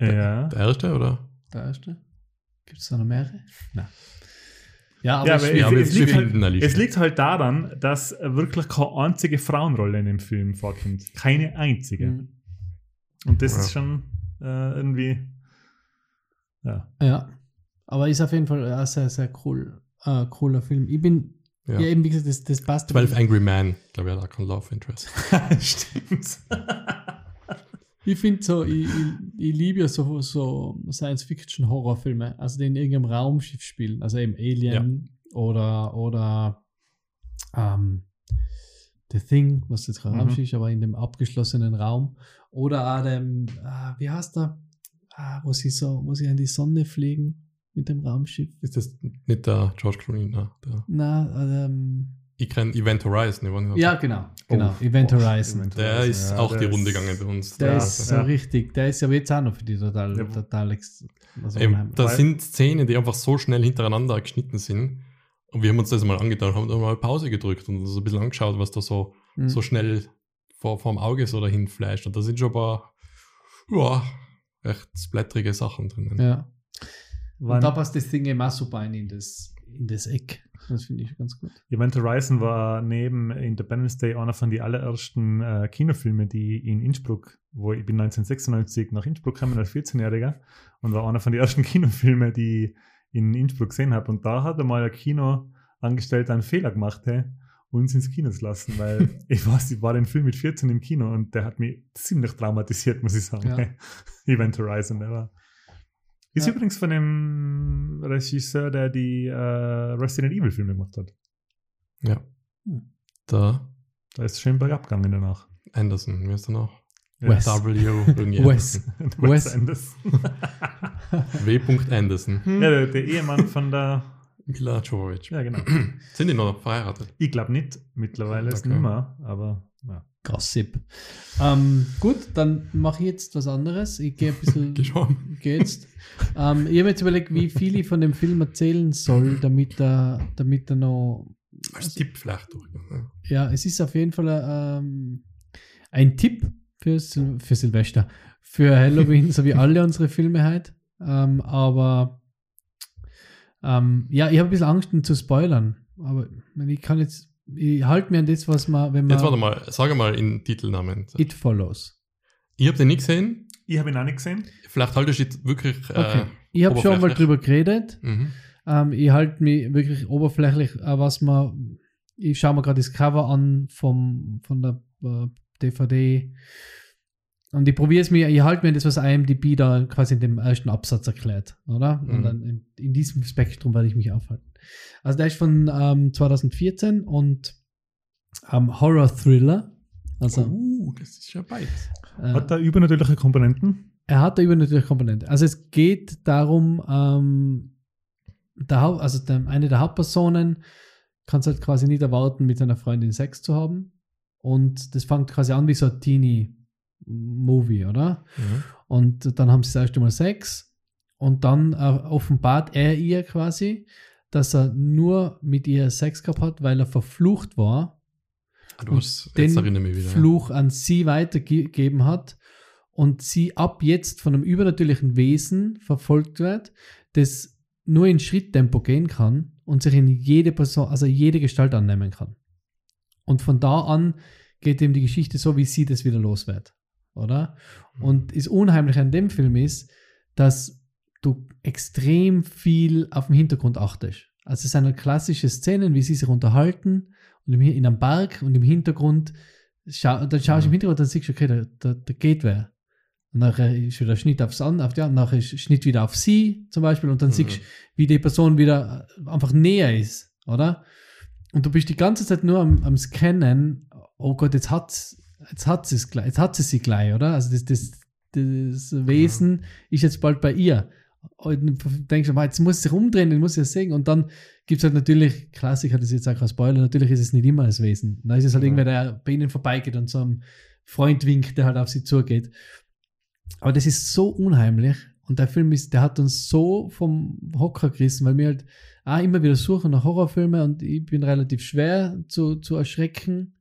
Ja. Der erste, oder? Der erste? Gibt es da noch mehrere? Nein. Ja, aber, Ja, es aber es, aber es, liegt halt, es liegt halt daran, dass wirklich keine einzige Frauenrolle in dem Film vorkommt. Keine einzige. Mhm. Und das Ja. ist schon äh, irgendwie. Ja. Ja. Aber ist auf jeden Fall ein sehr, sehr cool, äh, cooler Film. Ich bin, ja, Ja. eben wie gesagt, das, das passt. 12 Angry Men, glaube ich, hat auch kein Love Interest. [LAUGHS] Stimmt. [LAUGHS] Ich finde so, ich, ich, ich liebe ja so, so Science-Fiction-Horrorfilme, also die in irgendeinem Raumschiff spielen, also eben Alien oder, oder ähm, The Thing, was jetzt kein Mhm. Raumschiff ist, aber in dem abgeschlossenen Raum. Oder auch dem, ah, wie heißt der, ah, wo sie so, wo sie an die Sonne fliegen mit dem Raumschiff. Ist das nicht der George Clooney? Nein, der, Na, ähm, ich kenne Event Horizon. Ich nicht, ja, genau, genau, Oh, Event oh, Horizon. Event Der Horizon, ist ja, auch der die Runde gegangen bei uns. Der Ja, ist so ja. richtig, der ist aber jetzt auch noch für die total, Ja. total also Eben, Weil- sind Szenen, die einfach so schnell hintereinander geschnitten sind. Und wir haben uns das mal angetan, haben dann mal Pause gedrückt und uns ein bisschen angeschaut, was da so, Mhm. so schnell vor, vor dem Auge so dahin flasht. Und da sind schon ein paar, ja, echt splatterige Sachen drin. Ja. Wann- Und da passt das Ding auch super ein in das, in das Eck. Das finde ich ganz gut. Event Horizon war neben Independence Day einer von den allerersten äh, Kinofilme, die in Innsbruck, wo ich bin 1996 nach Innsbruck gekommen als 14-Jähriger und war einer von den ersten [LAUGHS] Kinofilme, die ich in Innsbruck gesehen habe. Und da hat einmal ein Kinoangestellter einen Fehler gemacht, hey, uns ins Kino zu lassen, weil [LAUGHS] ich weiß, ich war den Film mit 14 im Kino und der hat mich ziemlich traumatisiert, muss ich sagen. Ja. [LAUGHS] Event Horizon, der war. Ist Ja. übrigens von dem Regisseur, der die äh, Resident Evil Filme gemacht hat. Ja. Hm. Da Da ist schön bergab gegangen danach. Anderson, wie ist der noch? Wes. W. [LAUGHS] Wes Wes. Anderson. W. Anderson. ja, der, der Ehemann von der. Mila Jovovich. Ja, genau. [CLEARS THROAT] Sind die noch verheiratet? Ich glaube nicht. Mittlerweile ist Okay. nicht mehr, aber Ja. Gossip. Ähm, gut, dann mache ich jetzt was anderes. Ich gehe ein bisschen. [LAUGHS] Geh. [LAUGHS] Geh jetzt. ähm, ich habe jetzt überlegt, wie viel ich von dem Film erzählen soll, damit er, damit er noch. Als Tipp vielleicht durch. Ja. Ja, es ist auf jeden Fall ähm, ein Tipp für, Sil für Silvester, für Halloween, so wie alle unsere Filme halt. Ähm, aber ähm, ja, ich habe ein bisschen Angst, ihn zu spoilern. Aber ich kann jetzt, ich halte mir an das, was man, wenn man. Jetzt warte mal, sage mal in Titelnamen. It follows. Ich habe den nicht gesehen. Ich habe ihn auch nicht gesehen. Vielleicht haltest du jetzt wirklich. Okay. Äh, ich habe schon mal drüber geredet. mhm. Ähm, ich halte mich wirklich oberflächlich, äh, was man. Ich schaue mir gerade das Cover an vom, von der äh, DVD. Und ich probiere es mir, ich halte mir das, was IMDb da quasi in dem ersten Absatz erklärt, oder? Und Mhm. dann in, in diesem Spektrum werde ich mich aufhalten. Also der ist von ähm, 2014 und ähm, Horror-Thriller. Also Uh, das ist ja beides. äh, Hat er übernatürliche Komponenten? er hat da übernatürliche Komponente. Also es geht darum, ähm, der Haupt, also der, eine der Hauptpersonen kann es halt quasi nicht erwarten, mit seiner Freundin Sex zu haben. Und das fängt quasi an wie so ein Teenie-Movie, oder? Mhm. Und dann haben sie das erste Mal Sex und dann äh, offenbart er ihr quasi, dass er nur mit ihr Sex gehabt hat, weil er verflucht war Ah, du Und hast, den wieder. Fluch an sie weitergegeben hat und sie ab jetzt von einem übernatürlichen Wesen verfolgt wird, das nur in Schritttempo gehen kann und sich in jede Person, also jede Gestalt annehmen kann. Und von da an geht eben die Geschichte so, wie sie das wieder los wird. Oder? Und das Unheimliche an dem Film ist, dass du extrem viel auf den Hintergrund achtest. Also es sind halt klassische Szenen, wie sie sich unterhalten und in einem Berg und im Hintergrund, schau, dann schaust du im Hintergrund, dann siehst du, okay, da, da, da geht wer. Und nachher ist wieder Schnitt aufs an, auf die andere, nachher ist Schnitt wieder auf sie zum Beispiel und dann Mhm. siehst du, wie die Person wieder einfach näher ist, oder? Und du bist die ganze Zeit nur am, am Scannen, oh Gott, jetzt hat jetzt hat sie es gleich, jetzt hat sie sie gleich, oder? Also das, das, das Wesen ist jetzt bald bei ihr. Und denkst du, jetzt muss sie sich umdrehen, dann muss sie es sehen. Und dann gibt es halt natürlich, Klassiker, das ist jetzt auch kein Spoiler, natürlich ist es nicht immer das Wesen. Da ist es halt Ja. irgendwer, der bei ihnen vorbeigeht und so einem Freund winkt, der halt auf sie zugeht. Aber das ist so unheimlich. Und der Film ist, der hat uns so vom Hocker gerissen, weil wir halt auch immer wieder suchen nach Horrorfilmen und ich bin relativ schwer zu, zu erschrecken.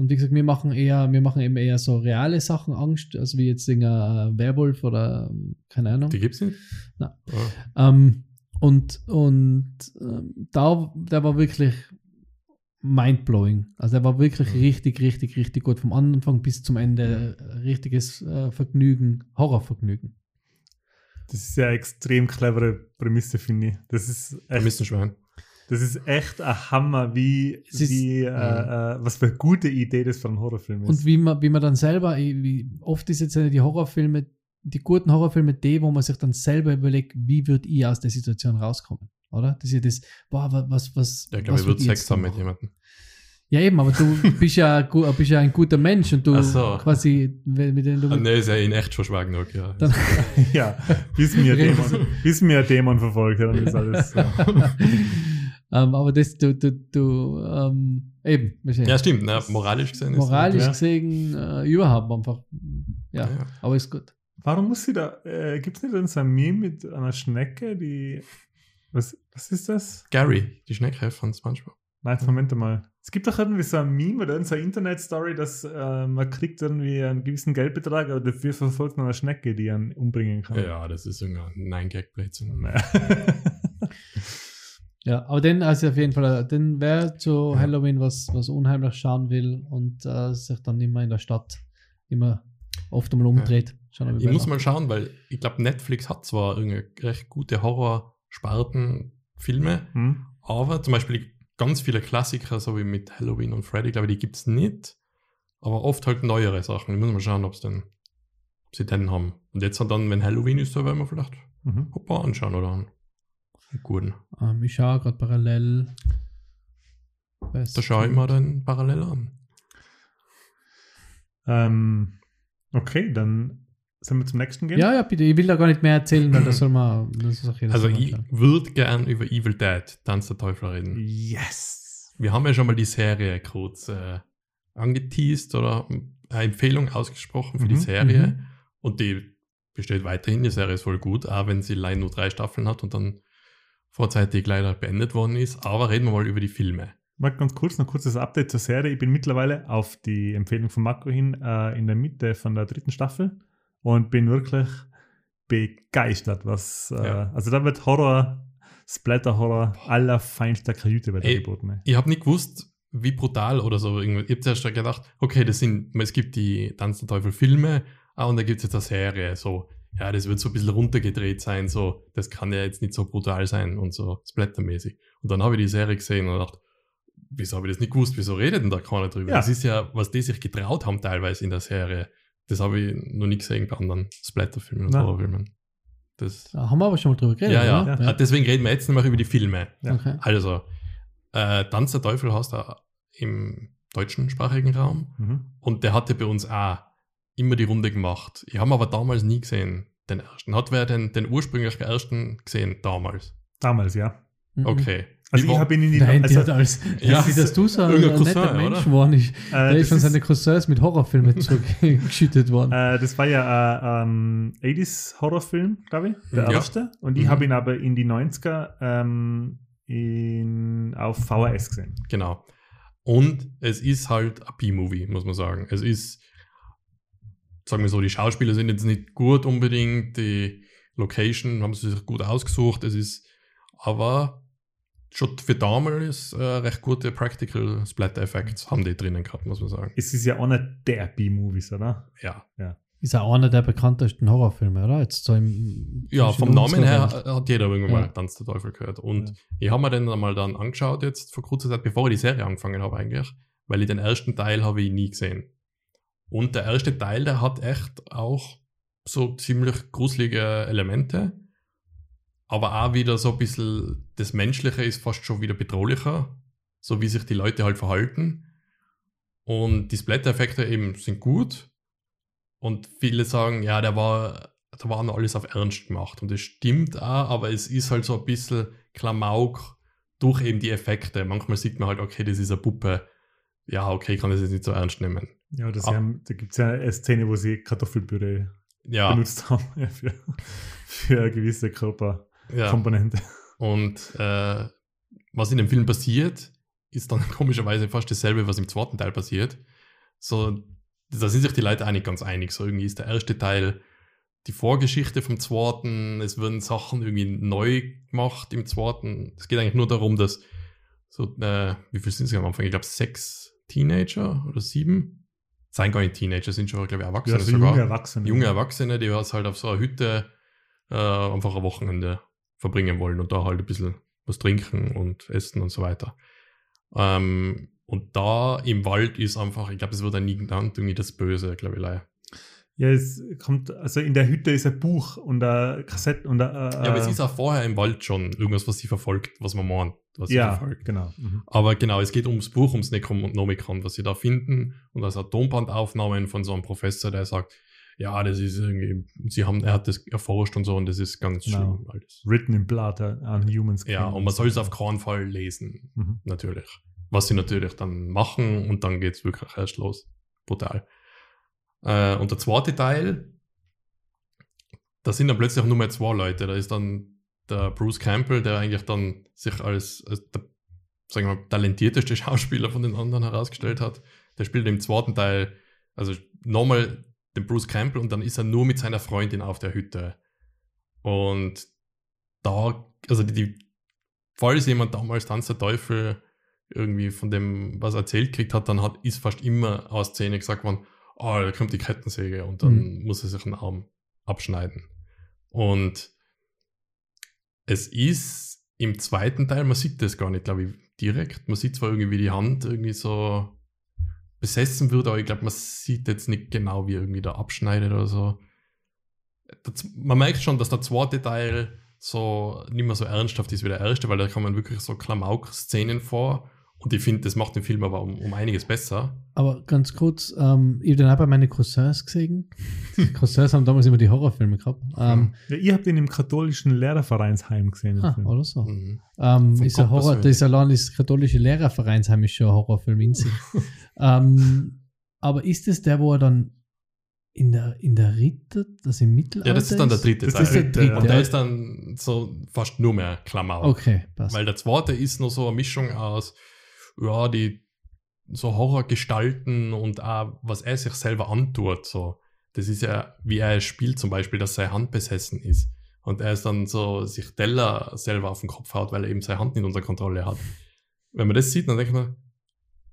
Und wie gesagt, wir machen eher, wir machen eben eher so reale Sachen Angst, also wie jetzt ein äh, Werwolf oder keine Ahnung. Die gibt's nicht? Nein. Ah. Ähm, und und ähm, da, der war wirklich mindblowing. Also der war wirklich Mhm. richtig, richtig, richtig gut. Vom Anfang bis zum Ende äh, richtiges äh, Vergnügen, Horrorvergnügen. Das ist ja eine extrem clevere Prämisse, finde ich. Das ist Wir echt, müssen schwören. Das ist echt ein Hammer, wie, ist- wie äh, äh, was für eine gute Idee das für einen Horrorfilm ist. Und wie man, wie man dann selber, wie, oft ist jetzt die Horrorfilme, die guten Horrorfilme die, wo man sich dann selber überlegt, wie würde ich aus der Situation rauskommen, oder? Das ist ja das, boah, wa- was, was, Ja, ich glaube, was ich würde würd Sex haben mit jemandem. Ja, eben, aber du bist ja, bist ja ein guter Mensch und du Ach so. quasi, mit dem du. Ah, nee, ist ja in echt schon schwer genug, ja. Dann- [LAUGHS] ja, bis mir, [LAUGHS] ein Dämon, bis mir ein Dämon verfolgt, dann ist alles. So. [LAUGHS] ähm, aber das, du, du, du, ähm, eben, ja, stimmt. Na, moralisch gesehen ist moralisch ja. gesehen äh, überhaupt einfach, ja, Ja. aber ist gut. Warum muss sie da, äh, gibt es nicht so ein Meme mit einer Schnecke, die, was, was ist das? Gary, die Schnecke von SpongeBob. Nein, Moment mal. Es gibt doch irgendwie so ein Meme oder so eine Internet-Story, dass äh, man kriegt irgendwie einen gewissen Geldbetrag, aber dafür verfolgt man eine Schnecke, die einen umbringen kann. Ja, das ist irgendein Nein-Gag-Blödsinn. Naja. [LAUGHS] Ja, aber den, also auf jeden Fall, den wer zu Ja. Halloween was, was unheimlich schauen will und äh, sich dann immer in der Stadt immer oft einmal umdreht. Schauen wir Ich muss mal schauen, weil ich glaube, Netflix hat zwar irgendwie recht gute Horror-Sparten-Filme, Hm? aber zum Beispiel ganz viele Klassiker, so wie mit Halloween und Freddy, glaube ich, die gibt es nicht. Aber oft halt neuere Sachen. Ich muss mal schauen, ob sie den haben. Und jetzt dann, wenn Halloween ist, da werden wir vielleicht Mhm. ein paar anschauen oder einen guten. Ähm, ich schaue gerade parallel. Was Da schaue ich mal dann parallel an. Ähm, okay, dann sollen wir zum nächsten gehen. Ja, ja, bitte. Ich will da gar nicht mehr erzählen, weil das soll man. [LAUGHS] Das ist auch jeder Also ich würde gern über Evil Dead, Tanz der Teufel reden. Yes. Wir haben ja schon mal die Serie kurz äh, angeteased oder eine Empfehlung ausgesprochen für die Mhm, Serie. mhm. Und die besteht weiterhin. Die Serie ist voll gut, auch wenn sie leider nur drei Staffeln hat und dann vorzeitig leider beendet worden ist. Aber reden wir mal über die Filme. Mal ganz kurz, noch kurzes Update zur Serie. Ich bin mittlerweile auf die Empfehlung von Marco hin äh, in der Mitte von der dritten Staffel und bin wirklich begeistert, was äh, Ja. also da wird Horror, Splatter-Horror aller feinster Kajüte wird da Ey, geboten. Ne? Ich habe nicht gewusst, wie brutal oder so. Ich habe zuerst gedacht, okay, das sind, es gibt die Tanz der Teufel Filme, ah, und da gibt es jetzt eine Serie. So, ja, das wird so ein bisschen runtergedreht sein, so, das kann ja jetzt nicht so brutal sein und so splattermäßig. Und dann habe ich die Serie gesehen und dachte, wieso habe ich das nicht gewusst? Wieso redet denn da keiner drüber? Ja. Das ist ja, was die sich getraut haben teilweise in der Serie. Das habe ich noch nie gesehen bei anderen Splatterfilmen und. Horrorfilmen. Das, Da haben wir aber schon mal drüber geredet. ja, ja, oder? Ah, Deswegen reden wir jetzt noch mal über die Filme. Ja. Okay. Also, äh, Tanz der Teufel hast du im deutschsprachigen Raum Mhm. und der hatte bei uns auch immer die Runde gemacht. Ich habe aber damals nie gesehen, den ersten. Hat wer den, den ursprünglichen ersten gesehen damals? Damals, ja. Mhm. Okay. Also ich war- habe ihn in die Nein, also, also, als, Ja, wie dass du so ein netter Cousin, Mensch oder? geworden ist. äh, Der ist das, von seinen Cousins mit Horrorfilmen [LAUGHS] zurückgeschüttet worden. äh, das war ja ein ähm, 80s Horrorfilm, glaube ich, der Ja. erste. Und ich Mhm. habe ihn aber in die 90er ähm, in, auf VHS gesehen. Genau. Und es ist halt ein B-Movie, muss man sagen. Es ist, sagen wir so, die Schauspieler sind jetzt nicht gut unbedingt, die Location haben sie sich gut ausgesucht, es ist aber schon für damals äh, recht gute Practical Splatter Effects haben die drinnen gehabt, muss man sagen. Es ist ja einer der B-Movies, oder? Ja. Ist auch einer der bekanntesten Horrorfilme, oder? Jetzt so im, Ja, vom Namen her hat jeder irgendwann Ja. mal Tanz der Teufel gehört. Und Ja. ich habe mir den einmal dann angeschaut, jetzt vor kurzer Zeit, bevor ich die Serie angefangen habe eigentlich, weil ich den ersten Teil habe ich nie gesehen. Und der erste Teil, der hat echt auch so ziemlich gruselige Elemente, aber auch wieder so ein bisschen, das Menschliche ist fast schon wieder bedrohlicher, so wie sich die Leute halt verhalten. Und die Splatter-Effekte eben sind gut. Und viele sagen, ja, der war, da war noch alles auf Ernst gemacht. Und das stimmt auch, aber es ist halt so ein bisschen Klamauk durch eben die Effekte. Manchmal sieht man halt, okay, das ist eine Puppe. Ja, okay, kann das jetzt nicht so ernst nehmen. Ja, das Ah. haben, da gibt es ja eine Szene, wo sie Kartoffelpüree Ja, benutzt haben [LAUGHS] für, für eine gewisse Körperkomponente. ja. Und äh, was in dem Film passiert, ist dann [LAUGHS] komischerweise fast dasselbe, was im zweiten Teil passiert. So, da sind sich die Leute auch nicht ganz einig. So irgendwie ist der erste Teil die Vorgeschichte vom zweiten, es werden Sachen irgendwie neu gemacht im zweiten. Es geht eigentlich nur darum, dass so, äh, wie viel sind es am Anfang? Ich glaube sechs Teenager oder sieben. Seien gar nicht Teenager, sind schon, glaube ich, Erwachsene Ja, so sogar. junge Erwachsene. junge Erwachsene, die was halt auf so einer Hütte äh, einfach ein Wochenende verbringen wollen und da halt ein bisschen was trinken und essen und so weiter. Ähm, und da im Wald ist einfach, ich glaube, es wird dann nie genannt, irgendwie das Böse, glaube ich. leider. Ja, es kommt, also in der Hütte ist ein Buch und eine Kassette und eine, äh, Ja, aber es ist auch vorher im Wald schon irgendwas, was sie verfolgt, was man meint, was sie ja, verfolgt. genau. Mhm. Aber genau, es geht ums Buch, ums Necronomicon, was sie da finden. Und das hat Tonbandaufnahmen von so einem Professor, der sagt, ja, das ist irgendwie, sie haben, er hat das erforscht und so und das ist ganz Genau. schlimm alles. Written in Blood uh, on Humans. Ja, und man soll es auf keinen Fall lesen, Mhm. natürlich. Was sie natürlich dann machen und dann geht es wirklich erst los. Brutal. Äh, und der zweite Teil, da sind dann plötzlich nur mehr zwei Leute. Da ist dann der Bruce Campbell, der eigentlich dann sich als, als der sagen wir mal, talentierteste [LAUGHS] Schauspieler von den anderen herausgestellt hat. Der spielt im zweiten Teil, also nochmal den Bruce Campbell und dann ist er nur mit seiner Freundin auf der Hütte. Und da, also die, die falls jemand damals Tanz der Teufel irgendwie von dem was erzählt kriegt hat, dann hat, ist fast immer aus Szene gesagt worden, oh, da kommt die Kettensäge und dann muss er sich einen Arm abschneiden. Und es ist im zweiten Teil, man sieht das gar nicht, glaube ich, direkt. Man sieht zwar irgendwie, wie die Hand irgendwie so besessen wird, aber ich glaube, man sieht jetzt nicht genau, wie er irgendwie da abschneidet oder so. Das, man merkt schon, dass der zweite Teil so nicht mehr so ernsthaft ist wie der erste, weil da kommen wirklich so Klamauk-Szenen vor Und ich finde, das macht den Film aber um, um einiges besser. Aber ganz kurz, ähm, ich habe den auch bei meinen Cousins gesehen. Die [LAUGHS] Cousins haben damals immer die Horrorfilme gehabt. Ähm, Ja, ich habe den im katholischen Lehrervereinsheim gesehen. ah, oder so. Mhm. Ähm, ist ein Gott Horror, persönlich. das ist allein das katholische Lehrervereinsheim ist schon ein Horrorfilm in sich. [LAUGHS] ähm, aber ist es der, wo er dann in der, in der Ritter, das im Mittelalter Ja, das ist dann der dritte Das Teil. ist der dritte, Und der ist dann so fast nur mehr Klammer. Okay, passt. Weil der zweite ist nur so eine Mischung aus, ja, die so Horrorgestalten und auch, was er sich selber antut. So. Das ist ja, wie er spielt zum Beispiel, dass seine Hand besessen ist. Und er ist dann so, sich Teller selber auf den Kopf haut, weil er eben seine Hand nicht unter Kontrolle hat. Wenn man das sieht, dann denkt man,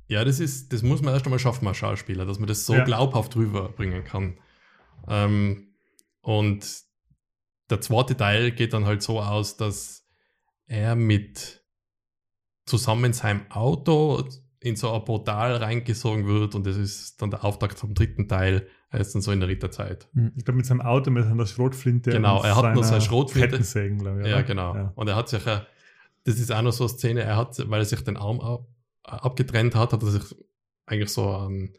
ja, das ist, das muss man erst einmal schaffen als Schauspieler, dass man das so Ja. glaubhaft rüberbringen kann. Ähm, und der zweite Teil geht dann halt so aus, dass er mit zusammen in seinem Auto in so ein Portal reingesogen wird und das ist dann der Auftakt vom dritten Teil. Er ist dann so in der Ritterzeit. Ich glaube, mit seinem Auto, mit seiner Schrotflinte. Genau, er hat nur seiner seine Schrotflinte. Kettensägen, glaube ich. Ja, genau. Ja. Und er hat sich, das ist auch noch so eine Szene, er hat, weil er sich den Arm ab, abgetrennt hat, hat er sich eigentlich so einen,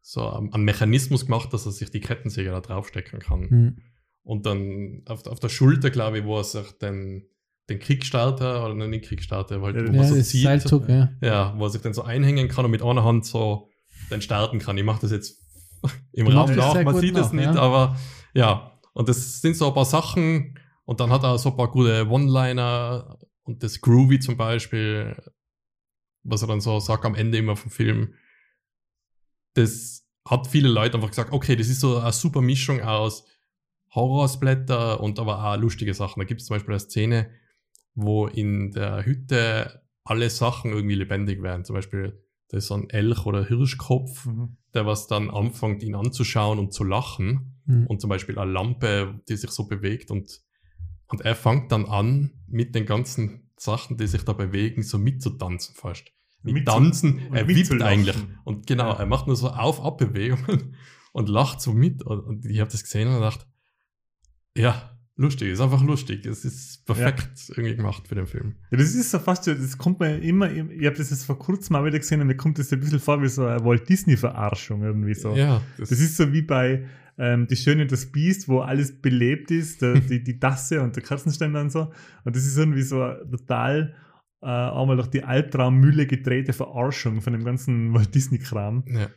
so einen Mechanismus gemacht, dass er sich die Kettensäge da draufstecken kann. Hm. Und dann auf, auf der Schulter, glaube ich, wo er sich den, den Kickstarter, oder nein, nicht Kickstarter, weil Ja, wo man so zieht, Seilzug, ja. ja, wo er sich dann so einhängen kann und mit einer Hand so dann starten kann. Ich mache das jetzt [LAUGHS] im Raum nach, man sieht es nicht, ja. aber ja. Und das sind so ein paar Sachen und dann hat er so ein paar gute One-Liner und das Groovy zum Beispiel, was er dann so sagt am Ende immer vom Film. Das hat viele Leute einfach gesagt, okay, das ist so eine super Mischung aus Horrorsblätter und aber auch lustige Sachen. Da gibt es zum Beispiel eine Szene, wo in der Hütte alle Sachen irgendwie lebendig werden. Zum Beispiel, da ist so ein Elch oder Hirschkopf, Mhm. der was dann anfängt, ihn anzuschauen und zu lachen. Hm. Und zum Beispiel eine Lampe, die sich so bewegt und, und er fängt dann an, mit den ganzen Sachen, die sich da bewegen, so mitzutanzen fast. Mitzu- tanzen, er wippt eigentlich. Und genau, Ja. er macht nur so Auf-Ab-Bewegungen [LAUGHS] und lacht so mit. Und, und ich habe das gesehen und gedacht, ja, lustig, ist einfach lustig. Es ist perfekt irgendwie gemacht für den Film. Ja, das ist so fast, so- das kommt mir immer, ich habe das jetzt vor kurzem mal wieder gesehen und mir kommt das ein bisschen vor wie so eine Walt Disney-Verarschung irgendwie so. Ja, Das ist so wie bei ähm, Die Schöne und das Biest, wo alles belebt ist, der, [LAUGHS] die, die Tasse und der Kerzenständer und so. Und das ist irgendwie so total äh, einmal durch die Albtraummühle gedrehte Verarschung von dem ganzen Walt Disney-Kram. ja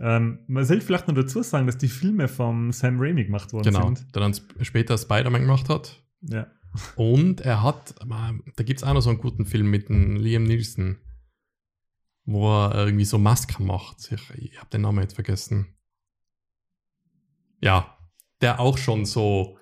Ähm, man sollte vielleicht noch dazu sagen, dass die Filme vom Sam Raimi gemacht worden genau. sind. Der dann sp- später Spider-Man gemacht hat. Ja. Und er hat, da gibt es auch noch so einen guten Film mit dem Liam Nielsen, wo er irgendwie so Masken macht. Ich, ich habe den Namen jetzt vergessen. Ja, der auch schon so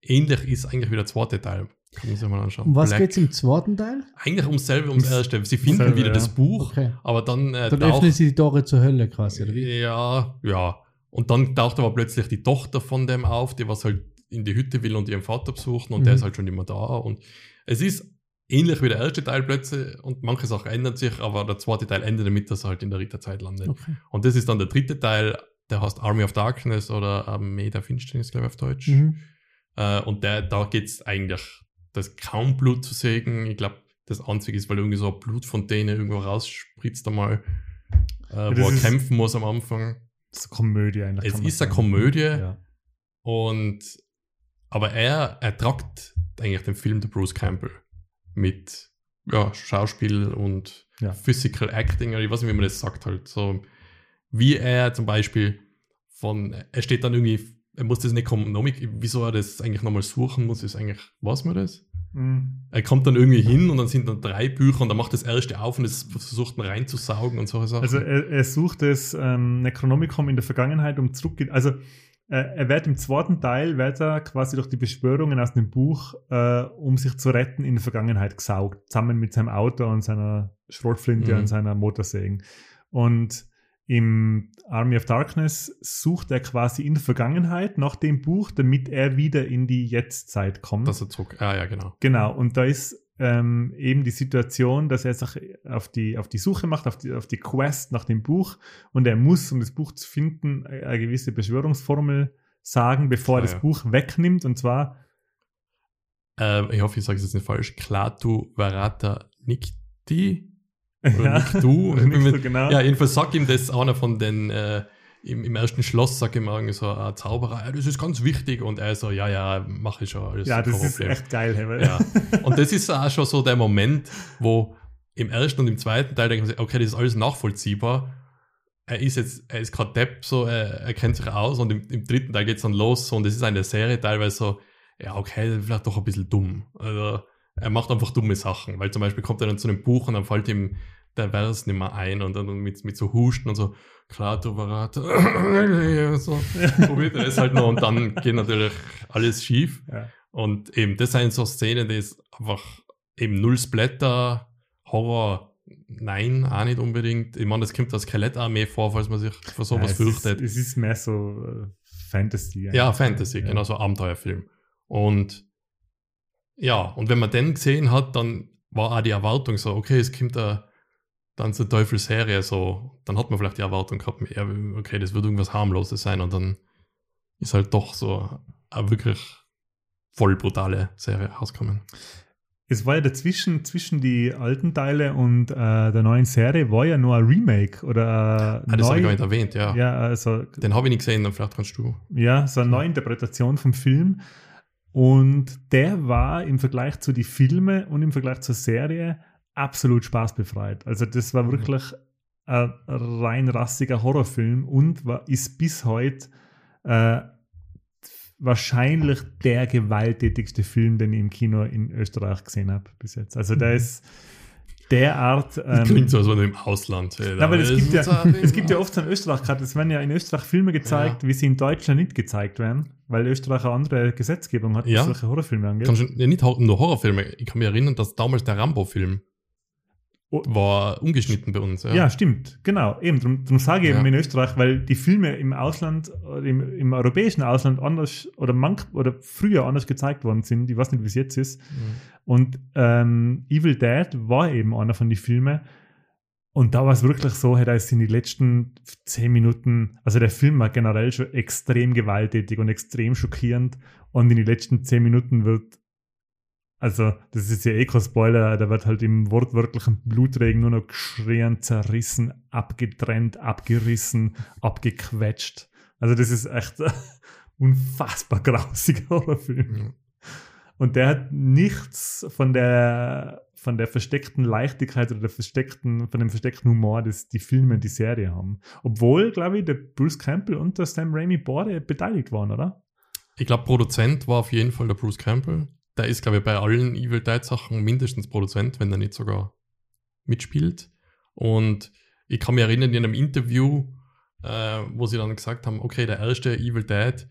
ähnlich ist eigentlich wie der zweite Teil. Kann man sich mal anschauen. Um was Black. geht's im zweiten Teil? Eigentlich ums selbe, ums erste. Sie finden selbe, wieder ja. das Buch, Okay. aber dann äh, Dann öffnen sie die Tore zur Hölle quasi, oder wie? ja, ja. Und dann taucht aber plötzlich die Tochter von dem auf, die was halt in die Hütte will und ihren Vater besuchen und Mhm. der ist halt schon immer da. Und es ist ähnlich wie der erste Teil plötzlich und manche Sachen ändern sich, aber der zweite Teil endet damit, dass er halt in der Ritterzeit landet. Okay. Und das ist dann der dritte Teil, der heißt Army of Darkness oder Armee der Finsternis, glaube ich, auf Deutsch. Mhm. Äh, und der, da geht es eigentlich, das ist kaum Blut zu sägen. Ich glaube, das einzige ist, weil irgendwie so eine Blutfontäne irgendwo rausspritzt einmal, äh, das wo er kämpfen muss am Anfang. Das ist eine Komödie eigentlich. Es ist eine. Komödie. Ja. Und aber er ertragt eigentlich den Film der Bruce Campbell mit ja, Schauspiel und Ja. Physical Acting, oder ich weiß nicht, wie man das sagt halt. So wie er zum Beispiel von, er steht dann irgendwie, er muss das Necronomicon, wieso er das eigentlich nochmal suchen muss, ist eigentlich, weiß man das? Mhm. Er kommt dann irgendwie hin und dann sind dann drei Bücher und er macht das erste auf und es versucht ihn reinzusaugen und solche Sachen. Also er, er sucht das ähm, Necronomicon in der Vergangenheit, um zurück. Also äh, er wird im zweiten Teil wird er quasi durch die Beschwörungen aus dem Buch, äh, um sich zu retten, in die Vergangenheit gesaugt, zusammen mit seinem Auto und seiner Schrotflinte Mhm. und seiner Motorsägen. Und im Army of Darkness sucht er quasi in der Vergangenheit nach dem Buch, damit er wieder in die Jetztzeit kommt. dass er zurück, ah ja, genau. Genau, und da ist ähm, eben die Situation, dass er sich auf die, auf die Suche macht, auf die, auf die Quest nach dem Buch und er muss, um das Buch zu finden, eine eine gewisse Beschwörungsformel sagen, bevor er Ah, das ja. Buch wegnimmt und zwar, Ähm, ich hoffe, ich sage es jetzt nicht falsch. Klaatu Varata Nikti. Oder Ja. Du. [LAUGHS] Du, genau. Ja, jedenfalls sagt ihm das einer von den, äh, im, im ersten Schloss, sagt ihm irgendwie so ein Zauberer, ja, das ist ganz wichtig. Und er so, ja, ja, mach ich schon. Alles Ja, das kein ist echt geil. Hey, Ja. Und das ist auch schon so der Moment, wo im ersten und im zweiten Teil denken sie, okay, das ist alles nachvollziehbar. Er ist jetzt, er ist gerade Depp, so, er, er kennt sich aus und im, im dritten Teil geht's dann los so, und es ist eine Serie teilweise so, ja, okay, vielleicht doch ein bisschen dumm. Also, er macht einfach dumme Sachen, weil zum Beispiel kommt er dann zu einem Buch und dann fällt ihm der Vers nicht mehr ein und dann mit, mit so Husten und so, klar, du Verrat, [CLEARS THROAT] so, probiert er das halt noch und dann [LAUGHS] geht natürlich alles schief. Ja. Und eben, das sind so Szenen, die ist einfach eben null Splatter, Horror, nein, auch nicht unbedingt. Ich meine, das kommt der Skelettarmee vor, falls man sich vor sowas ja, es fürchtet. Ist, es ist mehr so äh, Fantasy. ja, Fantasy, Ja. genau so Abenteuerfilm. Und ja, und wenn man den gesehen hat, dann war auch die Erwartung so, okay, es kommt da dann zur Teufelsserie so, dann hat man vielleicht die Erwartung gehabt, okay, das wird irgendwas harmloses sein und dann ist halt doch so eine wirklich voll brutale Serie rausgekommen. Es war ja dazwischen, zwischen die alten Teile und äh, der neuen Serie, war ja nur ein Remake oder äh, Ah, das habe ich gar nicht erwähnt, ja. ja, also Den habe ich nicht gesehen, dann vielleicht kannst du. Ja, so eine Neuinterpretation vom Film. Und der war im Vergleich zu den Filmen und im Vergleich zur Serie absolut spaßbefreit. Also das war wirklich ein rein rassiger Horrorfilm und war, ist bis heute äh, wahrscheinlich der gewalttätigste Film, den ich im Kino in Österreich gesehen habe bis jetzt. Also der ist derart... Das ähm, klingt so, als wenn du im Ausland. Ja, aber [LAUGHS] es gibt ja, es gibt ja oft so in Österreich gerade, es werden ja in Österreich Filme gezeigt, wie sie in Deutschland nicht gezeigt werden, weil Österreich eine andere Gesetzgebung hat, was Ja. solche Horrorfilme angeht. Kannst du, ja, nicht nur Horrorfilme. Ich kann mich erinnern, dass damals der Rambo-Film. War ungeschnitten bei uns. Ja. Ja, stimmt, genau. Eben, darum, darum sage ich eben Ja. in Österreich, weil die Filme im Ausland, im, im europäischen Ausland anders oder manch, oder früher anders gezeigt worden sind. Ich weiß nicht, wie es jetzt ist. Mhm. Und ähm, Evil Dead war eben einer von den Filmen. Und da war es wirklich so, hey, da ist in die letzten zehn Minuten, also der Film war generell schon extrem gewalttätig und extrem schockierend. Und in die letzten zehn Minuten wird, also das ist ja eh kein Spoiler, da wird halt im wortwörtlichen Blutregen nur noch geschrien, zerrissen, abgetrennt, abgerissen, abgequetscht. Also das ist echt ein [LAUGHS] unfassbar grausiger [LAUGHS] Horrorfilm. Ja. Und der hat nichts von der, von der versteckten Leichtigkeit oder der versteckten, von dem versteckten Humor, das die Filme und die Serie haben. Obwohl, glaube ich, der Bruce Campbell und der Sam Raimi beide beteiligt waren, oder? Ich glaube, Produzent war auf jeden Fall der Bruce Campbell. Der ist, glaube ich, bei allen Evil Dead Sachen mindestens Produzent, wenn er nicht sogar mitspielt. Und ich kann mich erinnern, in einem Interview, äh, wo sie dann gesagt haben, okay, der erste Evil Dead,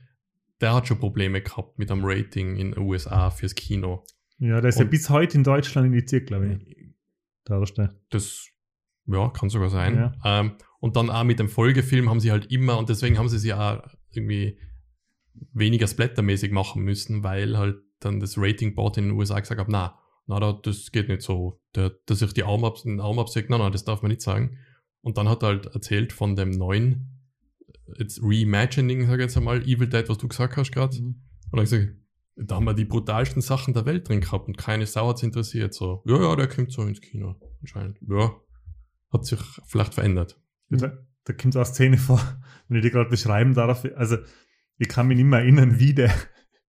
der hat schon Probleme gehabt mit einem Rating in den USA fürs Kino. Ja, der ist ja Und- bis heute in Deutschland indiziert, glaube ich. Der erste. Das, ja, kann sogar sein. Ja. Ähm, und dann auch mit dem Folgefilm haben sie halt immer, und deswegen haben sie sie auch irgendwie weniger splattermäßig machen müssen, weil halt dann das Rating Board in den USA gesagt hat, na, na, da, das geht nicht so. Der, der sich die Arm, ab, den Arm absägt, nein, nein, das darf man nicht sagen. Und dann hat er halt erzählt von dem neuen, jetzt Reimagining, sag ich jetzt einmal, Evil Dead, was du gesagt hast gerade. Und dann ich gesagt, da haben wir die brutalsten Sachen der Welt drin gehabt und keine Sau hat's interessiert. So, ja, ja, der kommt so ins Kino, anscheinend. Ja, hat sich vielleicht verändert. Da, da kommt so eine Szene vor, [LAUGHS] wenn ich die gerade beschreiben darf. Also, ich kann mich nicht mehr erinnern, wie, der,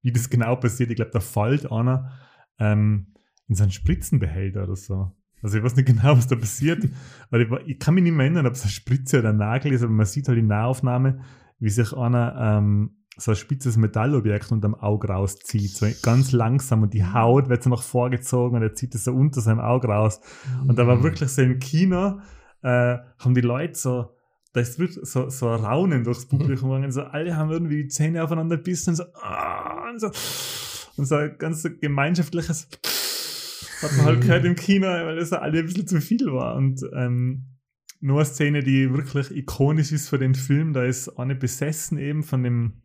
wie das genau passiert. Ich glaube, da fällt einer ähm, in seinen Spritzenbehälter oder so. Also, ich weiß nicht genau, was da passiert. [LAUGHS] Aber ich, ich kann mich nicht mehr erinnern, ob es eine Spritze oder ein Nagel ist, aber man sieht halt in Nahaufnahme, wie sich einer ähm, so ein spitzes Metallobjekt unterm Auge rauszieht. So ganz langsam und die Haut wird so nach vorgezogen und er zieht es so unter seinem Auge raus. Und da war wirklich so im Kino, äh, haben die Leute so, da ist wirklich so, so ein Raunen durchs Publikum gegangen, so alle haben irgendwie die Zähne aufeinander gebissen und so, ah, und so, und so ein ganz gemeinschaftliches hat man halt gehört im Kino, weil das alle ein bisschen zu viel war. Und ähm, nur eine Szene, die wirklich ikonisch ist für den Film, da ist eine besessen eben von dem,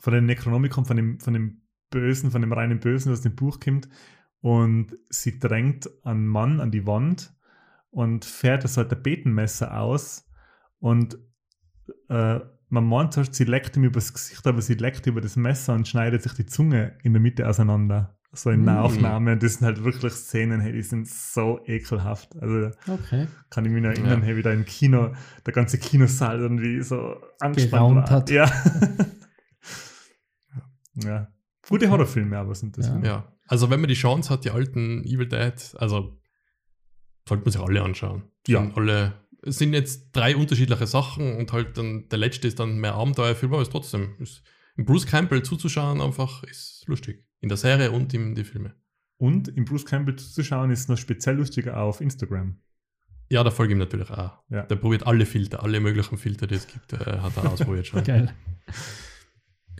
von dem Necronomicon, von dem, von dem Bösen, von dem reinen Bösen, das aus dem Buch kommt. Und sie drängt einen Mann an die Wand und fährt so ein Tapetenmesser aus und äh, man meint zuerst, sie leckt ihm übers Gesicht, aber sie leckt über das Messer und schneidet sich die Zunge in der Mitte auseinander. So in Mm. Nahaufnahme. Das sind halt wirklich Szenen, hey, die sind so ekelhaft. Also Okay. kann ich mich noch erinnern, Ja. hey, wie da im Kino, der ganze Kinosaal irgendwie so angespannt war. hat. Ja. [LAUGHS] ja. Gute Okay. Horrorfilme aber sind das. Ja. Ja. Also wenn man die Chance hat, die alten Evil Dead, also sollte man sich alle anschauen. Die Ja. sind alle, sind jetzt drei unterschiedliche Sachen und halt dann der letzte ist dann mehr Abenteuerfilm, aber ist trotzdem, ist, Bruce Campbell zuzuschauen einfach ist lustig. In der Serie und in die Filme. Und im Bruce Campbell zuzuschauen ist noch speziell lustiger auf Instagram. Ja, da folge ich ihm natürlich auch. Ja. Der probiert alle Filter, alle möglichen Filter, die es gibt, äh, hat er [LAUGHS] ausprobiert schon. Geil.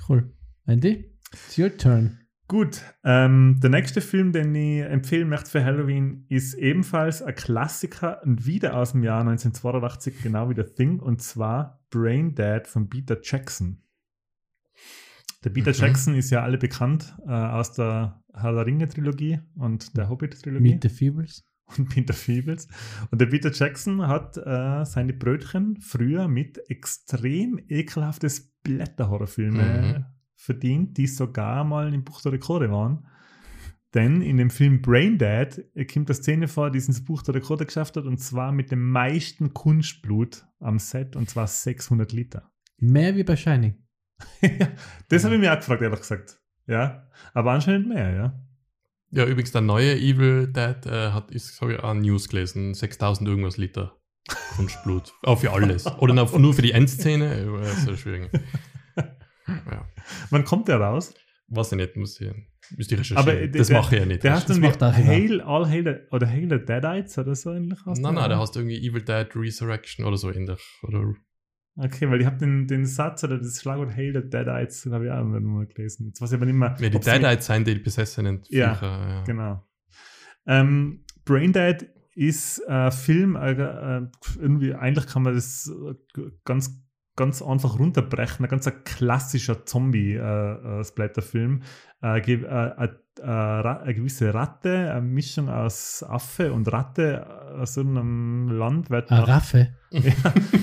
Cool. Andy, it's your turn. Gut, ähm, der nächste Film, den ich empfehlen möchte für Halloween, ist ebenfalls ein Klassiker und wieder aus dem Jahr 1982, genau wie The Thing, und zwar Brain Dead von Peter Jackson. Der Peter Mhm. Jackson ist ja alle bekannt äh, aus der Herr der Ringe-Trilogie und der Hobbit-Trilogie Meet the Feebles. und Peter Feebles. Und der Peter Jackson hat äh, seine Brötchen früher mit extrem ekelhafte Blätterhorrorfilme Mhm. Verdient, die sogar mal im Buch der Rekorde waren. Denn in dem Film Brain Dead äh, kommt eine Szene vor, die es ins Buch der Rekorde geschafft hat, und zwar mit dem meisten Kunstblut am Set, und zwar 600 Liter. Mehr wie bei Shining. [LAUGHS] das habe ich mir auch gefragt, ehrlich gesagt. Ja, aber anscheinend mehr, ja. Ja, übrigens, der neue Evil Dead äh, hat, ist, habe ich auch News gelesen, 6000 irgendwas Liter Kunstblut. Auch für alles. Oder nur für die Endszene. äh, Das ist ja schwierig. Ja. Wann kommt der raus? Weiß ich nicht, muss ich, müsste ich recherchieren. Aber, äh, das der- mache ich ja nicht. Der das dann wie macht auch Hiller. Hail, All Hail, oder Hail the Deadites oder so ähnlich. heißt nein, nein, der heißt irgendwie Evil Dead Resurrection oder so ähnlich. Oder, Okay, weil ich habe den, den Satz oder das Schlagwort Hail the Deadites, habe ich auch mal gelesen. Jetzt weiß ich aber nicht mehr. ja, die mit- Deadites sind die besessenen Ja, Viecher. Ja, Genau. Ähm, Brain Dead ist ein Film, äh, äh, irgendwie, eigentlich kann man das äh, ganz, ganz einfach runterbrechen. Ein ganz klassischer Zombie-Splatter-Film. Äh, äh, äh, eine gewisse Ratte, eine Mischung aus Affe und Ratte aus irgendeinem Land wird Eine nach, Raffe. [LAUGHS] ja,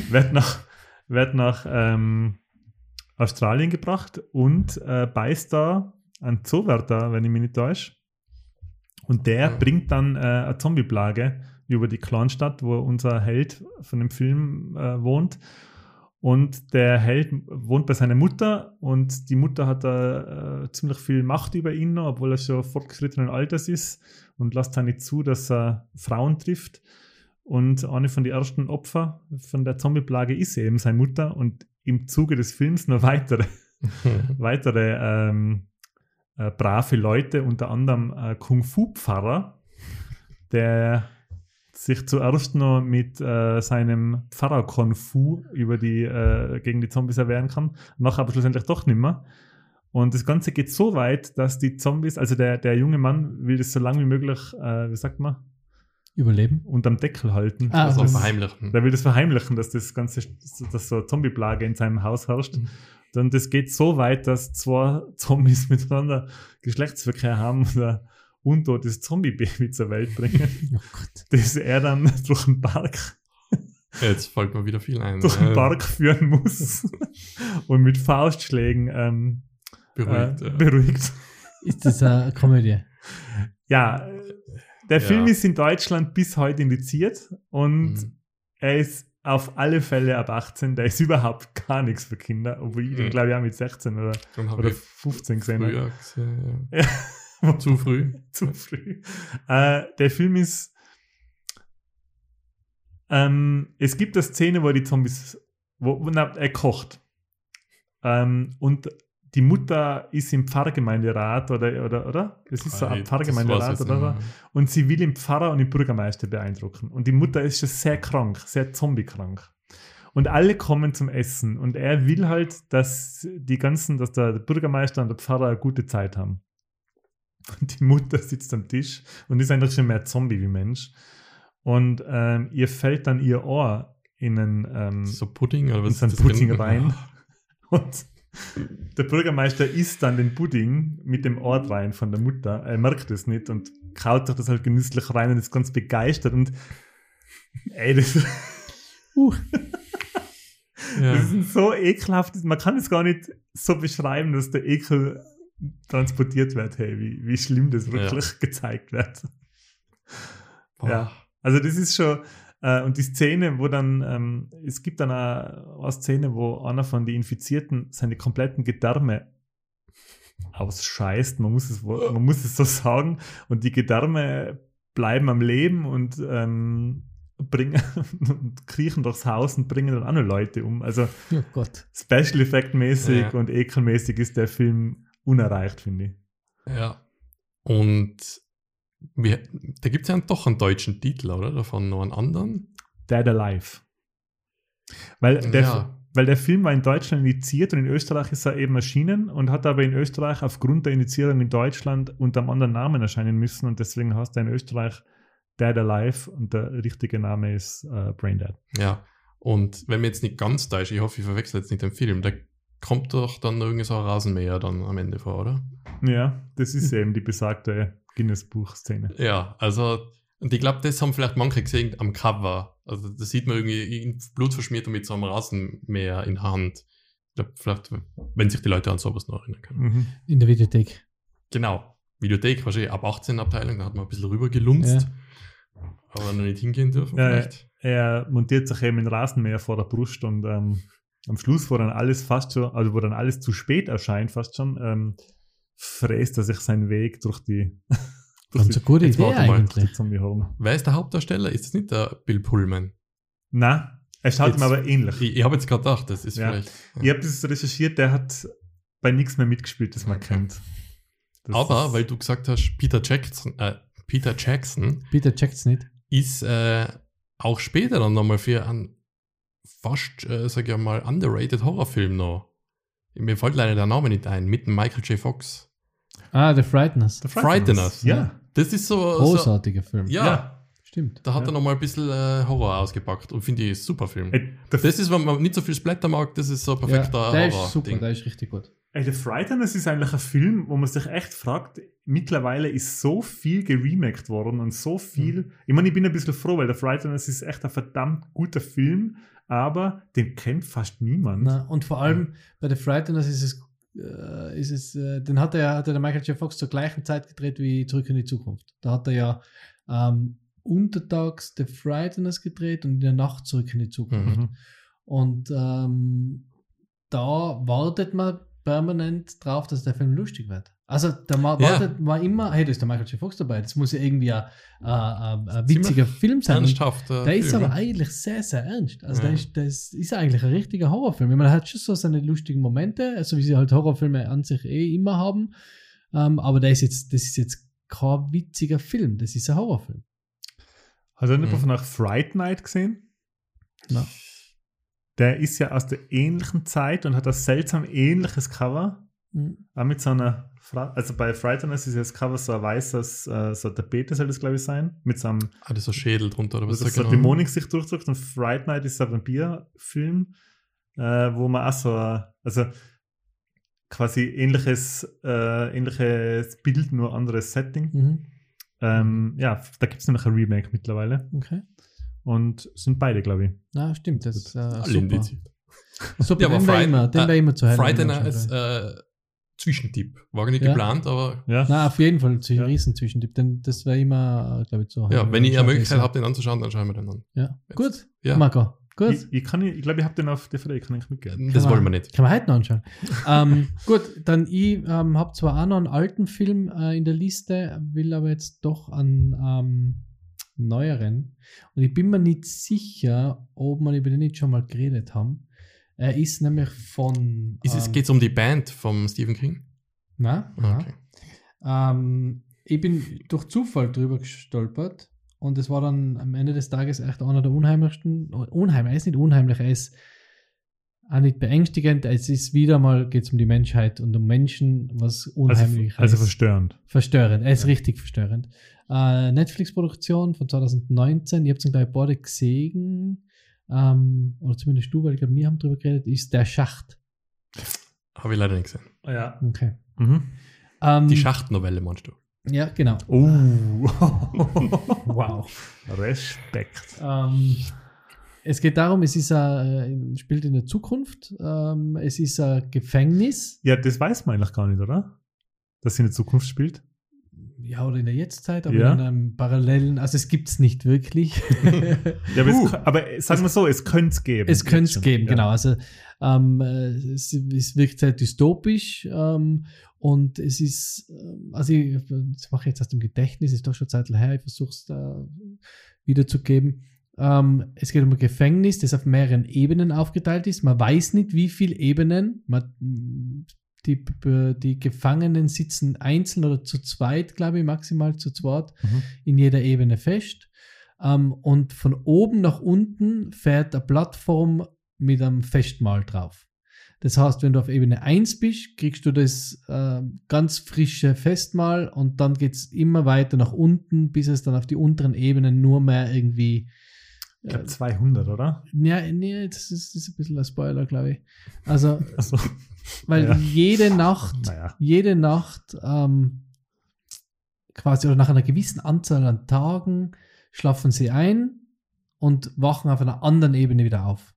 wird nach, wird nach ähm, Australien gebracht und äh, beißt da einen Zoowärter, wenn ich mich nicht täusche. Und der Mhm. bringt dann äh, eine Zombie-Plage über die Clanstadt, wo unser Held von dem Film äh, wohnt. Und der Held wohnt bei seiner Mutter und die Mutter hat da äh, ziemlich viel Macht über ihn noch, obwohl er schon fortgeschrittenen Alters ist und lässt da nicht zu, dass er Frauen trifft. Und eine von den ersten Opfer von der Zombie-Plage ist eben seine Mutter und im Zuge des Films noch weitere, [LAUGHS] weitere ähm, äh, brave Leute, unter anderem äh, Kung-Fu-Pfarrer, der sich zuerst noch mit äh, seinem Pfarrer Kung Fu über die, äh, gegen die Zombies erwehren kann, nachher aber schlussendlich doch nicht mehr. Und das Ganze geht so weit, dass die Zombies, also der, der junge Mann will das so lange wie möglich, äh, wie sagt man, Überleben. unterm Deckel halten. Ah, Also das- verheimlichen. Der will das verheimlichen, dass das ganze, dass so eine Zombie-Plage in seinem Haus herrscht. Mhm. Dann das geht so weit, dass zwei [LAUGHS] Zombies miteinander Geschlechtsverkehr haben und ein untotes Zombie-Baby [LAUGHS] zur Welt bringen, [LAUGHS] Oh Gott. das er dann [LAUGHS] durch den Park, Jetzt fällt mir wieder viel ein. durch den Park führen muss und mit Faustschlägen ähm, beruhigt. äh, ja. beruhigt. Ist das eine Komödie? Ja, der Ja. Film ist in Deutschland bis heute indiziert und Mhm. er ist auf alle Fälle ab 18. Der ist überhaupt gar nichts für Kinder, obwohl ich den, Mhm. glaube ich, auch mit 16 oder, oder ich 15 gesehen habe. Ja. [LAUGHS] Zu früh. [LAUGHS] Zu früh. Äh, der Film ist. Ähm, es gibt eine Szene, wo die Zombies. Wo, na, er kocht. Ähm, und die Mutter ist im Pfarrgemeinderat oder, oder, oder? Es ist so ein Pfarrgemeinderat oder, oder? nicht Und sie will den Pfarrer und den Bürgermeister beeindrucken. Und die Mutter ist schon sehr krank, sehr zombiekrank. Und alle kommen zum Essen. Und er will halt, dass die ganzen, dass der Bürgermeister und der Pfarrer eine gute Zeit haben. Und [LAUGHS] die Mutter sitzt am Tisch und ist eigentlich schon mehr Zombie wie Mensch. Und ähm, ihr fällt dann ihr Ohr in einen, ähm, So Pudding oder in was einen ist das Pudding drin? [LAUGHS] rein. Und der Bürgermeister isst dann den Pudding mit dem Ohr rein von der Mutter. Er merkt es nicht und kaut sich das halt genüsslich rein und ist ganz begeistert. Und ey, das, [LAUGHS] Uh, Ja. das ist so ekelhaft. Man kann es gar nicht so beschreiben, dass der Ekel transportiert wird, hey, wie, wie schlimm das wirklich [LAUGHS] gezeigt wird. Ja, also das ist schon, äh, und die Szene, wo dann, ähm, es gibt dann eine, eine Szene, wo einer von den Infizierten seine kompletten Gedärme ausscheißt, man muss es, man muss es so [LAUGHS] sagen, und die Gedärme bleiben am Leben und ähm, bringen [LAUGHS] und kriechen durchs Haus und bringen dann andere Leute um. Also Oh. Special Effect mäßig Ja. und ekelmäßig ist der Film unerreicht, finde ich. Ja. Und wir, da gibt es ja doch einen deutschen Titel, oder? Davon noch einen anderen? Dead Alive. Weil der, Ja. weil der Film war in Deutschland indiziert und in Österreich ist er eben erschienen und hat aber in Österreich aufgrund der Indizierung in Deutschland unter einem anderen Namen erscheinen müssen und deswegen heißt er in Österreich Dead Alive und der richtige Name ist äh, Brain Dead. Ja. Und wenn mir jetzt nicht ganz täuscht, ich hoffe, ich verwechsel jetzt nicht den Film, da kommt doch dann irgendwie so ein Rasenmäher dann am Ende vor, oder? Ja, das ist eben die besagte Guinness-Buch-Szene. Ja, also, und ich glaube, das haben vielleicht manche gesehen am Cover. Also, da sieht man irgendwie blutverschmiert und mit so einem Rasenmäher in der Hand. Ich glaube, vielleicht, wenn sich die Leute an sowas noch erinnern können. Mhm. In der Videothek. Genau. Videothek, wahrscheinlich ab 18 Abteilung, da hat man ein bisschen rüber gelunzt. Aber noch nicht hingehen dürfen, Ja, vielleicht. Er montiert sich eben in Rasenmäher vor der Brust und ähm, am Schluss, wo dann alles fast schon, also wo dann alles zu spät erscheint, fast schon, ähm, fräst er sich seinen Weg durch die, [LAUGHS] durch Ganz eine gute Idee eigentlich. Zombie Home. Wer ist der Hauptdarsteller? Ist das nicht der Bill Pullman? Na, er schaut Jetzt- ihm aber ähnlich. Ich, ich habe jetzt gerade gedacht, das ist Ja. vielleicht. Ich habe das recherchiert, der hat bei nichts mehr mitgespielt, das man Okay. kennt. Das Aber, weil du gesagt hast, Peter Jackson, äh, Peter Jackson Bitte checkt's nicht. ist äh, auch später dann nochmal für einen fast, äh, sag ich mal, underrated Horrorfilm noch. Mir fällt leider der Name nicht ein, mit dem Michael J. Fox. Ah, The Frighteners. The Frighteners. Ja. Das ist so. so Großartiger Film. ja, Ja. Stimmt. da hat Ja. er nochmal ein bisschen äh, Horror ausgepackt und finde ich ist super Film. Ey, der, Das ist, wenn man nicht so viel Splatter mag, das ist so ein perfekter ja, der Horror. ist super, der ist richtig gut. ey, The Frighteners ist eigentlich ein Film, wo man sich echt fragt, mittlerweile ist so viel geremaked worden und so viel. Mhm. Ich meine, ich bin ein bisschen froh, weil The Frighteners ist echt ein verdammt guter Film, aber den kennt fast niemand. Na, und vor allem bei The Frighteners ist es, äh, ist es äh, den hat er, hat er der Michael J. Fox zur gleichen Zeit gedreht wie Zurück in die Zukunft. Da hat er ja ähm, untertags The Frighteners gedreht und in der Nacht Zurück in die Zukunft. Mhm. Und ähm, da wartet man permanent drauf, dass der Film lustig wird. Also da ma- Ja. wartet man immer, hey, da ist der Michael J. Fox dabei, das muss ja irgendwie ein, ein, ein, witziger Film sein. Ernsthaft. äh, der ist Film, aber eigentlich sehr, sehr ernst. Also Ja. der ist, das ist eigentlich ein richtiger Horrorfilm. Ich meine, er hat schon so seine lustigen Momente, also wie sie halt Horrorfilme an sich eh immer haben. Ähm, aber der ist jetzt, das ist jetzt kein witziger Film, das ist ein Horrorfilm. Hat er nicht Mhm. von nach Fright Night gesehen? Na. Der ist ja aus der ähnlichen Zeit und hat ein seltsam ähnliches Cover. Mhm. Auch mit so einer, also bei Frighteners ist das Cover so ein weißes, äh, so ein Tapete soll das glaube ich sein, mit so einem, Ah, das ist so Schädel drunter, oder was das ist so genau? Dämonik sich durchdrückt und Fright Night ist ein Vampirfilm, äh, wo man auch so, ein- also quasi ähnliches, äh, ähnliches Bild, nur anderes Setting. Mhm. Ähm, ja, da gibt es nämlich ein Remake mittlerweile Okay. und sind beide, glaube ich. Na, stimmt, das ist äh, super. indiziert. Super, Ja, aber Fright- immer, den äh, immer zu ist äh, Zwischentipp. War gar nicht Ja. geplant, aber Ja. Na, auf jeden Fall zu Ja. riesen Zwischentipp, denn das wäre immer, glaube ich, so. ja, wenn ich eine Möglichkeit habe. habe, den anzuschauen, dann schauen wir den an. Ja, Jetzt. gut. Ja. Marco, gut. Ich, ich, kann, ich glaube, ich habe den auf DVD, kann ich mitgeben. Das Kann wollen wir man- nicht. Kann man heute noch anschauen. ähm, [LAUGHS] gut, dann ich ähm, habe zwar auch noch einen alten Film äh, in der Liste, will aber jetzt doch einen ähm, neueren. Und ich bin mir nicht sicher, ob wir über den nicht schon mal geredet haben. Er ist nämlich von. Ist es, ähm, geht's um die Band vom Stephen King? Na, Ah, okay. Ähm, ich bin durch Zufall drüber gestolpert und es war dann am Ende des Tages echt einer der unheimlichsten. Unheimlich, er ist nicht unheimlich, er ist auch nicht beängstigend. Es ist wieder mal, geht es um die Menschheit und um Menschen, was Also, unheimlich also ist. verstörend. Verstörend, er ist Ja. richtig verstörend. Äh, Netflix-Produktion von 2019, ich habe es gleich beide gesehen, ähm, oder zumindest du, weil ich glaube, wir haben drüber geredet, ist der Schacht. Habe ich leider nicht gesehen. Ja. Okay. Mhm. Ähm, Die Schachtnovelle, meinst du? Ja, genau. Oh. [LAUGHS] Wow. Respekt. Ähm, es geht darum, es ist ein, spielt in der Zukunft. Ähm, es ist ein Gefängnis. Ja, das weiß man eigentlich gar nicht, oder? das in der Zukunft spielt? Ja, oder in der Jetztzeit, aber Ja. in einem parallelen, also es gibt es nicht wirklich. [LAUGHS] Ja, aber, Uh. es, aber sagen wir so, es könnte es geben. Es könnte es geben, ja. genau. Also ähm, äh, es, es wirkt sehr dystopisch ähm, und es ist, ähm, also ich, das mache ich jetzt aus dem Gedächtnis, ist doch schon Zeit her, ich versuche es da wiederzugeben. Ähm, es geht um ein Gefängnis, das auf mehreren Ebenen aufgeteilt ist. Man weiß nicht, wie viele Ebenen. Man, die, die Gefangenen sitzen einzeln oder zu zweit, glaube ich, maximal zu zweit Mhm. in jeder Ebene fest. Ähm, und von oben nach unten fährt eine Plattform mit einem Festmahl drauf. Das heißt, wenn du auf Ebene 1 bist, kriegst du das äh, ganz frische Festmahl und dann geht es immer weiter nach unten, bis es dann auf die unteren Ebenen nur mehr irgendwie. Ich glaube 200, oder? ja, nee, das ist, das ist ein bisschen ein Spoiler, glaube ich. Also, [LAUGHS] Also, weil Ja. jede Nacht naja. jede Nacht ähm, quasi oder nach einer gewissen Anzahl an Tagen schlafen sie ein und wachen auf einer anderen Ebene wieder auf.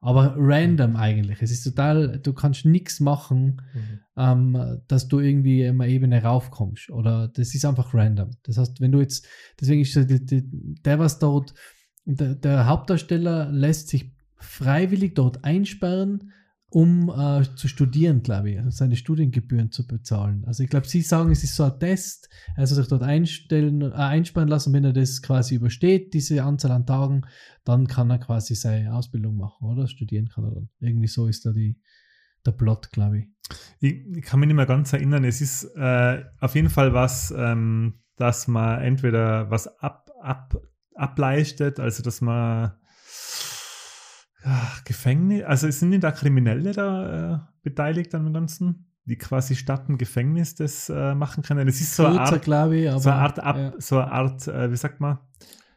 Aber random eigentlich. Es ist total, du kannst nichts machen, Mhm. ähm, dass du irgendwie in eine Ebene raufkommst. Oder das ist einfach random. Das heißt, wenn du jetzt, deswegen ist so der, was dort, der, der Hauptdarsteller lässt sich freiwillig dort einsperren, um äh, zu studieren, glaube ich, also seine Studiengebühren zu bezahlen. Also ich glaube, sie sagen, es ist so ein Test, er soll sich dort einstellen, äh, einsperren lassen, wenn er das quasi übersteht, diese Anzahl an Tagen, dann kann er quasi seine Ausbildung machen, oder? Studieren kann er dann. Irgendwie so ist da die, der Plot, glaube ich. Ich, ich kann mich nicht mehr ganz erinnern. Es ist äh, auf jeden Fall was, ähm, dass man entweder was ab, ab, ableistet, also dass man ja, Gefängnis, also es sind nicht da Kriminelle da äh, beteiligt an dem Ganzen, die quasi statt ein Gefängnis das äh, machen können. Es ist so eine Art, glaube ich, aber. so eine Art, ab, ja. so eine Art äh, wie sagt man,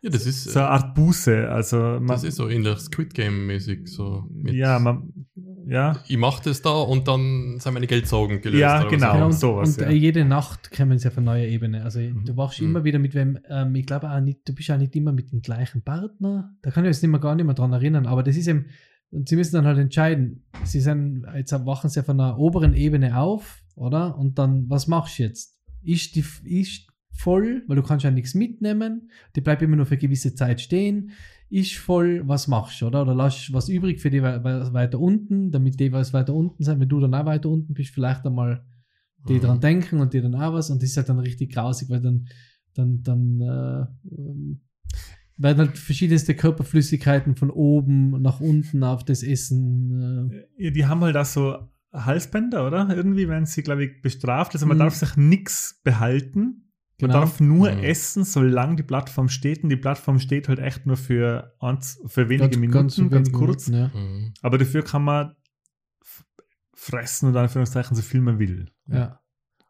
Ja, das ist, so eine äh, Art Buße. Also man, das ist so ähnlich Squid Game-mäßig. So mit, ja, man, ja, Ich mache das da und dann sind meine Geldsorgen gelöst. Ja, genau. Genau, immer. und, sowas, und ja. äh, jede Nacht kommen sie auf eine neue Ebene. Also du wachst Mhm. immer wieder mit wem, ähm, ich glaube auch nicht, du bist auch nicht immer mit dem gleichen Partner. Da kann ich mich jetzt nicht mehr gar nicht mehr dran erinnern, aber das ist eben, und sie müssen dann halt entscheiden. Sie sind, jetzt wachen sie von einer oberen Ebene auf, oder? Und dann, was machst du jetzt? Ist die ist voll, weil du kannst ja nichts mitnehmen, die bleibt immer nur für eine gewisse Zeit stehen. Ist voll, was machst du, oder? Oder lass was übrig für die we- we- weiter unten, damit die was weiter unten sind, wenn du dann auch weiter unten bist, vielleicht einmal die Mhm. dran denken und die dann auch was und das ist halt dann richtig grausig, weil dann, dann, dann äh, werden halt verschiedenste Körperflüssigkeiten von oben nach unten auf das Essen. Äh, Ja, die haben halt auch so Halsbänder, oder? Irgendwie werden sie, glaube ich, bestraft. Also man Mhm. darf sich nichts behalten. Man genau. darf nur Mhm. essen, solange die Plattform steht. Und die Plattform steht halt echt nur für, eins, für wenige Ganz- Minuten, ganz ganz, kurz. Minuten, ja. Mhm. Aber dafür kann man fressen und Anführungszeichen so viel man will. Ja.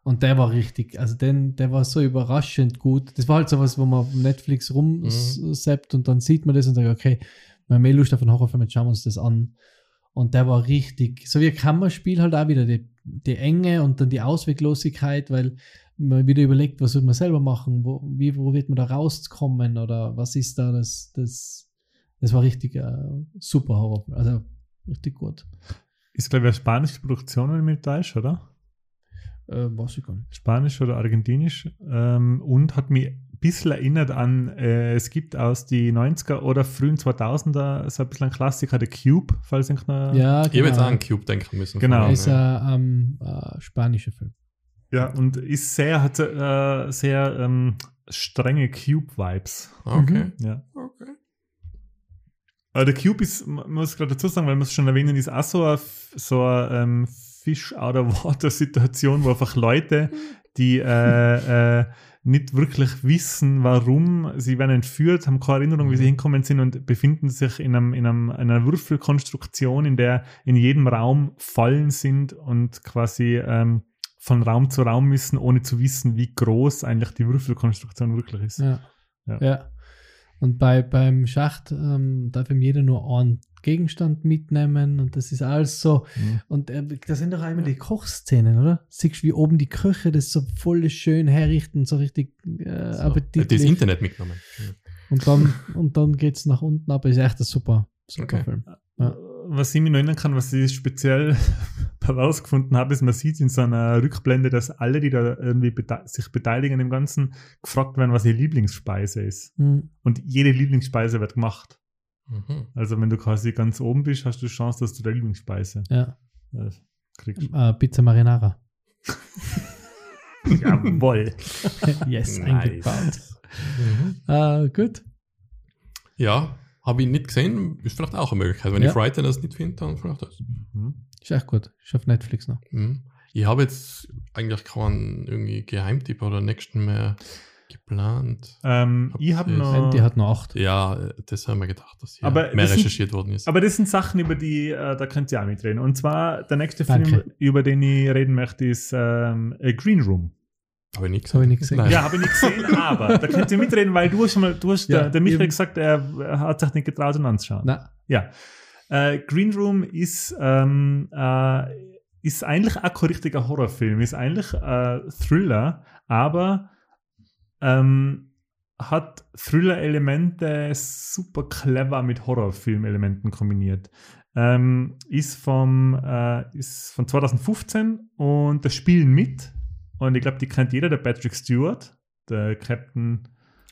Und der war richtig, also den, der war so überraschend gut. Das war halt sowas, wo man auf Netflix rumseppt und dann sieht man das und sagt, okay, wir haben mehr Lust auf einen Horrorfilm, jetzt schauen wir uns das an. Und der war richtig, so wie ein Kammerspiel halt auch wieder, die, die Enge und dann die Ausweglosigkeit, weil man wieder überlegt, was wird man selber machen, wo, wie, wo wird man da rauskommen oder was ist da das, das, das war richtig äh, super Horrorfilm, also richtig gut. Ist, glaube ich, eine spanische Produktion, wenn nicht täusche, oder? Äh, weiß ich gar nicht. Spanisch oder Argentinisch. Ähm, und hat mich ein bisschen erinnert an, äh, es gibt aus die 90er oder frühen 2000er so ein bisschen ein Klassiker, The Cube, falls ich noch Ja, Ich habe jetzt genau. auch an Cube denken müssen. Genau. Er ist ja. ein ähm, äh, spanischer Film. Ja, und ist sehr, hat äh, sehr ähm, strenge Cube-Vibes. Ah, Okay. Ja. okay. Aber der Cube ist, man muss gerade dazu sagen, weil wir es schon erwähnen, ist auch so eine, so eine ähm, Fish-out-of-water-Situation, wo einfach Leute, die äh, äh, nicht wirklich wissen, warum sie werden entführt, haben keine Erinnerung, wie sie Mhm. hinkommen sind und befinden sich in, einem, in, einem, in einer Würfelkonstruktion, in der in jedem Raum Fallen sind und quasi ähm, von Raum zu Raum müssen, ohne zu wissen, wie groß eigentlich die Würfelkonstruktion wirklich ist. Ja. Ja. ja. Und bei, beim Schacht ähm, darf ihm jeder nur einen Gegenstand mitnehmen und das ist alles so. Mhm. Und äh, da sind doch einmal die Kochszenen, oder? Siehst du, wie oben die Köche das so voll schön herrichten, so richtig äh, So, das appetitlich. Internet mitgenommen. Und dann, und dann geht es nach unten, aber ist echt ein super, super Okay. Film. Ja. Was ich mich noch erinnern kann, was ich speziell [LAUGHS] herausgefunden habe, ist, man sieht in so einer Rückblende, dass alle, die da irgendwie bete sich beteiligen im Ganzen, gefragt werden, was ihre Lieblingsspeise ist. Hm. Und jede Lieblingsspeise wird gemacht. Mhm. Also wenn du quasi ganz oben bist, hast du Chance, dass du deine Lieblingsspeise Ja. äh, kriegst. Äh, Pizza Marinara. [LAUGHS] Jawohl. [LAUGHS] yes, Nice. eingebaut. Mhm. Äh, gut. Ja, habe ich nicht gesehen, ist vielleicht auch eine Möglichkeit. Wenn Ja. ich Friday das nicht finde, dann vielleicht das. Mhm. Ist echt gut. Ist auf Netflix noch. Mhm. Ich habe jetzt eigentlich keinen irgendwie Geheimtipp oder nächsten mehr geplant. Ähm, Hab ich habe noch. Die hat noch acht. Ja, das haben wir gedacht, dass hier Aber mehr das sind- recherchiert worden ist. Aber das sind Sachen, über die, äh, da könnt ihr auch mitreden. Und zwar der nächste Danke. Film, über den ich reden möchte, ist ähm, A Green Room. Habe ich nicht Das habe ich nicht gesehen. Nein. Ja, habe ich nicht gesehen, aber da könnt ihr mitreden, weil du hast schon mal, du hast, Ja, der, der Michael eben. gesagt, er, er hat sich nicht getraut, ihn anzuschauen. Na, Ja. Äh, Green Room ist, ähm, äh, ist eigentlich auch kein richtiger Horrorfilm, ist eigentlich äh, Thriller, aber ähm, hat Thriller-Elemente super clever mit Horrorfilm-Elementen kombiniert. Ähm, ist, vom, äh, ist von 2015 und das spielen mit. Und ich glaube, die kennt jeder, der Patrick Stewart, der Captain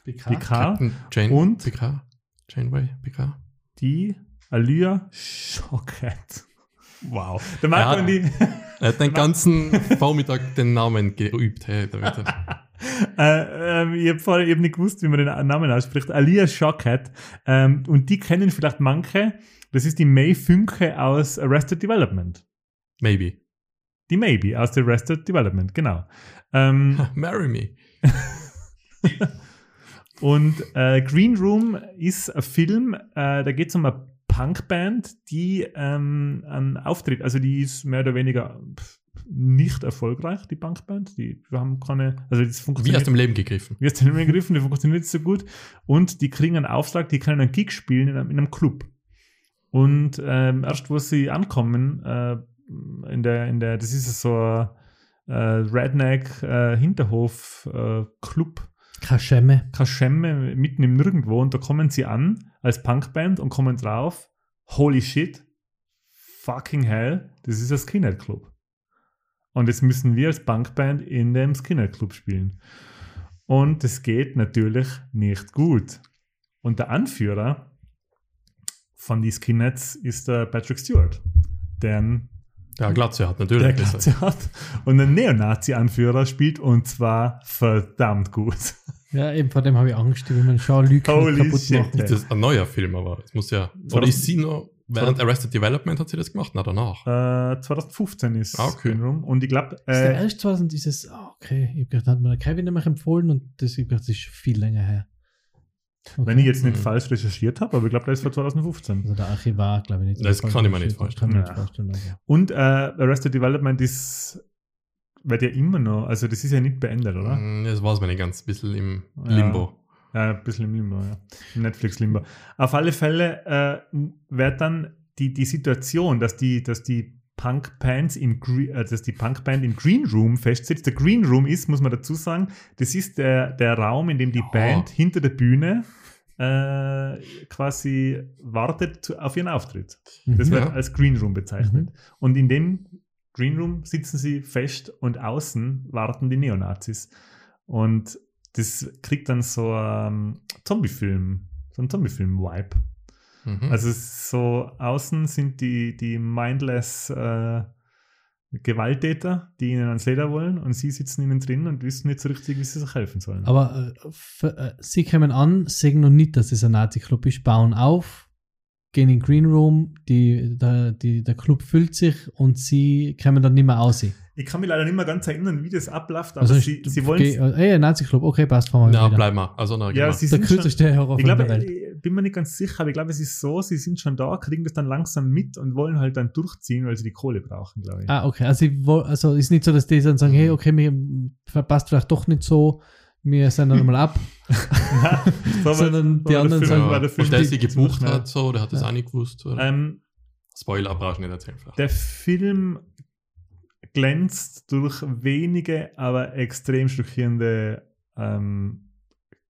Picard, Captain Jane Und? Picard. Janeway Picard. die Alia Shockhead. Wow. Der Ja. Marco und die. Er hat den [LAUGHS] ganzen Vormittag den Namen geübt. Hey, damit er, [LAUGHS] äh, ähm, ich habe vorher eben nicht gewusst, wie man den Namen ausspricht. Alia Shockhead. Ähm, und die kennen vielleicht manche. Das ist die May Fünke aus Arrested Development. maybe. Die Maybe aus der Arrested Development, genau. Ähm, [LAUGHS] Marry me. [LAUGHS] Und äh, Green Room ist ein Film, äh, da geht es um eine Punkband, die ähm, einen Auftritt, also die ist mehr oder weniger nicht erfolgreich, die Punkband. Die haben keine, also das Wie funktioniert. aus dem Leben gegriffen. Wie aus dem Leben gegriffen, die funktioniert nicht so gut. Und die kriegen einen Auftrag, die können einen Gig spielen in einem, in einem Club. Und ähm, erst wo sie ankommen, äh, in der, in der, das ist so ein äh, Redneck äh, äh, Kaschemme. Kaschemme mitten im Nirgendwo und da kommen sie an als Punkband und kommen drauf, holy shit, fucking hell, das ist ein Skinhead Club. Und jetzt müssen wir als Punkband in dem Skinhead Club spielen. Und es geht natürlich nicht gut. Und der Anführer von die Skinheads ist der Patrick Stewart, der einen Der Glatze hat natürlich. der. Glatze hat und einen Neonazi-Anführer spielt und zwar verdammt gut. Ja, eben vor dem habe ich Angst, wie man Jean-Luc kaputt shit. macht. Ist das ein neuer Film, aber es muss ja. Oder ist sie noch. Während Arrested Development hat sie das gemacht? Na, danach. Äh, 2015 ist Ah, okay. Room und ich glaube, Ist der äh, erst 2000 dieses, ah, okay, ich hab gedacht, hat mir der Kevin nämlich empfohlen und das, ich gedacht, das ist viel länger her. Okay. wenn ich jetzt nicht Mhm. falsch recherchiert habe, aber ich glaube, der ist von 2015. Also der Archivar, glaube ich nicht. Das kann ich mir nicht Das kann ich mir nicht Ja. vorstellen. Also. Und äh, Arrested Development ist, wird ja immer noch, also das ist ja nicht beendet, oder? Mm, Das war es mir nicht ganz. Ein bisschen im Ja. Limbo. Ja, ein bisschen im Limbo, ja. Im Netflix-Limbo. Auf alle Fälle äh, wird dann die, die Situation, dass die, dass die Punkbands in Gre äh, dass die Punkband im Green Room festsitzt. Der Green Room ist, muss man dazu sagen, das ist der, der Raum, in dem die Ja. Band hinter der Bühne äh, quasi wartet zu, auf ihren Auftritt. Das Mhm. wird Ja. als Green Room bezeichnet. Und in dem Green Room sitzen sie fest und außen warten die Neonazis. Und das kriegt dann so einen Zombie-Film, so einen Zombie-Film-Vibe. Mhm. Also so, außen sind die, die mindless äh, Gewalttäter, die ihnen ans Leder wollen und sie sitzen innen drin und wissen nicht so richtig, wie sie sich helfen sollen. Aber äh, für, äh, sie kommen an, sehen noch nicht, dass es ein Nazi-Club ist, bauen auf, gehen in den Green Room, die, der, die, der Club füllt sich und sie kommen dann nicht mehr aus. Ich kann mich leider nicht mehr ganz erinnern, wie das abläuft, aber Also sie, ich- sie wollen okay, äh, Ey, ein Nazi-Club, okay, passt, fahren wir ja, wieder. bleib mal. Also, na, Ja, sie Der sind schon, kürzeste Ich Horrorfilm glaube, der ich bin mir nicht ganz sicher, aber ich glaube, es ist so, sie sind schon da, kriegen das dann langsam mit und wollen halt dann durchziehen, weil sie die Kohle brauchen, glaube ich. Ah, okay. Also, ich also ist nicht so, dass die dann sagen, hey, okay, mir verpasst vielleicht doch nicht so, wir sind [LAUGHS] dann [LAUGHS] mal ab. So, Sondern so die war der anderen sagen- der Und Film der die- sie gebucht Ja. hat, so, der hat das Ja. auch nicht gewusst. Oder? Ähm, Spoiler brauchst du nicht erzählen. Vielleicht. der Film glänzt durch wenige, aber extrem schockierende ähm,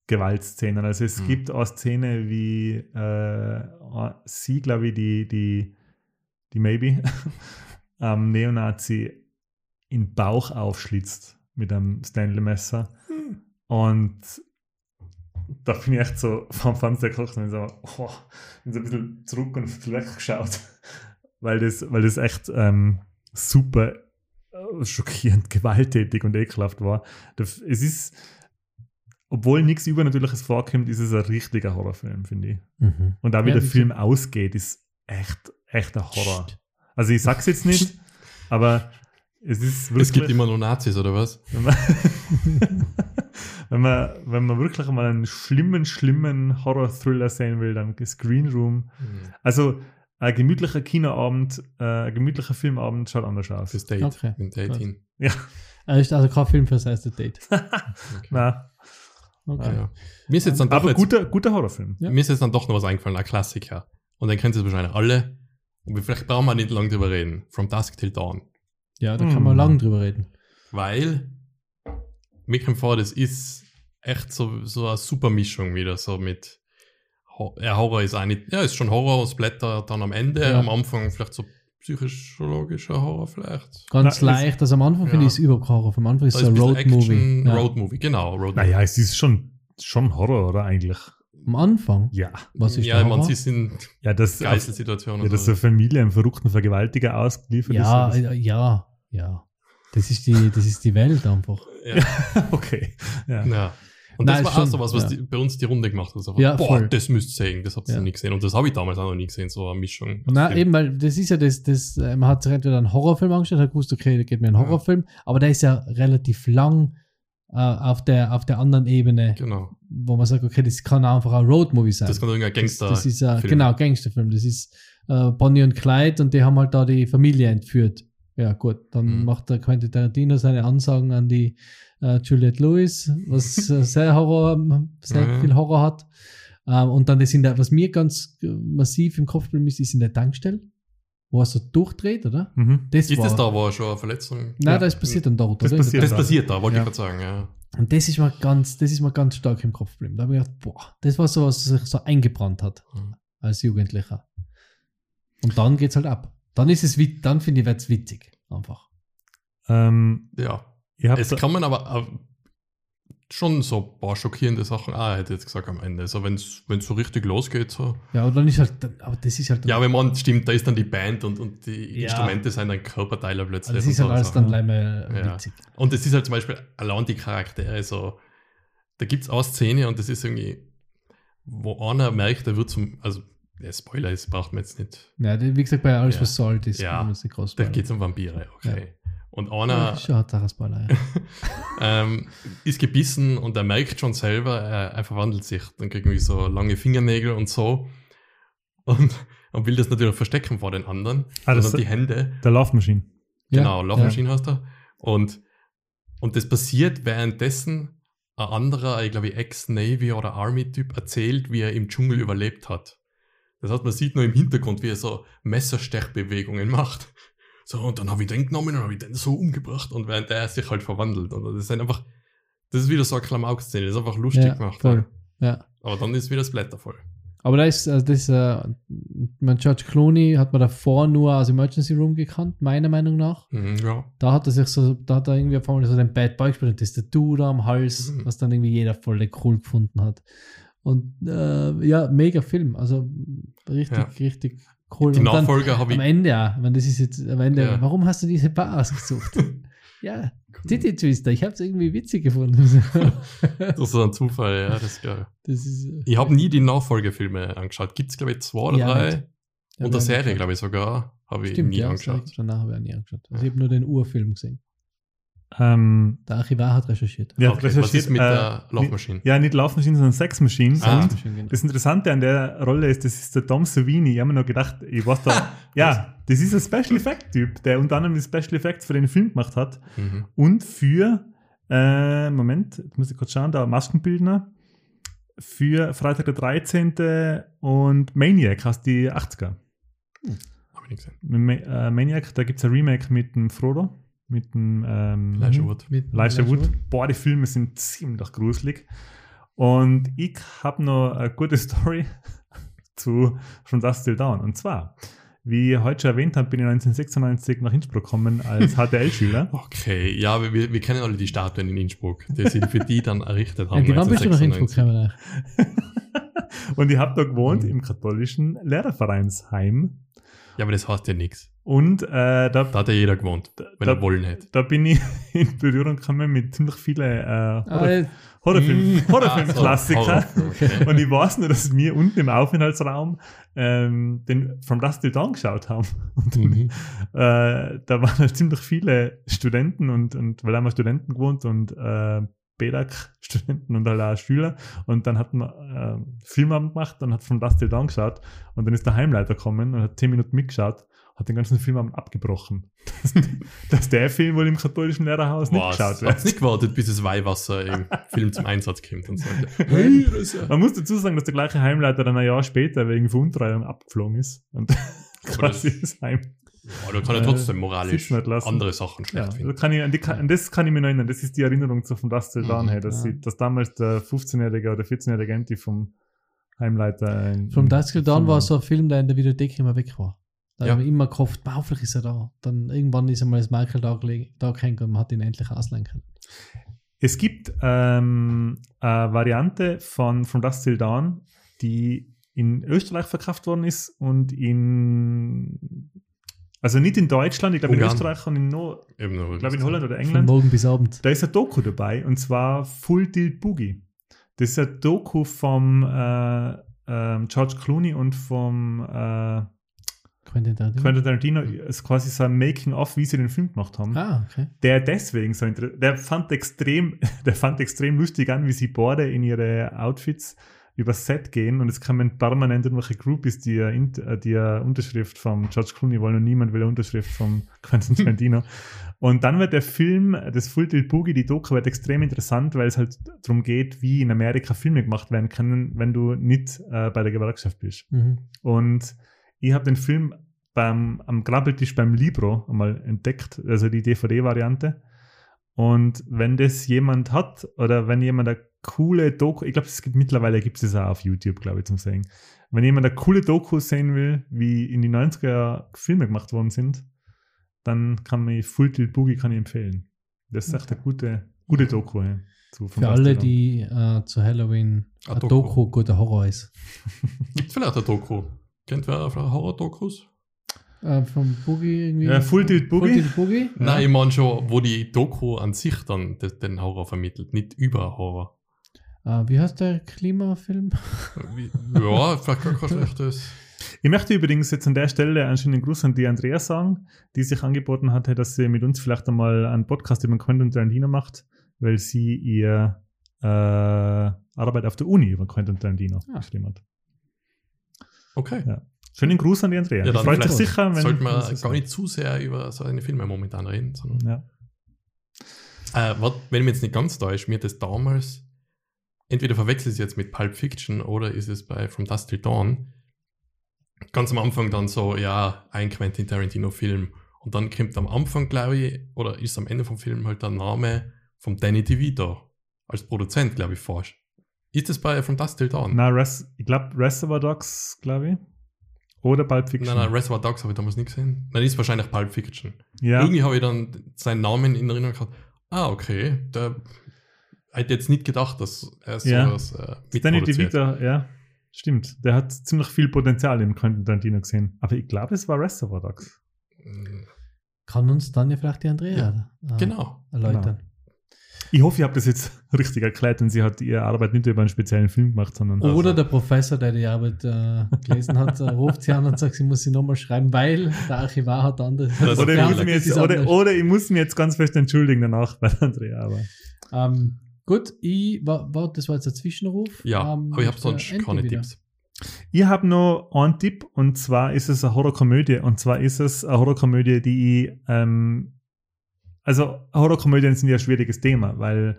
Gewaltszenen. Also es Mhm. gibt auch Szene wie äh, sie, glaube ich, die, die, die Maybe, [LAUGHS] am Neonazi in Bauch aufschlitzt mit einem Stanley-Messer. Und da bin ich echt so vom Fernseher gekocht und so, oh, bin so ein bisschen zurück und [LAUGHS] weggeschaut, weil das, weil das echt ähm, super [LAUGHS] schockierend, gewalttätig und ekelhaft war. Es ist, obwohl nichts Übernatürliches vorkommt, ist es ein richtiger Horrorfilm, finde ich. Mhm. Und auch wie Ja, der Film ausgeht, ist echt, echt ein Horror. Also ich sag's jetzt nicht, [LAUGHS] aber es ist wirklich. Es gibt immer nur Nazis, oder was? wenn, man, [LAUGHS] wenn, man, wenn man wirklich mal einen schlimmen, schlimmen Horror-Thriller sehen will, dann ist Green Room. Also ein gemütlicher Kinoabend, äh, ein gemütlicher Filmabend schaut anders aus. Fürs Date. Okay. Mit Dating. Ja, Er ist also kein Film fürs erste Date. [LAUGHS] na, Okay. Ja. Mir ist jetzt dann doch aber jetzt, guter, guter Horrorfilm. Ja. mir ist jetzt dann doch noch was eingefallen, ein Klassiker. Und dann kennt ihr es wahrscheinlich alle. Und vielleicht brauchen wir nicht lange drüber reden. From Dusk Till Dawn. Ja, da Hm. kann man lang drüber reden. Weil mir kommt vor, das ist echt so, so eine super Mischung wieder, so mit ja, Horror ist eigentlich, ja, ist schon Horror und Splatter dann am Ende, Ja. am Anfang vielleicht so psychologischer Horror vielleicht. Ganz Na, leicht. Also am Anfang finde Ja. ich es überhaupt Horror. Am Anfang ist es so ein Road-Movie. Action, Ja. Road-Movie, genau, Road Naja, es ist schon, schon Horror, oder eigentlich? Am Anfang? Ja. Was ist ja, man Horror? sie sind Ja, das, Geistelsituationen. ja, dass eine Familie einem verrückten Vergewaltiger ausgeliefert Ja, ist. ja, ja, ja. Das ist die, das ist die Welt einfach. ja, [LAUGHS] Okay. Ja. Und Nein, das war schon, auch so was, was ja. die, bei uns die Runde gemacht hat. Ja, boah, voll. das müsst ihr sehen, das habt ihr Ja. noch nie gesehen. Und das habe ich damals auch noch nie gesehen, so eine Mischung. Na, eben, weil das ist ja das, das äh, man hat sich entweder einen Horrorfilm angestellt, hat gewusst, okay, da geht mir ein. Horrorfilm, aber der ist ja relativ lang äh, auf, der, auf der anderen Ebene, Genau. wo man sagt, okay, das kann einfach ein Roadmovie sein. Das kann irgendein Gangster. Das, das ist ein, genau, Gangsterfilm. Das ist äh, Bonnie und Clyde und die haben halt da die Familie entführt. Ja, gut, dann Mhm. macht der Quentin Tarantino seine Ansagen an die äh, Juliette Lewis, was äh, sehr Horror, sehr Mhm. viel Horror hat. Ähm, und dann das in der, was mir ganz äh, massiv im Kopf bleibt, ist, ist in der Tankstelle, wo er so durchdreht, oder? Mhm. Das Ist war, das da, wo er schon eine Verletzung. Nein, Ja. das passiert dann dort, Das oder? Passiert Das da. passiert da, wollte Ja. ich gerade sagen, ja. Und das ist mir ganz, das ist mir ganz stark im Kopf geblieben. Da habe ich gedacht, boah, das war so, was sich so eingebrannt hat Mhm. als Jugendlicher. Und dann geht's halt ab. Dann ist es, dann finde ich, wird's witzig. Einfach. Ähm, Ja. Es kann man aber schon so ein paar schockierende Sachen, ah, hätte jetzt gesagt am Ende. Also wenn es so richtig losgeht, so. Ja, und dann ist halt, aber das ist halt, Ja, wenn man stimmt, da ist dann die Band und, und die Ja. Instrumente sind dann Körperteile plötzlich. das ist halt alles Sachen. dann leider Ja. witzig. Und es ist halt zum Beispiel allein die Charaktere, so, da gibt es eine Szene und das ist irgendwie, wo einer merkt, der wird zum, also der Spoiler ist, braucht man jetzt nicht. Ja, wie gesagt, bei alles, Ja. was Salt ist, Ja. man groß Da geht es um Vampire, okay. Und einer er [LAUGHS] ähm, ist gebissen und er merkt schon selber, er, er verwandelt sich. Dann kriegt irgendwie so lange Fingernägel und so. Und, und will das natürlich verstecken vor den anderen. Ah, das- die Hände. der Love Machine. Genau, ja, Love ja. Heißt er. Und, und das passiert, währenddessen ein anderer, ich glaube, Ex-Navy oder Army-Typ erzählt, wie er im Dschungel überlebt hat. Das heißt, man sieht nur im Hintergrund, wie er so Messerstechbewegungen macht. So, und dann habe ich den genommen und habe ich den so umgebracht und während der sich halt verwandelt. Und das ist einfach, das ist wieder so eine Klamauk-Szene, das ist einfach lustig ja, gemacht. voll. Ja. Aber dann ist wieder das Blätter voll. Aber da ist, also das, äh, mein George Clooney hat man davor nur aus Emergency Room gekannt, meiner Meinung nach. Mhm, ja. Da hat er sich so, da hat er irgendwie auf einmal so den Bad Boy gespielt das Tattoo da am Hals, Mhm. was dann irgendwie jeder voll cool gefunden hat. Und äh, ja, mega Film. Also richtig, Ja. richtig cool. Die und Nachfolger habe am ich. Ende, ja, wenn das ist jetzt am Ende, Ja. warum hast du diese Bar ausgesucht? [LAUGHS] ja, Titty Twister, ich habe es irgendwie witzig gefunden. [LAUGHS] Das ist ein Zufall, ja, das ist geil. das ist, äh, Ich habe nie die Nachfolgefilme angeschaut. Gibt es, glaube ich, zwei oder Ja, drei? nicht. ja, Und der Serie, glaube ich, sogar. Habe ich nie ja, angeschaut. Danach habe ich auch nie angeschaut. Also ich habe nur den Urfilm gesehen. Ähm, Der Archivar hat recherchiert. ja, okay, was recherchiert, ist mit äh, der Love Machine? Ja, nicht Love Machine, sondern Sex Machine. Ah. Genau. das Interessante an der Rolle ist, das ist der Tom Savini. Ich habe mir noch gedacht, ich weiß da, [LAUGHS] ja, das ist ein Special Effect Typ, der unter anderem die Special Effects für den Film gemacht hat Mhm. und für, äh, Moment, jetzt muss ich kurz schauen, da Maskenbildner, für Freitag der 13. und Maniac aus die 80er. Habe ich nicht gesehen. Äh, Maniac, da gibt es ein Remake mit dem Frodo, mit dem ähm, Elijah Wood. Mit Elijah Wood. Boah, die Filme sind ziemlich gruselig. Und ich habe noch eine gute [LAUGHS] Story zu From Dust Till Dawn. Und zwar, Wie ich heute schon erwähnt habe, bin ich 1996 nach Innsbruck gekommen als [LAUGHS] HTL-Schüler. Okay, ja, wir- wir, kennen alle die Statuen in Innsbruck, die [LAUGHS] sie für die dann errichtet haben. Ja, wann bist du nach Innsbruck 1996. gekommen? Und ich habe da gewohnt Mhm. im katholischen Lehrervereinsheim. Ja, aber das heißt ja nichts. Und äh, da, Da hat ja jeder gewohnt, wenn da- er wollen hätte. da bin ich [LAUGHS] in Berührung gekommen mit ziemlich vielen äh, Horror, Ah, Horrorfilm, Mm. [LAUGHS] Horrorfilm-Klassiker. Horrorfilm, okay. [LAUGHS] Und ich weiß nur, dass wir unten im Aufenthaltsraum ähm, den From Dust Till Dawn geschaut haben. Und Mhm. äh, da waren halt ziemlich viele Studenten und, und weil haben wir Studenten gewohnt und äh, BEDAC-Studenten und halt auch Schüler. Und dann hatten wir äh, Filmabend gemacht und hat From Dust Till Dawn geschaut. Und dann ist der Heimleiter gekommen und hat zehn Minuten mitgeschaut, hat den ganzen Filmabend abgebrochen. [LAUGHS] Dass, der Film wohl im katholischen Lehrerhaus nicht Was? geschaut wird. Hat's nicht gewartet, bis das Weihwasser im Film zum Einsatz kommt und [LAUGHS] hey, ist ja- Man muss dazu sagen, dass der gleiche Heimleiter dann ein Jahr später wegen Veruntreuung abgeflogen ist. Und [LAUGHS] quasi das- das Heim. Ja, da kann er Äh, trotzdem moralisch nicht lassen. andere Sachen Ja, schlecht also finden. kann ich, an, die, an das kann ich mich noch erinnern. Das ist die Erinnerung zu von das Till Dawn Mhm, her, dass, ja. sie, dass damals der 15-jährige oder 14-jährige Enti vom Heimleiter. Till Dawn Film war so ein Film, der in der Videothek immer weg war. Da Ja. haben wir immer gehofft, vielleicht ist er da. Dann irgendwann ist einmal das Michael da, gelegen- da gehängt und man hat ihn endlich ausleihen können. Es gibt ähm, eine Variante von From Dust Till Dawn, die in Österreich verkauft worden ist und in also nicht in Deutschland, ich glaube in. Österreich und in, no, Eben nur ich glaube in Holland oder Von England. morgen bis Abend. Da ist ein Doku dabei und zwar Full Tilt Boogie. Das ist ein Doku vom äh, ähm, George Clooney und vom äh, Quentin Tarantino. Quentin Tarantino. ist quasi so ein Making-of, wie sie den Film gemacht haben. Ah, okay. Der deswegen so interessant, der fand extrem, [LAUGHS] der fand extrem lustig an, wie sie beide in ihre Outfits übers Set gehen und es kommen permanent irgendwelche Groupies, die Int- äh, die Unterschrift vom George Clooney wollen und niemand will eine Unterschrift vom [LAUGHS] Quentin Tarantino. und dann wird der Film, das Full Tilt Boogie, die Doku wird extrem interessant, weil es halt darum geht, wie in Amerika Filme gemacht werden können, wenn du nicht äh, bei der Gewerkschaft bist. Mhm. Und ich habe den Film beim, am Grabbeltisch beim Libro einmal entdeckt, also die DVD-Variante. Und wenn das jemand hat oder wenn jemand eine coole Doku, ich glaube, es gibt mittlerweile gibt es das auch auf YouTube, glaube ich, zum Sehen. Wenn jemand eine coole Doku sehen will, wie in die 90er Filme gemacht worden sind, dann kann man Full Tilt Boogie kann ich empfehlen. Das ist echt eine gute, gute Doku. Ja, zu Für alle, die äh, zu Halloween Ein ein Doku. Doku guter Horror ist. Gibt [LAUGHS] [LAUGHS] vielleicht ein Doku. Kennt wer Horror-Dokus? Äh, vom Boogie irgendwie. Ja, Full Tilt Boogie. Full Tilt Boogie? Nein, ich meine schon, wo die Doku an sich dann de- den Horror vermittelt, nicht über Horror. Äh, wie heißt der Klimafilm? [LAUGHS] Ja, vielleicht gar kein schlechtes. Ich möchte übrigens jetzt an der Stelle einen schönen Gruß an die Andrea sagen, die sich angeboten hatte, dass sie mit uns vielleicht einmal einen Podcast über Quentin Tarantino macht, weil sie ihr äh, Arbeit auf der Uni über Quentin Tarantino Ah. geschrieben hat. Okay. Ja. Schönen Gruß an die Andrea. Ja, dann freut sich sicher, wenn Sollte man wenn sie es gar nicht zu sehr über seine Filme momentan reden, sondern. Ja. Äh, wat, wenn ich mich jetzt nicht ganz täusche, mir hat das damals, entweder verwechselt es jetzt mit Pulp Fiction oder ist es bei From Dust Till Dawn, ganz am Anfang dann so, ja, ein Quentin Tarantino-Film. Und dann kommt am Anfang, glaube ich, oder ist am Ende vom Film halt der Name von Danny DeVito als Produzent, glaube ich, forscht. Ist das bei From Dust Till Dawn? Na, Res, ich glaube Reservoir Dogs, glaube ich. Oder Pulp Fiction. Nein, nein, Reservoir Dogs habe ich damals nicht gesehen. Nein, ist wahrscheinlich Pulp Fiction. ja. Irgendwie habe ich dann seinen Namen in Erinnerung gehabt. Ah, okay. Der hätte jetzt nicht gedacht, dass er Ja. sowas äh, Danny. DeVito, ja. Stimmt. Der hat ziemlich viel Potenzial in Quentin Tarantino gesehen. Aber ich glaube, es war Reservoir Dogs. Mm, Kann uns dann ja vielleicht die Andrea äh, Genau. erläutern. Ich hoffe, ich habe das jetzt [LAUGHS] richtig erklärt und sie hat ihre Arbeit nicht über einen speziellen Film gemacht, sondern Also- Oder der Professor, der die Arbeit äh, gelesen hat, äh, ruft sie an und sagt, sie muss sie nochmal schreiben, weil der Archivar hat andere. Das oder, ich muss mir jetzt, ist oder, anders. oder ich muss mich jetzt ganz fest entschuldigen danach [LAUGHS] bei Andrea. Aber Ähm, gut, ich war, war, das war jetzt ein Zwischenruf. Ja, Ähm, aber ich habe der sonst keine wieder. Tipps. ich habe noch einen Tipp und zwar ist es eine Horrorkomödie und zwar ist es eine Horrorkomödie, die ich, ähm, also Horrorkomödien sind ja ein schwieriges Thema, weil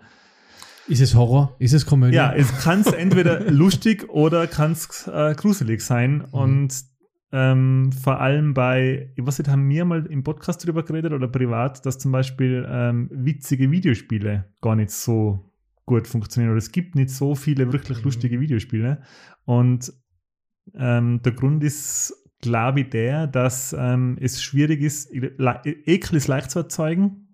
Ist es Horror? Ist es Komödie? Ja, es kann entweder [LAUGHS] lustig oder kann es äh, gruselig sein. Mhm. Und ähm, vor allem bei, ich weiß nicht, haben wir mal im Podcast drüber geredet oder privat, dass zum Beispiel ähm, witzige Videospiele gar nicht so gut funktionieren oder es gibt nicht so viele wirklich Mhm. lustige Videospiele. Und ähm, der Grund ist, glaube ich, der, dass ähm, es schwierig ist, Ekel ist leicht zu erzeugen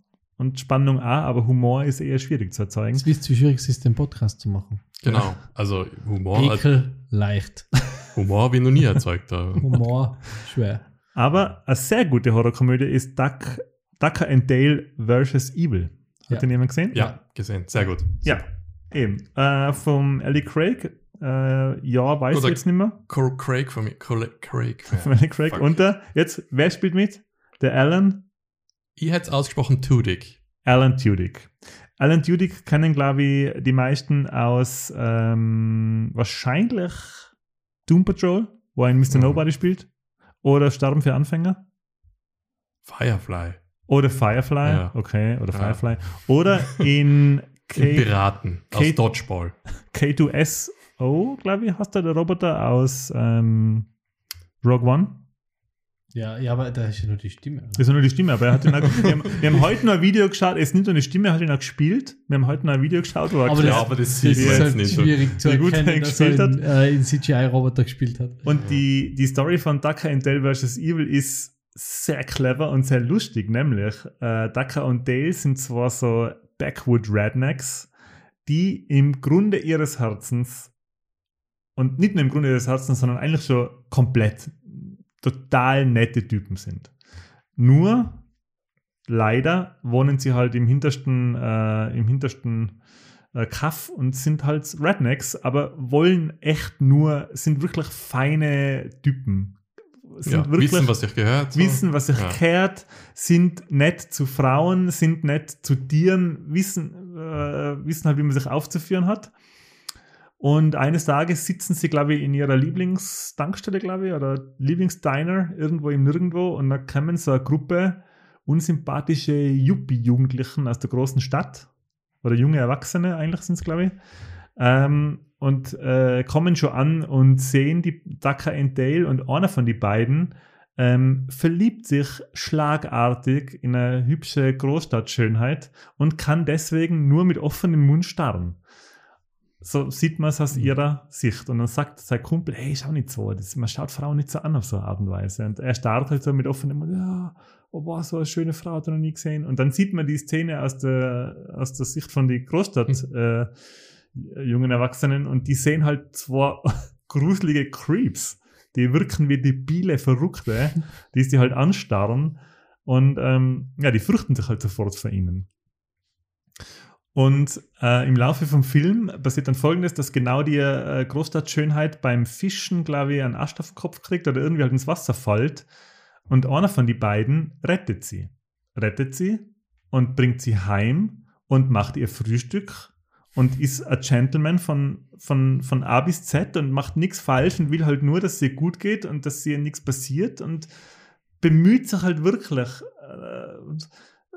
und Spannung auch, aber Humor ist eher schwierig zu erzeugen. Wisst ihr, wie schwierig es ist, den Podcast zu machen. Genau. Also Humor, Ekel, leicht. [LAUGHS] Humor ich noch nie erzeugt. Da. Humor, schwer. Aber eine sehr gute Horrorkomödie ist Duck, Ducker and Dale vs. Evil. Hat Ja. den jemand gesehen? Ja, gesehen. Sehr gut. Ja, eben. Äh, vom Ellie Craig. Äh, ja, weiß Oder- ich jetzt nicht mehr. Craig von mir. Craig. Ja. [LAUGHS] Von Ellie Craig. Fuck. Und der, jetzt, wer spielt mit? Der Alan Ich hätte es ausgesprochen Tudyk. Alan Tudyk. Alan Tudyk kennen, glaube ich, die meisten aus ähm, wahrscheinlich Doom Patrol, wo er in Mr. Mhm. Nobody spielt. Oder Sterben für Anfänger. Firefly. Oder Firefly. Ja. Okay, oder Ja. Firefly. Oder in [LAUGHS] In K Piraten. Aus Kate- Dodgeball. K2SO, glaube ich, hast du der Roboter aus ähm, Rogue One. Ja, ja, aber da ist ja nur die Stimme. Das ist nur die Stimme, aber er hat ihn auch, wir, haben, wir haben heute noch ein Video geschaut, er ist nicht nur die Stimme, er hat ihn auch gespielt. Wir haben heute noch ein Video geschaut, wo er Aber Ja, erklärt- aber das Das sieht ist man jetzt halt nicht so. schwierig zu Wie gut er erkennen, dass er gespielt in, äh, in CGI-Roboter gespielt hat. Und die, die Story von Ducker and Dale vs. Evil ist sehr clever und sehr lustig, nämlich äh, Ducker und Dale sind zwar so Backwood Rednecks, die im Grunde ihres Herzens und nicht nur im Grunde ihres Herzens, sondern eigentlich schon komplett total nette Typen sind. Nur leider wohnen sie halt im hintersten, äh, im hintersten äh, Kaff und sind halt Rednecks, aber wollen echt nur, sind wirklich feine Typen. Ja, wirklich, wissen, was sich gehört. wissen, was sich Ja. kehrt, sind nett zu Frauen, sind nett zu Tieren, wissen, äh, wissen halt, wie man sich aufzuführen hat. Und eines Tages sitzen sie, glaube ich, in ihrer Lieblingstankstelle, glaube ich, oder Lieblingsdiner irgendwo im Nirgendwo und da kommen so eine Gruppe unsympathische Yuppie-Jugendlichen aus der großen Stadt oder junge Erwachsene eigentlich sind es, glaube ich. Ähm, und äh, kommen schon an und sehen die Ducker and Dale und einer von die beiden ähm, verliebt sich schlagartig in eine hübsche Großstadtschönheit und kann deswegen nur mit offenem Mund starren. So sieht man es aus ihrer Sicht. Und dann sagt sein Kumpel, hey, schau nicht so, das, man schaut Frauen nicht so an auf so eine Art und Weise. Und er starrt halt so mit offenem Mund, ja, oh, wow, so eine schöne Frau hat er noch nie gesehen. Und dann sieht man die Szene aus der, aus der Sicht von die Großstadt, äh, jungen Erwachsenen und die sehen halt zwei [LAUGHS] gruselige Creeps. Die wirken wie debile Verrückte, [LAUGHS] die sie halt anstarren und ähm, ja, die fürchten sich halt sofort vor ihnen. Und äh, im Laufe vom Film passiert dann folgendes, dass genau die äh, Großstadtschönheit beim Fischen, glaube ich, einen Ast auf den Kopf kriegt oder irgendwie halt ins Wasser fällt. Und einer von die beiden rettet sie. Rettet sie und bringt sie heim und macht ihr Frühstück und ist ein Gentleman von, von, von A bis Z und macht nichts falsch und will halt nur, dass es ihr gut geht und dass ihr nichts passiert und bemüht sich halt wirklich äh,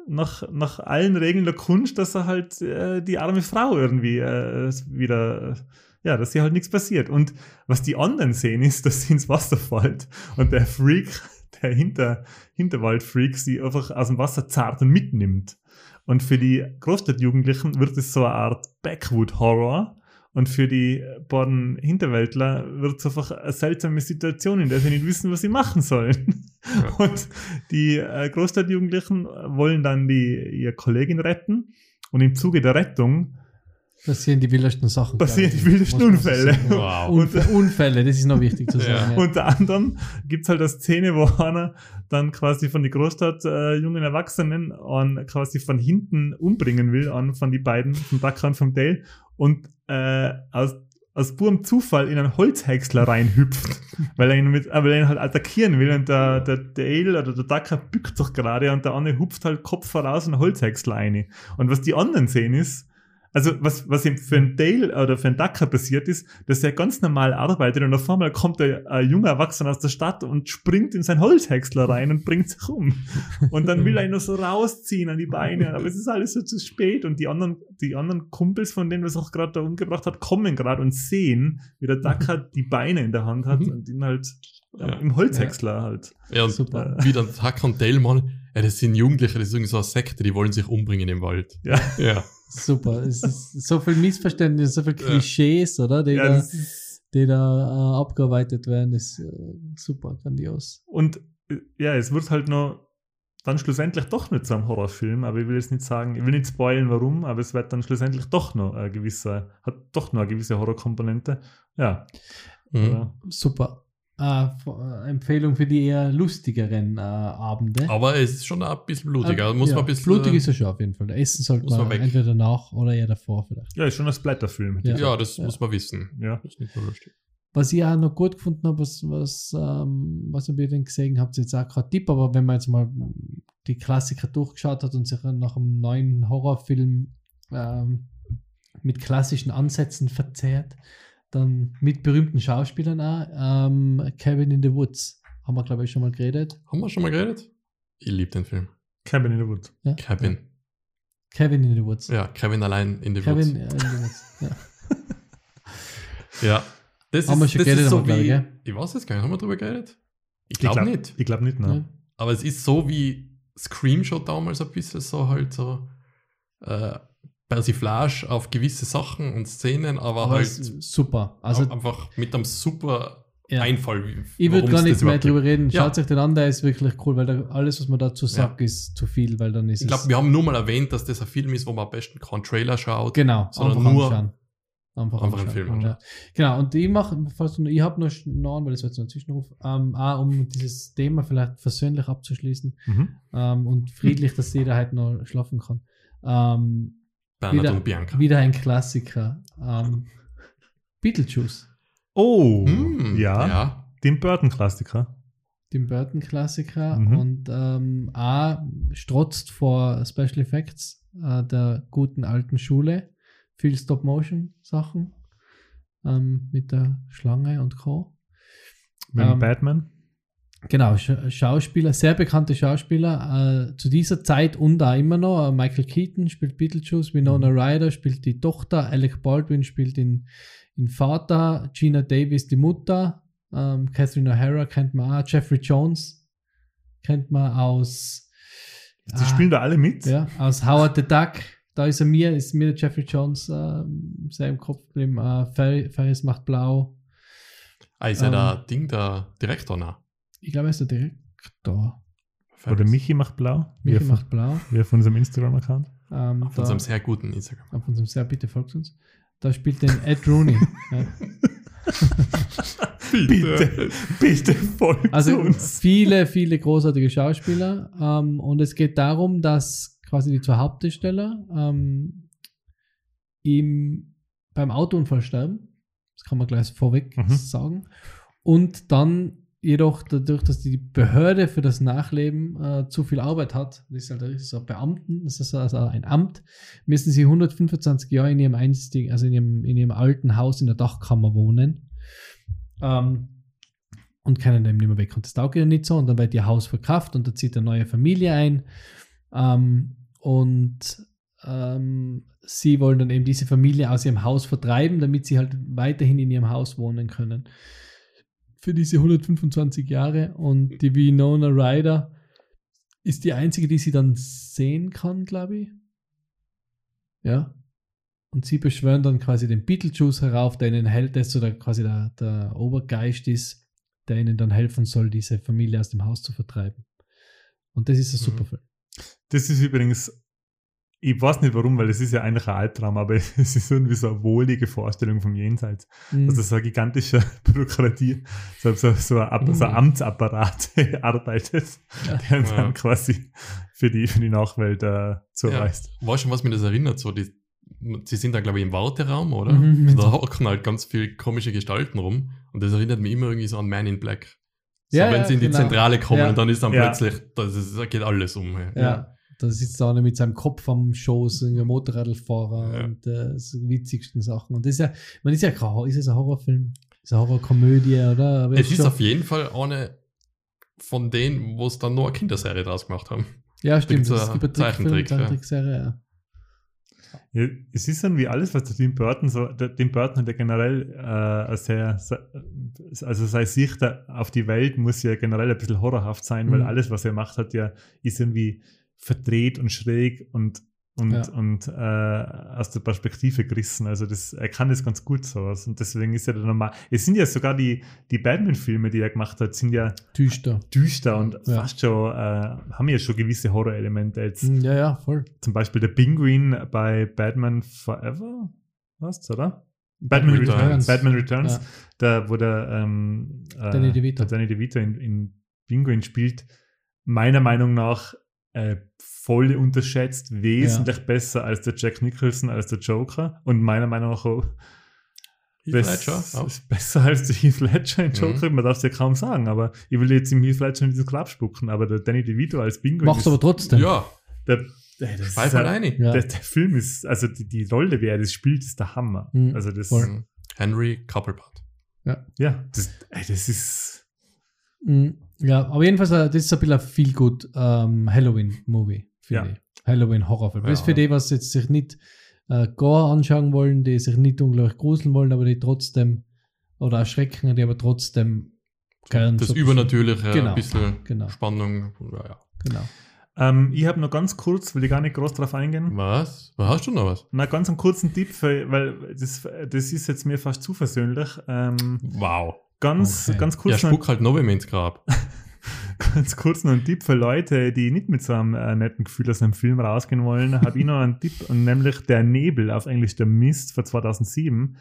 nach, nach allen Regeln der Kunst, dass er halt äh, die arme Frau irgendwie äh, wieder, ja, dass ihr halt nichts passiert. Und was die anderen sehen, ist, dass sie ins Wasser fällt und der Freak, der Hinter, Hinterwald-Freak, sie einfach aus dem Wasser zart und mitnimmt. Und für die Großstadtjugendlichen wird es so eine Art Backwood-Horror. Und für die beiden Hinterwäldler wird es einfach eine seltsame Situation, in der sie nicht wissen, was sie machen sollen. Ja. [LAUGHS] Und die äh, Großstadtjugendlichen wollen dann die, ihre Kollegin retten. Und im Zuge der Rettung Passieren die wildesten Sachen. Passieren die wildesten Unfälle. Wow. Unfälle, Unfälle, das ist noch wichtig zu sagen. Ja. Ja. Unter anderem gibt es halt eine Szene, wo einer dann quasi von die Großstadt äh, jungen Erwachsenen an quasi von hinten umbringen will, an von die beiden, vom Ducker und vom Dale, und äh, aus, aus purem Zufall in einen Holzhäcksler reinhüpft, [LAUGHS] weil er ihn mit, äh, weil er ihn halt attackieren will und der, der Dale oder der Ducker bückt sich gerade und der andere hupft halt Kopf voraus in einen Holzhäcksler rein. Und was die anderen sehen ist, also was, was ihm für einen Dale oder für einen Ducker passiert ist, dass er ganz normal arbeitet und auf einmal kommt ein, ein junger Erwachsener aus der Stadt und springt in sein Holzhäcksler rein und bringt sich um. Und dann will er ihn nur so rausziehen an die Beine, aber es ist alles so zu spät und die anderen, die anderen Kumpels, von denen was auch gerade da umgebracht hat, kommen gerade und sehen, wie der Ducker die Beine in der Hand hat und ihn halt ja, Ja. im Holzhäcksler halt. Ja, und Super. wie dann Tucker und Dale mal, ja, das sind Jugendliche, das ist irgendwie so eine Sekte, die wollen sich umbringen im Wald. Ja. Ja. Super. Es ist so viel Missverständnis, so viel Ja. Klischees, oder? Die Ja, da, das ist, die da äh, abgearbeitet werden, ist äh, super grandios. Und äh, ja, es wird halt noch dann schlussendlich doch nicht zu einem Horrorfilm, aber ich will jetzt nicht sagen, ich will nicht spoilen, warum, aber es wird dann schlussendlich doch noch ein gewisser, hat doch noch eine gewisse Horrorkomponente. Ja. Mhm. Ja. Super. Äh, f- äh, Empfehlung für die eher lustigeren äh, Abende. Aber es ist schon ein bisschen blutiger. Äh, muss ja, man ein bisschen. Blutig ist er schon auf jeden Fall. Essen sollte man, man weg. entweder danach oder eher davor vielleicht. Ja, ist schon ein Splatterfilm. Ja. ja, das Ja. muss man wissen. Ja. Das ist nicht nur lustig. Was ich auch noch gut gefunden habe, was, was, ähm, was ihr denn gesehen habt, jetzt auch kein Tipp, aber wenn man jetzt mal die Klassiker durchgeschaut hat und sich nach einem neuen Horrorfilm ähm, mit klassischen Ansätzen verzehrt, dann mit berühmten Schauspielern auch, ähm, Cabin in the Woods. Haben wir, glaube ich, schon mal geredet. Haben wir schon mal geredet? Ich liebe den Film. Cabin in the Wood. Ja? Kevin. Kevin in the Woods. Ja, Kevin allein in the Kevin Woods. äh, in the Woods. Ja. [LAUGHS] Ja. Das Haben wir schon geredet, so ich, wie. gell? Ich weiß jetzt gar nicht, haben wir drüber geredet? Ich Ich glaube glaub- nicht. Ich glaube nicht, Ja. ne? Aber es ist so wie Screenshot damals ein bisschen so halt so äh, Persiflage auf gewisse Sachen und Szenen, aber, Aber halt super. Also, einfach mit einem super ja. Einfall. Ich würde gar nicht mehr drüber reden. Ja. Schaut euch den an, der ist wirklich cool, weil da alles, was man dazu sagt, ist zu viel, weil dann ist Ich glaube, wir haben nur mal erwähnt, dass das ein Film ist, wo man am besten keinen Trailer schaut. Genau, sondern einfach nur anschauen. Einfach, einfach einen. Film Ja. Genau, und ich mache, fast nur- ich habe noch noch, weil das war jetzt noch ein Zwischenruf, ähm, auch um dieses Thema vielleicht versöhnlich abzuschließen Mhm. ähm, und friedlich, dass jeder halt noch schlafen kann. Ähm, Bernhard wieder, und Bianca. wieder ein Klassiker. Ähm, Beetlejuice, Oh, Hm, ja. ja. Tim Burton-Klassiker. Tim Burton-Klassiker Mhm. und ähm, A, strotzt vor Special Effects äh, der guten alten Schule. Viel Stop-Motion-Sachen ähm, mit der Schlange und Co. Mit Ähm, Batman. Genau, Sch Schauspieler, sehr bekannte Schauspieler, äh, zu dieser Zeit und da immer noch. Äh, Michael Keaton spielt Beetlejuice, Winona Ryder spielt die Tochter, Alec Baldwin spielt den, den Vater, Gina Davis die Mutter, ähm, Catherine O'Hara kennt man auch, Jeffrey Jones kennt man aus, Sie ah, spielen da alle mit. ja, aus Howard the Duck. Da ist er mir, ist mir der Jeffrey Jones ähm, sehr im Kopf geblieben. Äh, Fer Ferris macht blau. Ah, ist ja Ähm, der Ding, der Direktor nah. Ich glaube, er ist der Direktor. Oder Michi macht blau. Michi auf, macht blau. wie auf unserem Instagram-Account. Ähm, Auf da- unserem sehr guten Instagram. auf unserem sehr bitte folgt uns. Da spielt den Ed Rooney. [LAUGHS] ja. Bitte, bitte folgt Also uns. viele, viele großartige Schauspieler. Ähm, und es geht darum, dass quasi die zwei Hauptdarsteller ähm, im, beim Autounfall sterben. Das kann man gleich vorweg Mhm. sagen. Und dann jedoch dadurch, dass die Behörde für das Nachleben äh, zu viel Arbeit hat, das ist halt so Beamten, das ist also ein Amt, müssen sie 125 Jahre in ihrem einzigen, also in ihrem, in ihrem alten Haus in der Dachkammer wohnen. Ähm, und können dann nicht mehr weg. Und das taugt ihnen nicht so. Und dann wird ihr Haus verkauft und da zieht eine neue Familie ein. Ähm, und ähm, sie wollen dann eben diese Familie aus ihrem Haus vertreiben, damit sie halt weiterhin in ihrem Haus wohnen können. Für diese 125 Jahre. Und die Winona Ryder ist die einzige, die sie dann sehen kann, glaube ich. Ja. Und sie beschwören dann quasi den Beetlejuice herauf, der ihnen hält, der so der, quasi der, der Obergeist ist, der ihnen dann helfen soll, diese Familie aus dem Haus zu vertreiben. Und das ist ein Mhm. super Film. Das ist übrigens, ich weiß nicht warum, weil es ist ja eigentlich ein Albtraum, aber [LAUGHS] es ist irgendwie so eine wohlige Vorstellung vom Jenseits. Mhm. Also so eine gigantische [LAUGHS] Bürokratie, so, so, so, ein, so ein Mhm. Amtsapparat [LAUGHS] arbeitet, Ja. der dann Ja. quasi für die, für die Nachwelt äh, zuweist. Weißt du, was mir das erinnert? So, die, sie sind da, glaube ich, im Warteraum, oder? Mhm. Und da hocken halt ganz viele komische Gestalten rum. Und das erinnert mich immer irgendwie so an Man in Black. So, Ja, wenn ja, sie in die genau. Zentrale kommen Ja. und dann ist dann Ja. plötzlich, das ist, da geht alles um. Ja. Da sitzt da einer mit seinem Kopf am Schoß, ein Motorradfahrer Ja. und äh, so die witzigsten Sachen. Und das ist ja, man ist ja kein, ist es ein Horrorfilm? Ist eine Horrorkomödie, oder? Aber Es ist schon- auf jeden Fall eine von denen, wo es dann nur eine Kinderserie draus gemacht haben. Ja, stimmt. gibt's Es eine gibt einen Zeichentrick, Trickfilm, ja. Zeichentrickserie, ja. Ja, es ist irgendwie alles, was der Tim Burton so, der Tim Burton hat ja generell äh, sehr, se- also seine Sicht auf die Welt muss ja generell ein bisschen horrorhaft sein, weil Mhm. alles, was er macht, hat ja, ist irgendwie verdreht und schräg und und, Ja. und äh, aus der Perspektive gerissen. Also das, er kann das ganz gut sowas. Und deswegen ist er der normal. Es sind ja sogar die, die Batman-Filme, die er gemacht hat, sind ja Düster. düster und Ja. fast schon, äh, haben ja schon gewisse Horrorelemente. Jetzt Hm, Ja, ja, voll. zum Beispiel der Penguin bei Batman Forever, was, oder? Batman Returns. Returns. Batman Returns, Ja. da, wo der, ähm, äh, Danny DeVito. der Danny DeVito in, in Penguin spielt, meiner Meinung nach äh, voll unterschätzt, wesentlich besser als der Jack Nicholson, als der Joker und meiner Meinung nach auch Ledger, auch. besser als der Heath Ledger in Mhm. Joker, man darf es ja kaum sagen, aber ich will jetzt im Heath Ledger in dieses Grab spucken, aber der Danny DeVito als Penguin Mach's aber trotzdem. Ja, der, der, das ist von ein- eine. Ja. der, der Film ist, also die, die Rolle, wer das spielt, ist der Hammer. Mhm, Also das. Mhm. Henry Cobblepot. ja, das, ey, das ist, Mm, Ja, aber jedenfalls, äh, das ist ein bisschen ein viel gut ähm, Halloween-Movie, finde Ja. ich. Halloween-Horrorfilm. Das ist Ja. für die, was jetzt sich nicht äh, Gore anschauen wollen, die sich nicht unglaublich gruseln wollen, aber die trotzdem, oder erschrecken, die aber trotzdem gern Das so- Übernatürliche, Genau. ein bisschen Genau, Spannung. Ja, ja. genau. ähm, ich habe noch ganz kurz, will ich gar nicht groß drauf eingehen, Was? Hast du noch was? na, ganz einen kurzen Tipp, für, weil das, das ist jetzt mir fast zu versöhnlich. Ähm, Wow. Ganz, Okay. ganz Ja, kurz noch spuck halt noch ins Grab. [LAUGHS] Ganz kurz noch ein Tipp für Leute, die nicht mit so einem äh, netten Gefühl aus einem Film rausgehen wollen, habe ich noch einen Tipp, und [LAUGHS] nämlich Der Nebel, auf Englisch Der Mist von 2007,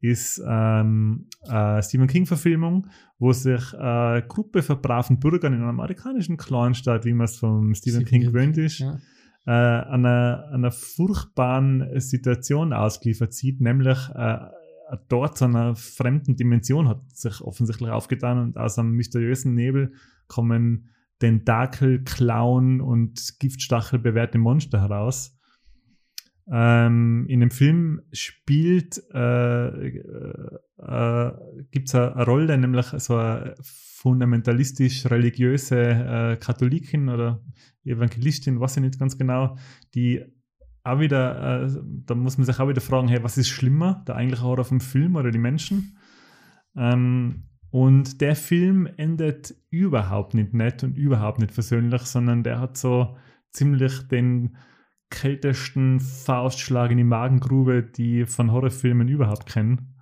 ist ähm, äh, Stephen King-Verfilmung, wo sich äh, eine Gruppe von braven Bürgern in einer amerikanischen Kleinstadt, wie man es vom Stephen King gewöhnt ist, Ja. äh, einer, einer furchtbaren Situation ausgeliefert sieht, nämlich äh, dort zu einer fremden Dimension hat sich offensichtlich aufgetan und aus einem mysteriösen Nebel kommen Tentakel, Klauen und Giftstachel bewährte Monster heraus. Ähm, in dem Film spielt, äh, äh, gibt es eine, eine Rolle, nämlich so eine fundamentalistisch-religiöse äh, Katholikin oder Evangelistin, weiß ich nicht ganz genau, die auch wieder, äh, da muss man sich auch wieder fragen, hey, was ist schlimmer, der eigentliche Horror vom Film oder die Menschen? Ähm, und der Film endet überhaupt nicht nett und überhaupt nicht versöhnlich, sondern der hat so ziemlich den kältesten Faustschlag in die Magengrube, die ich von Horrorfilmen überhaupt kennen.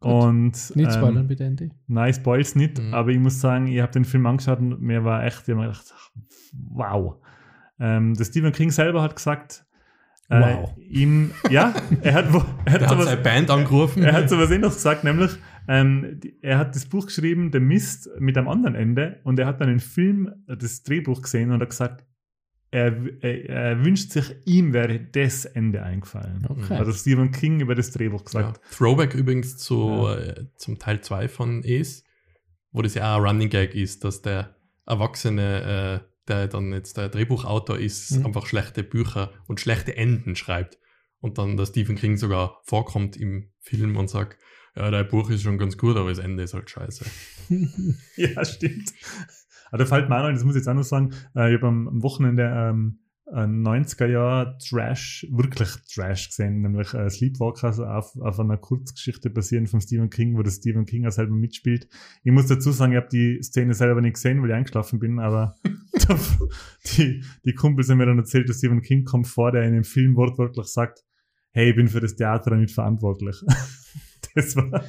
Gut. Und Nicht ähm, spoilern, bitte, Andy. Nein, spoils nicht, Mhm. aber ich muss sagen, ich habe den Film angeschaut und mir war echt, ich hab mir gedacht, ach, wow. Ähm, der Stephen King selber hat gesagt, äh, Wow. ihm, ja, er hat, wo- er hat sowas, seine Band angerufen. er hat sowas ähnliches gesagt, nämlich, ähm, die, er hat das Buch geschrieben, Der Mist, mit einem anderen Ende und er hat dann den Film, äh, das Drehbuch gesehen und hat gesagt, er, er, er wünscht sich, ihm wäre das Ende eingefallen. Okay. Also Stephen King über das Drehbuch ja. gesagt. Throwback übrigens zu, Ja. äh, zum Teil 2 von Es, wo das ja auch ein Running Gag ist, dass der Erwachsene, äh, der dann jetzt der Drehbuchautor ist, Mhm. einfach schlechte Bücher und schlechte Enden schreibt. Und dann der Stephen King sogar vorkommt im Film und sagt, ja, dein Buch ist schon ganz gut, aber das Ende ist halt scheiße. [LAUGHS] Ja, stimmt. Aber da fällt mir auch noch, ein, das muss ich jetzt auch noch sagen, äh, ich habe am, Wochenende ähm, 90er Jahr Trash, wirklich Trash gesehen, nämlich äh, Sleepwalkers auf, auf einer Kurzgeschichte basierend von Stephen King, wo der Stephen King auch selber mitspielt. Ich muss dazu sagen, ich habe die Szene selber nicht gesehen, weil ich eingeschlafen bin, aber [LAUGHS] die, die Kumpels haben mir dann erzählt, dass Stephen King kommt vor, der in dem Film wortwörtlich sagt, hey, ich bin für das Theater nicht verantwortlich. [LAUGHS] Das war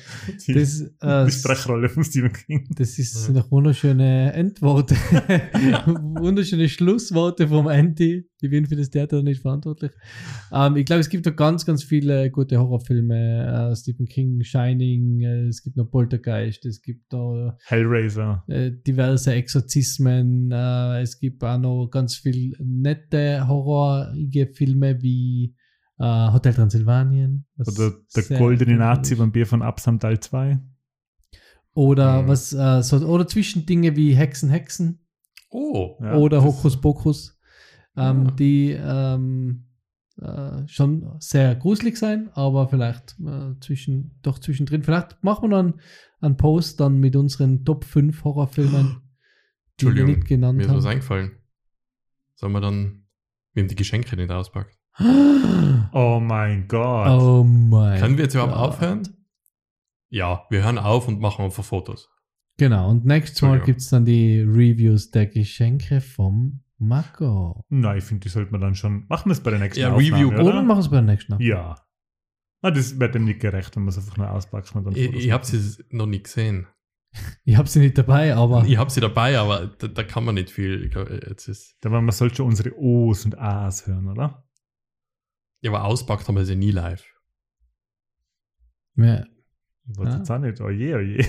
die, Das, äh, die Sprechrolle von Stephen King. Das ist, Ja. sind doch wunderschöne Endworte. [LAUGHS] wunderschöne Schlussworte vom Andy. Ich bin für das Theater nicht verantwortlich. Ähm, ich glaube, es gibt noch ganz, ganz viele gute Horrorfilme. Äh, Stephen King, Shining, äh, es gibt noch Poltergeist, es gibt noch Hellraiser. äh, diverse Exorzismen. Äh, es gibt auch noch ganz viele nette horrorige Filme wie äh, Hotel Transylvanien. Oder der goldene Nazi beim Bier von Absam Teil 2. Oder Mhm. was, äh, so, oder Zwischendinge wie Hexen, Hexen. Oh, Ja, oder das- Hokuspokus, ähm, Ja. die ähm, äh, schon sehr gruselig sein, aber vielleicht äh, zwischen, doch zwischendrin. Vielleicht machen wir dann einen Post dann mit unseren Top 5 Horrorfilmen, [GASPS] die wir nicht genannt mir ist was haben. eingefallen. Sollen wir dann, wir haben die Geschenke nicht auspackt. Oh mein Gott. Oh mein Können wir jetzt überhaupt Gott. aufhören? Ja, wir hören auf und machen einfach Fotos. Genau, und nächstes Mal gibt es dann die Reviews der Geschenke vom Marco. Na, ich finde, die sollte man dann schon. Machen wir es bei der nächsten Ja, Aufnahme, Review. oder? Oder machen wir es beim nächsten Mal. Ja. Ah, das wird dem nicht gerecht, wenn man es einfach nur auspackt. Und dann Ich, Fotos ich habe sie noch nie gesehen. Ich habe sie nicht dabei, aber Ich habe sie dabei, aber da, da kann man nicht viel. Ich glaub, jetzt ist, Da man sollte schon unsere O's und A's hören, oder? Ja, aber auspackt haben wir sie nie live. wir, Ich wollte Ja. jetzt auch nicht. Oje, oje.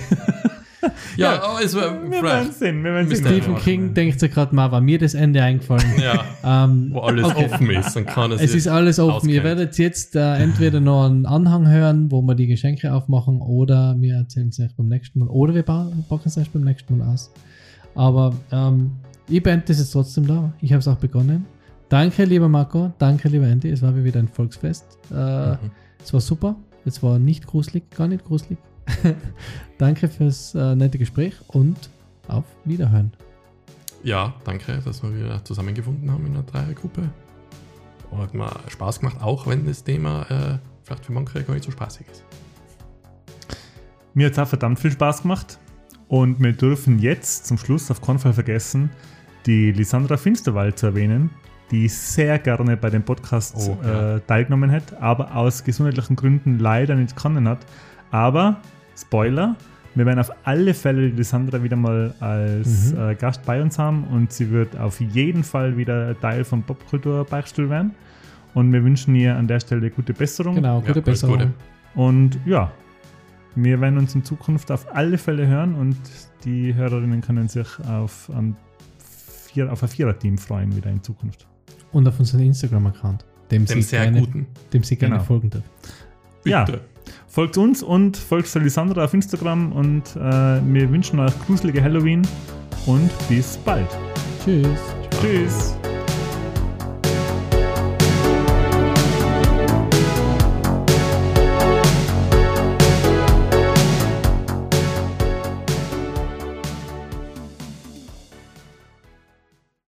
Ja, Ja, aber es war wir werden sehen. Wir werden sehen. Stephen machen, King ja. denkt sich gerade mal, war mir das Ende eingefallen. Ja, ähm, wo alles Okay. offen ist. Dann kann es es ist alles offen. Ihr auskennt. werdet jetzt äh, entweder noch einen Anhang hören, wo wir die Geschenke aufmachen, oder wir erzählen es euch beim nächsten Mal. Oder wir packen es euch beim nächsten Mal aus. Aber ähm, ich beende das jetzt trotzdem da. Ich habe es auch begonnen. Danke, lieber Marco. Danke, lieber Andy. Es war wie wieder ein Volksfest. Äh, Mhm. Es war super. Es war nicht gruselig, gar nicht gruselig. [LAUGHS] Danke fürs äh, nette Gespräch und auf Wiederhören. Ja, danke, dass wir wieder zusammengefunden haben in einer Dreiergruppe. Hat mir Spaß gemacht, auch wenn das Thema äh, vielleicht für manche gar nicht so spaßig ist. Mir hat es auch verdammt viel Spaß gemacht. Und wir dürfen jetzt zum Schluss auf keinen Fall vergessen, die Lisandra Finsterwald zu erwähnen, die sehr gerne bei dem Podcast Oh, ja. äh, teilgenommen hat, aber aus gesundheitlichen Gründen leider nicht können hat. Aber, Spoiler, wir werden auf alle Fälle die Lisandra wieder mal als Mhm. äh, Gast bei uns haben und sie wird auf jeden Fall wieder Teil vom Popkultur-Beichtstuhl werden. Und wir wünschen ihr an der Stelle gute Besserung. Genau, gute alles Besserung. Gute. Und ja, wir werden uns in Zukunft auf alle Fälle hören und die Hörerinnen können sich auf ein, Vier, auf ein Vierer-Team freuen wieder in Zukunft. Und auf unseren Instagram-Account, dem, Dem Sie sehr gerne, guten. dem Sie gerne Genau. folgen dürfen. Ja. Bitte. Folgt uns und folgt der Lisandra auf Instagram und äh, wir wünschen euch gruselige Halloween und bis bald. Tschüss. Tschüss.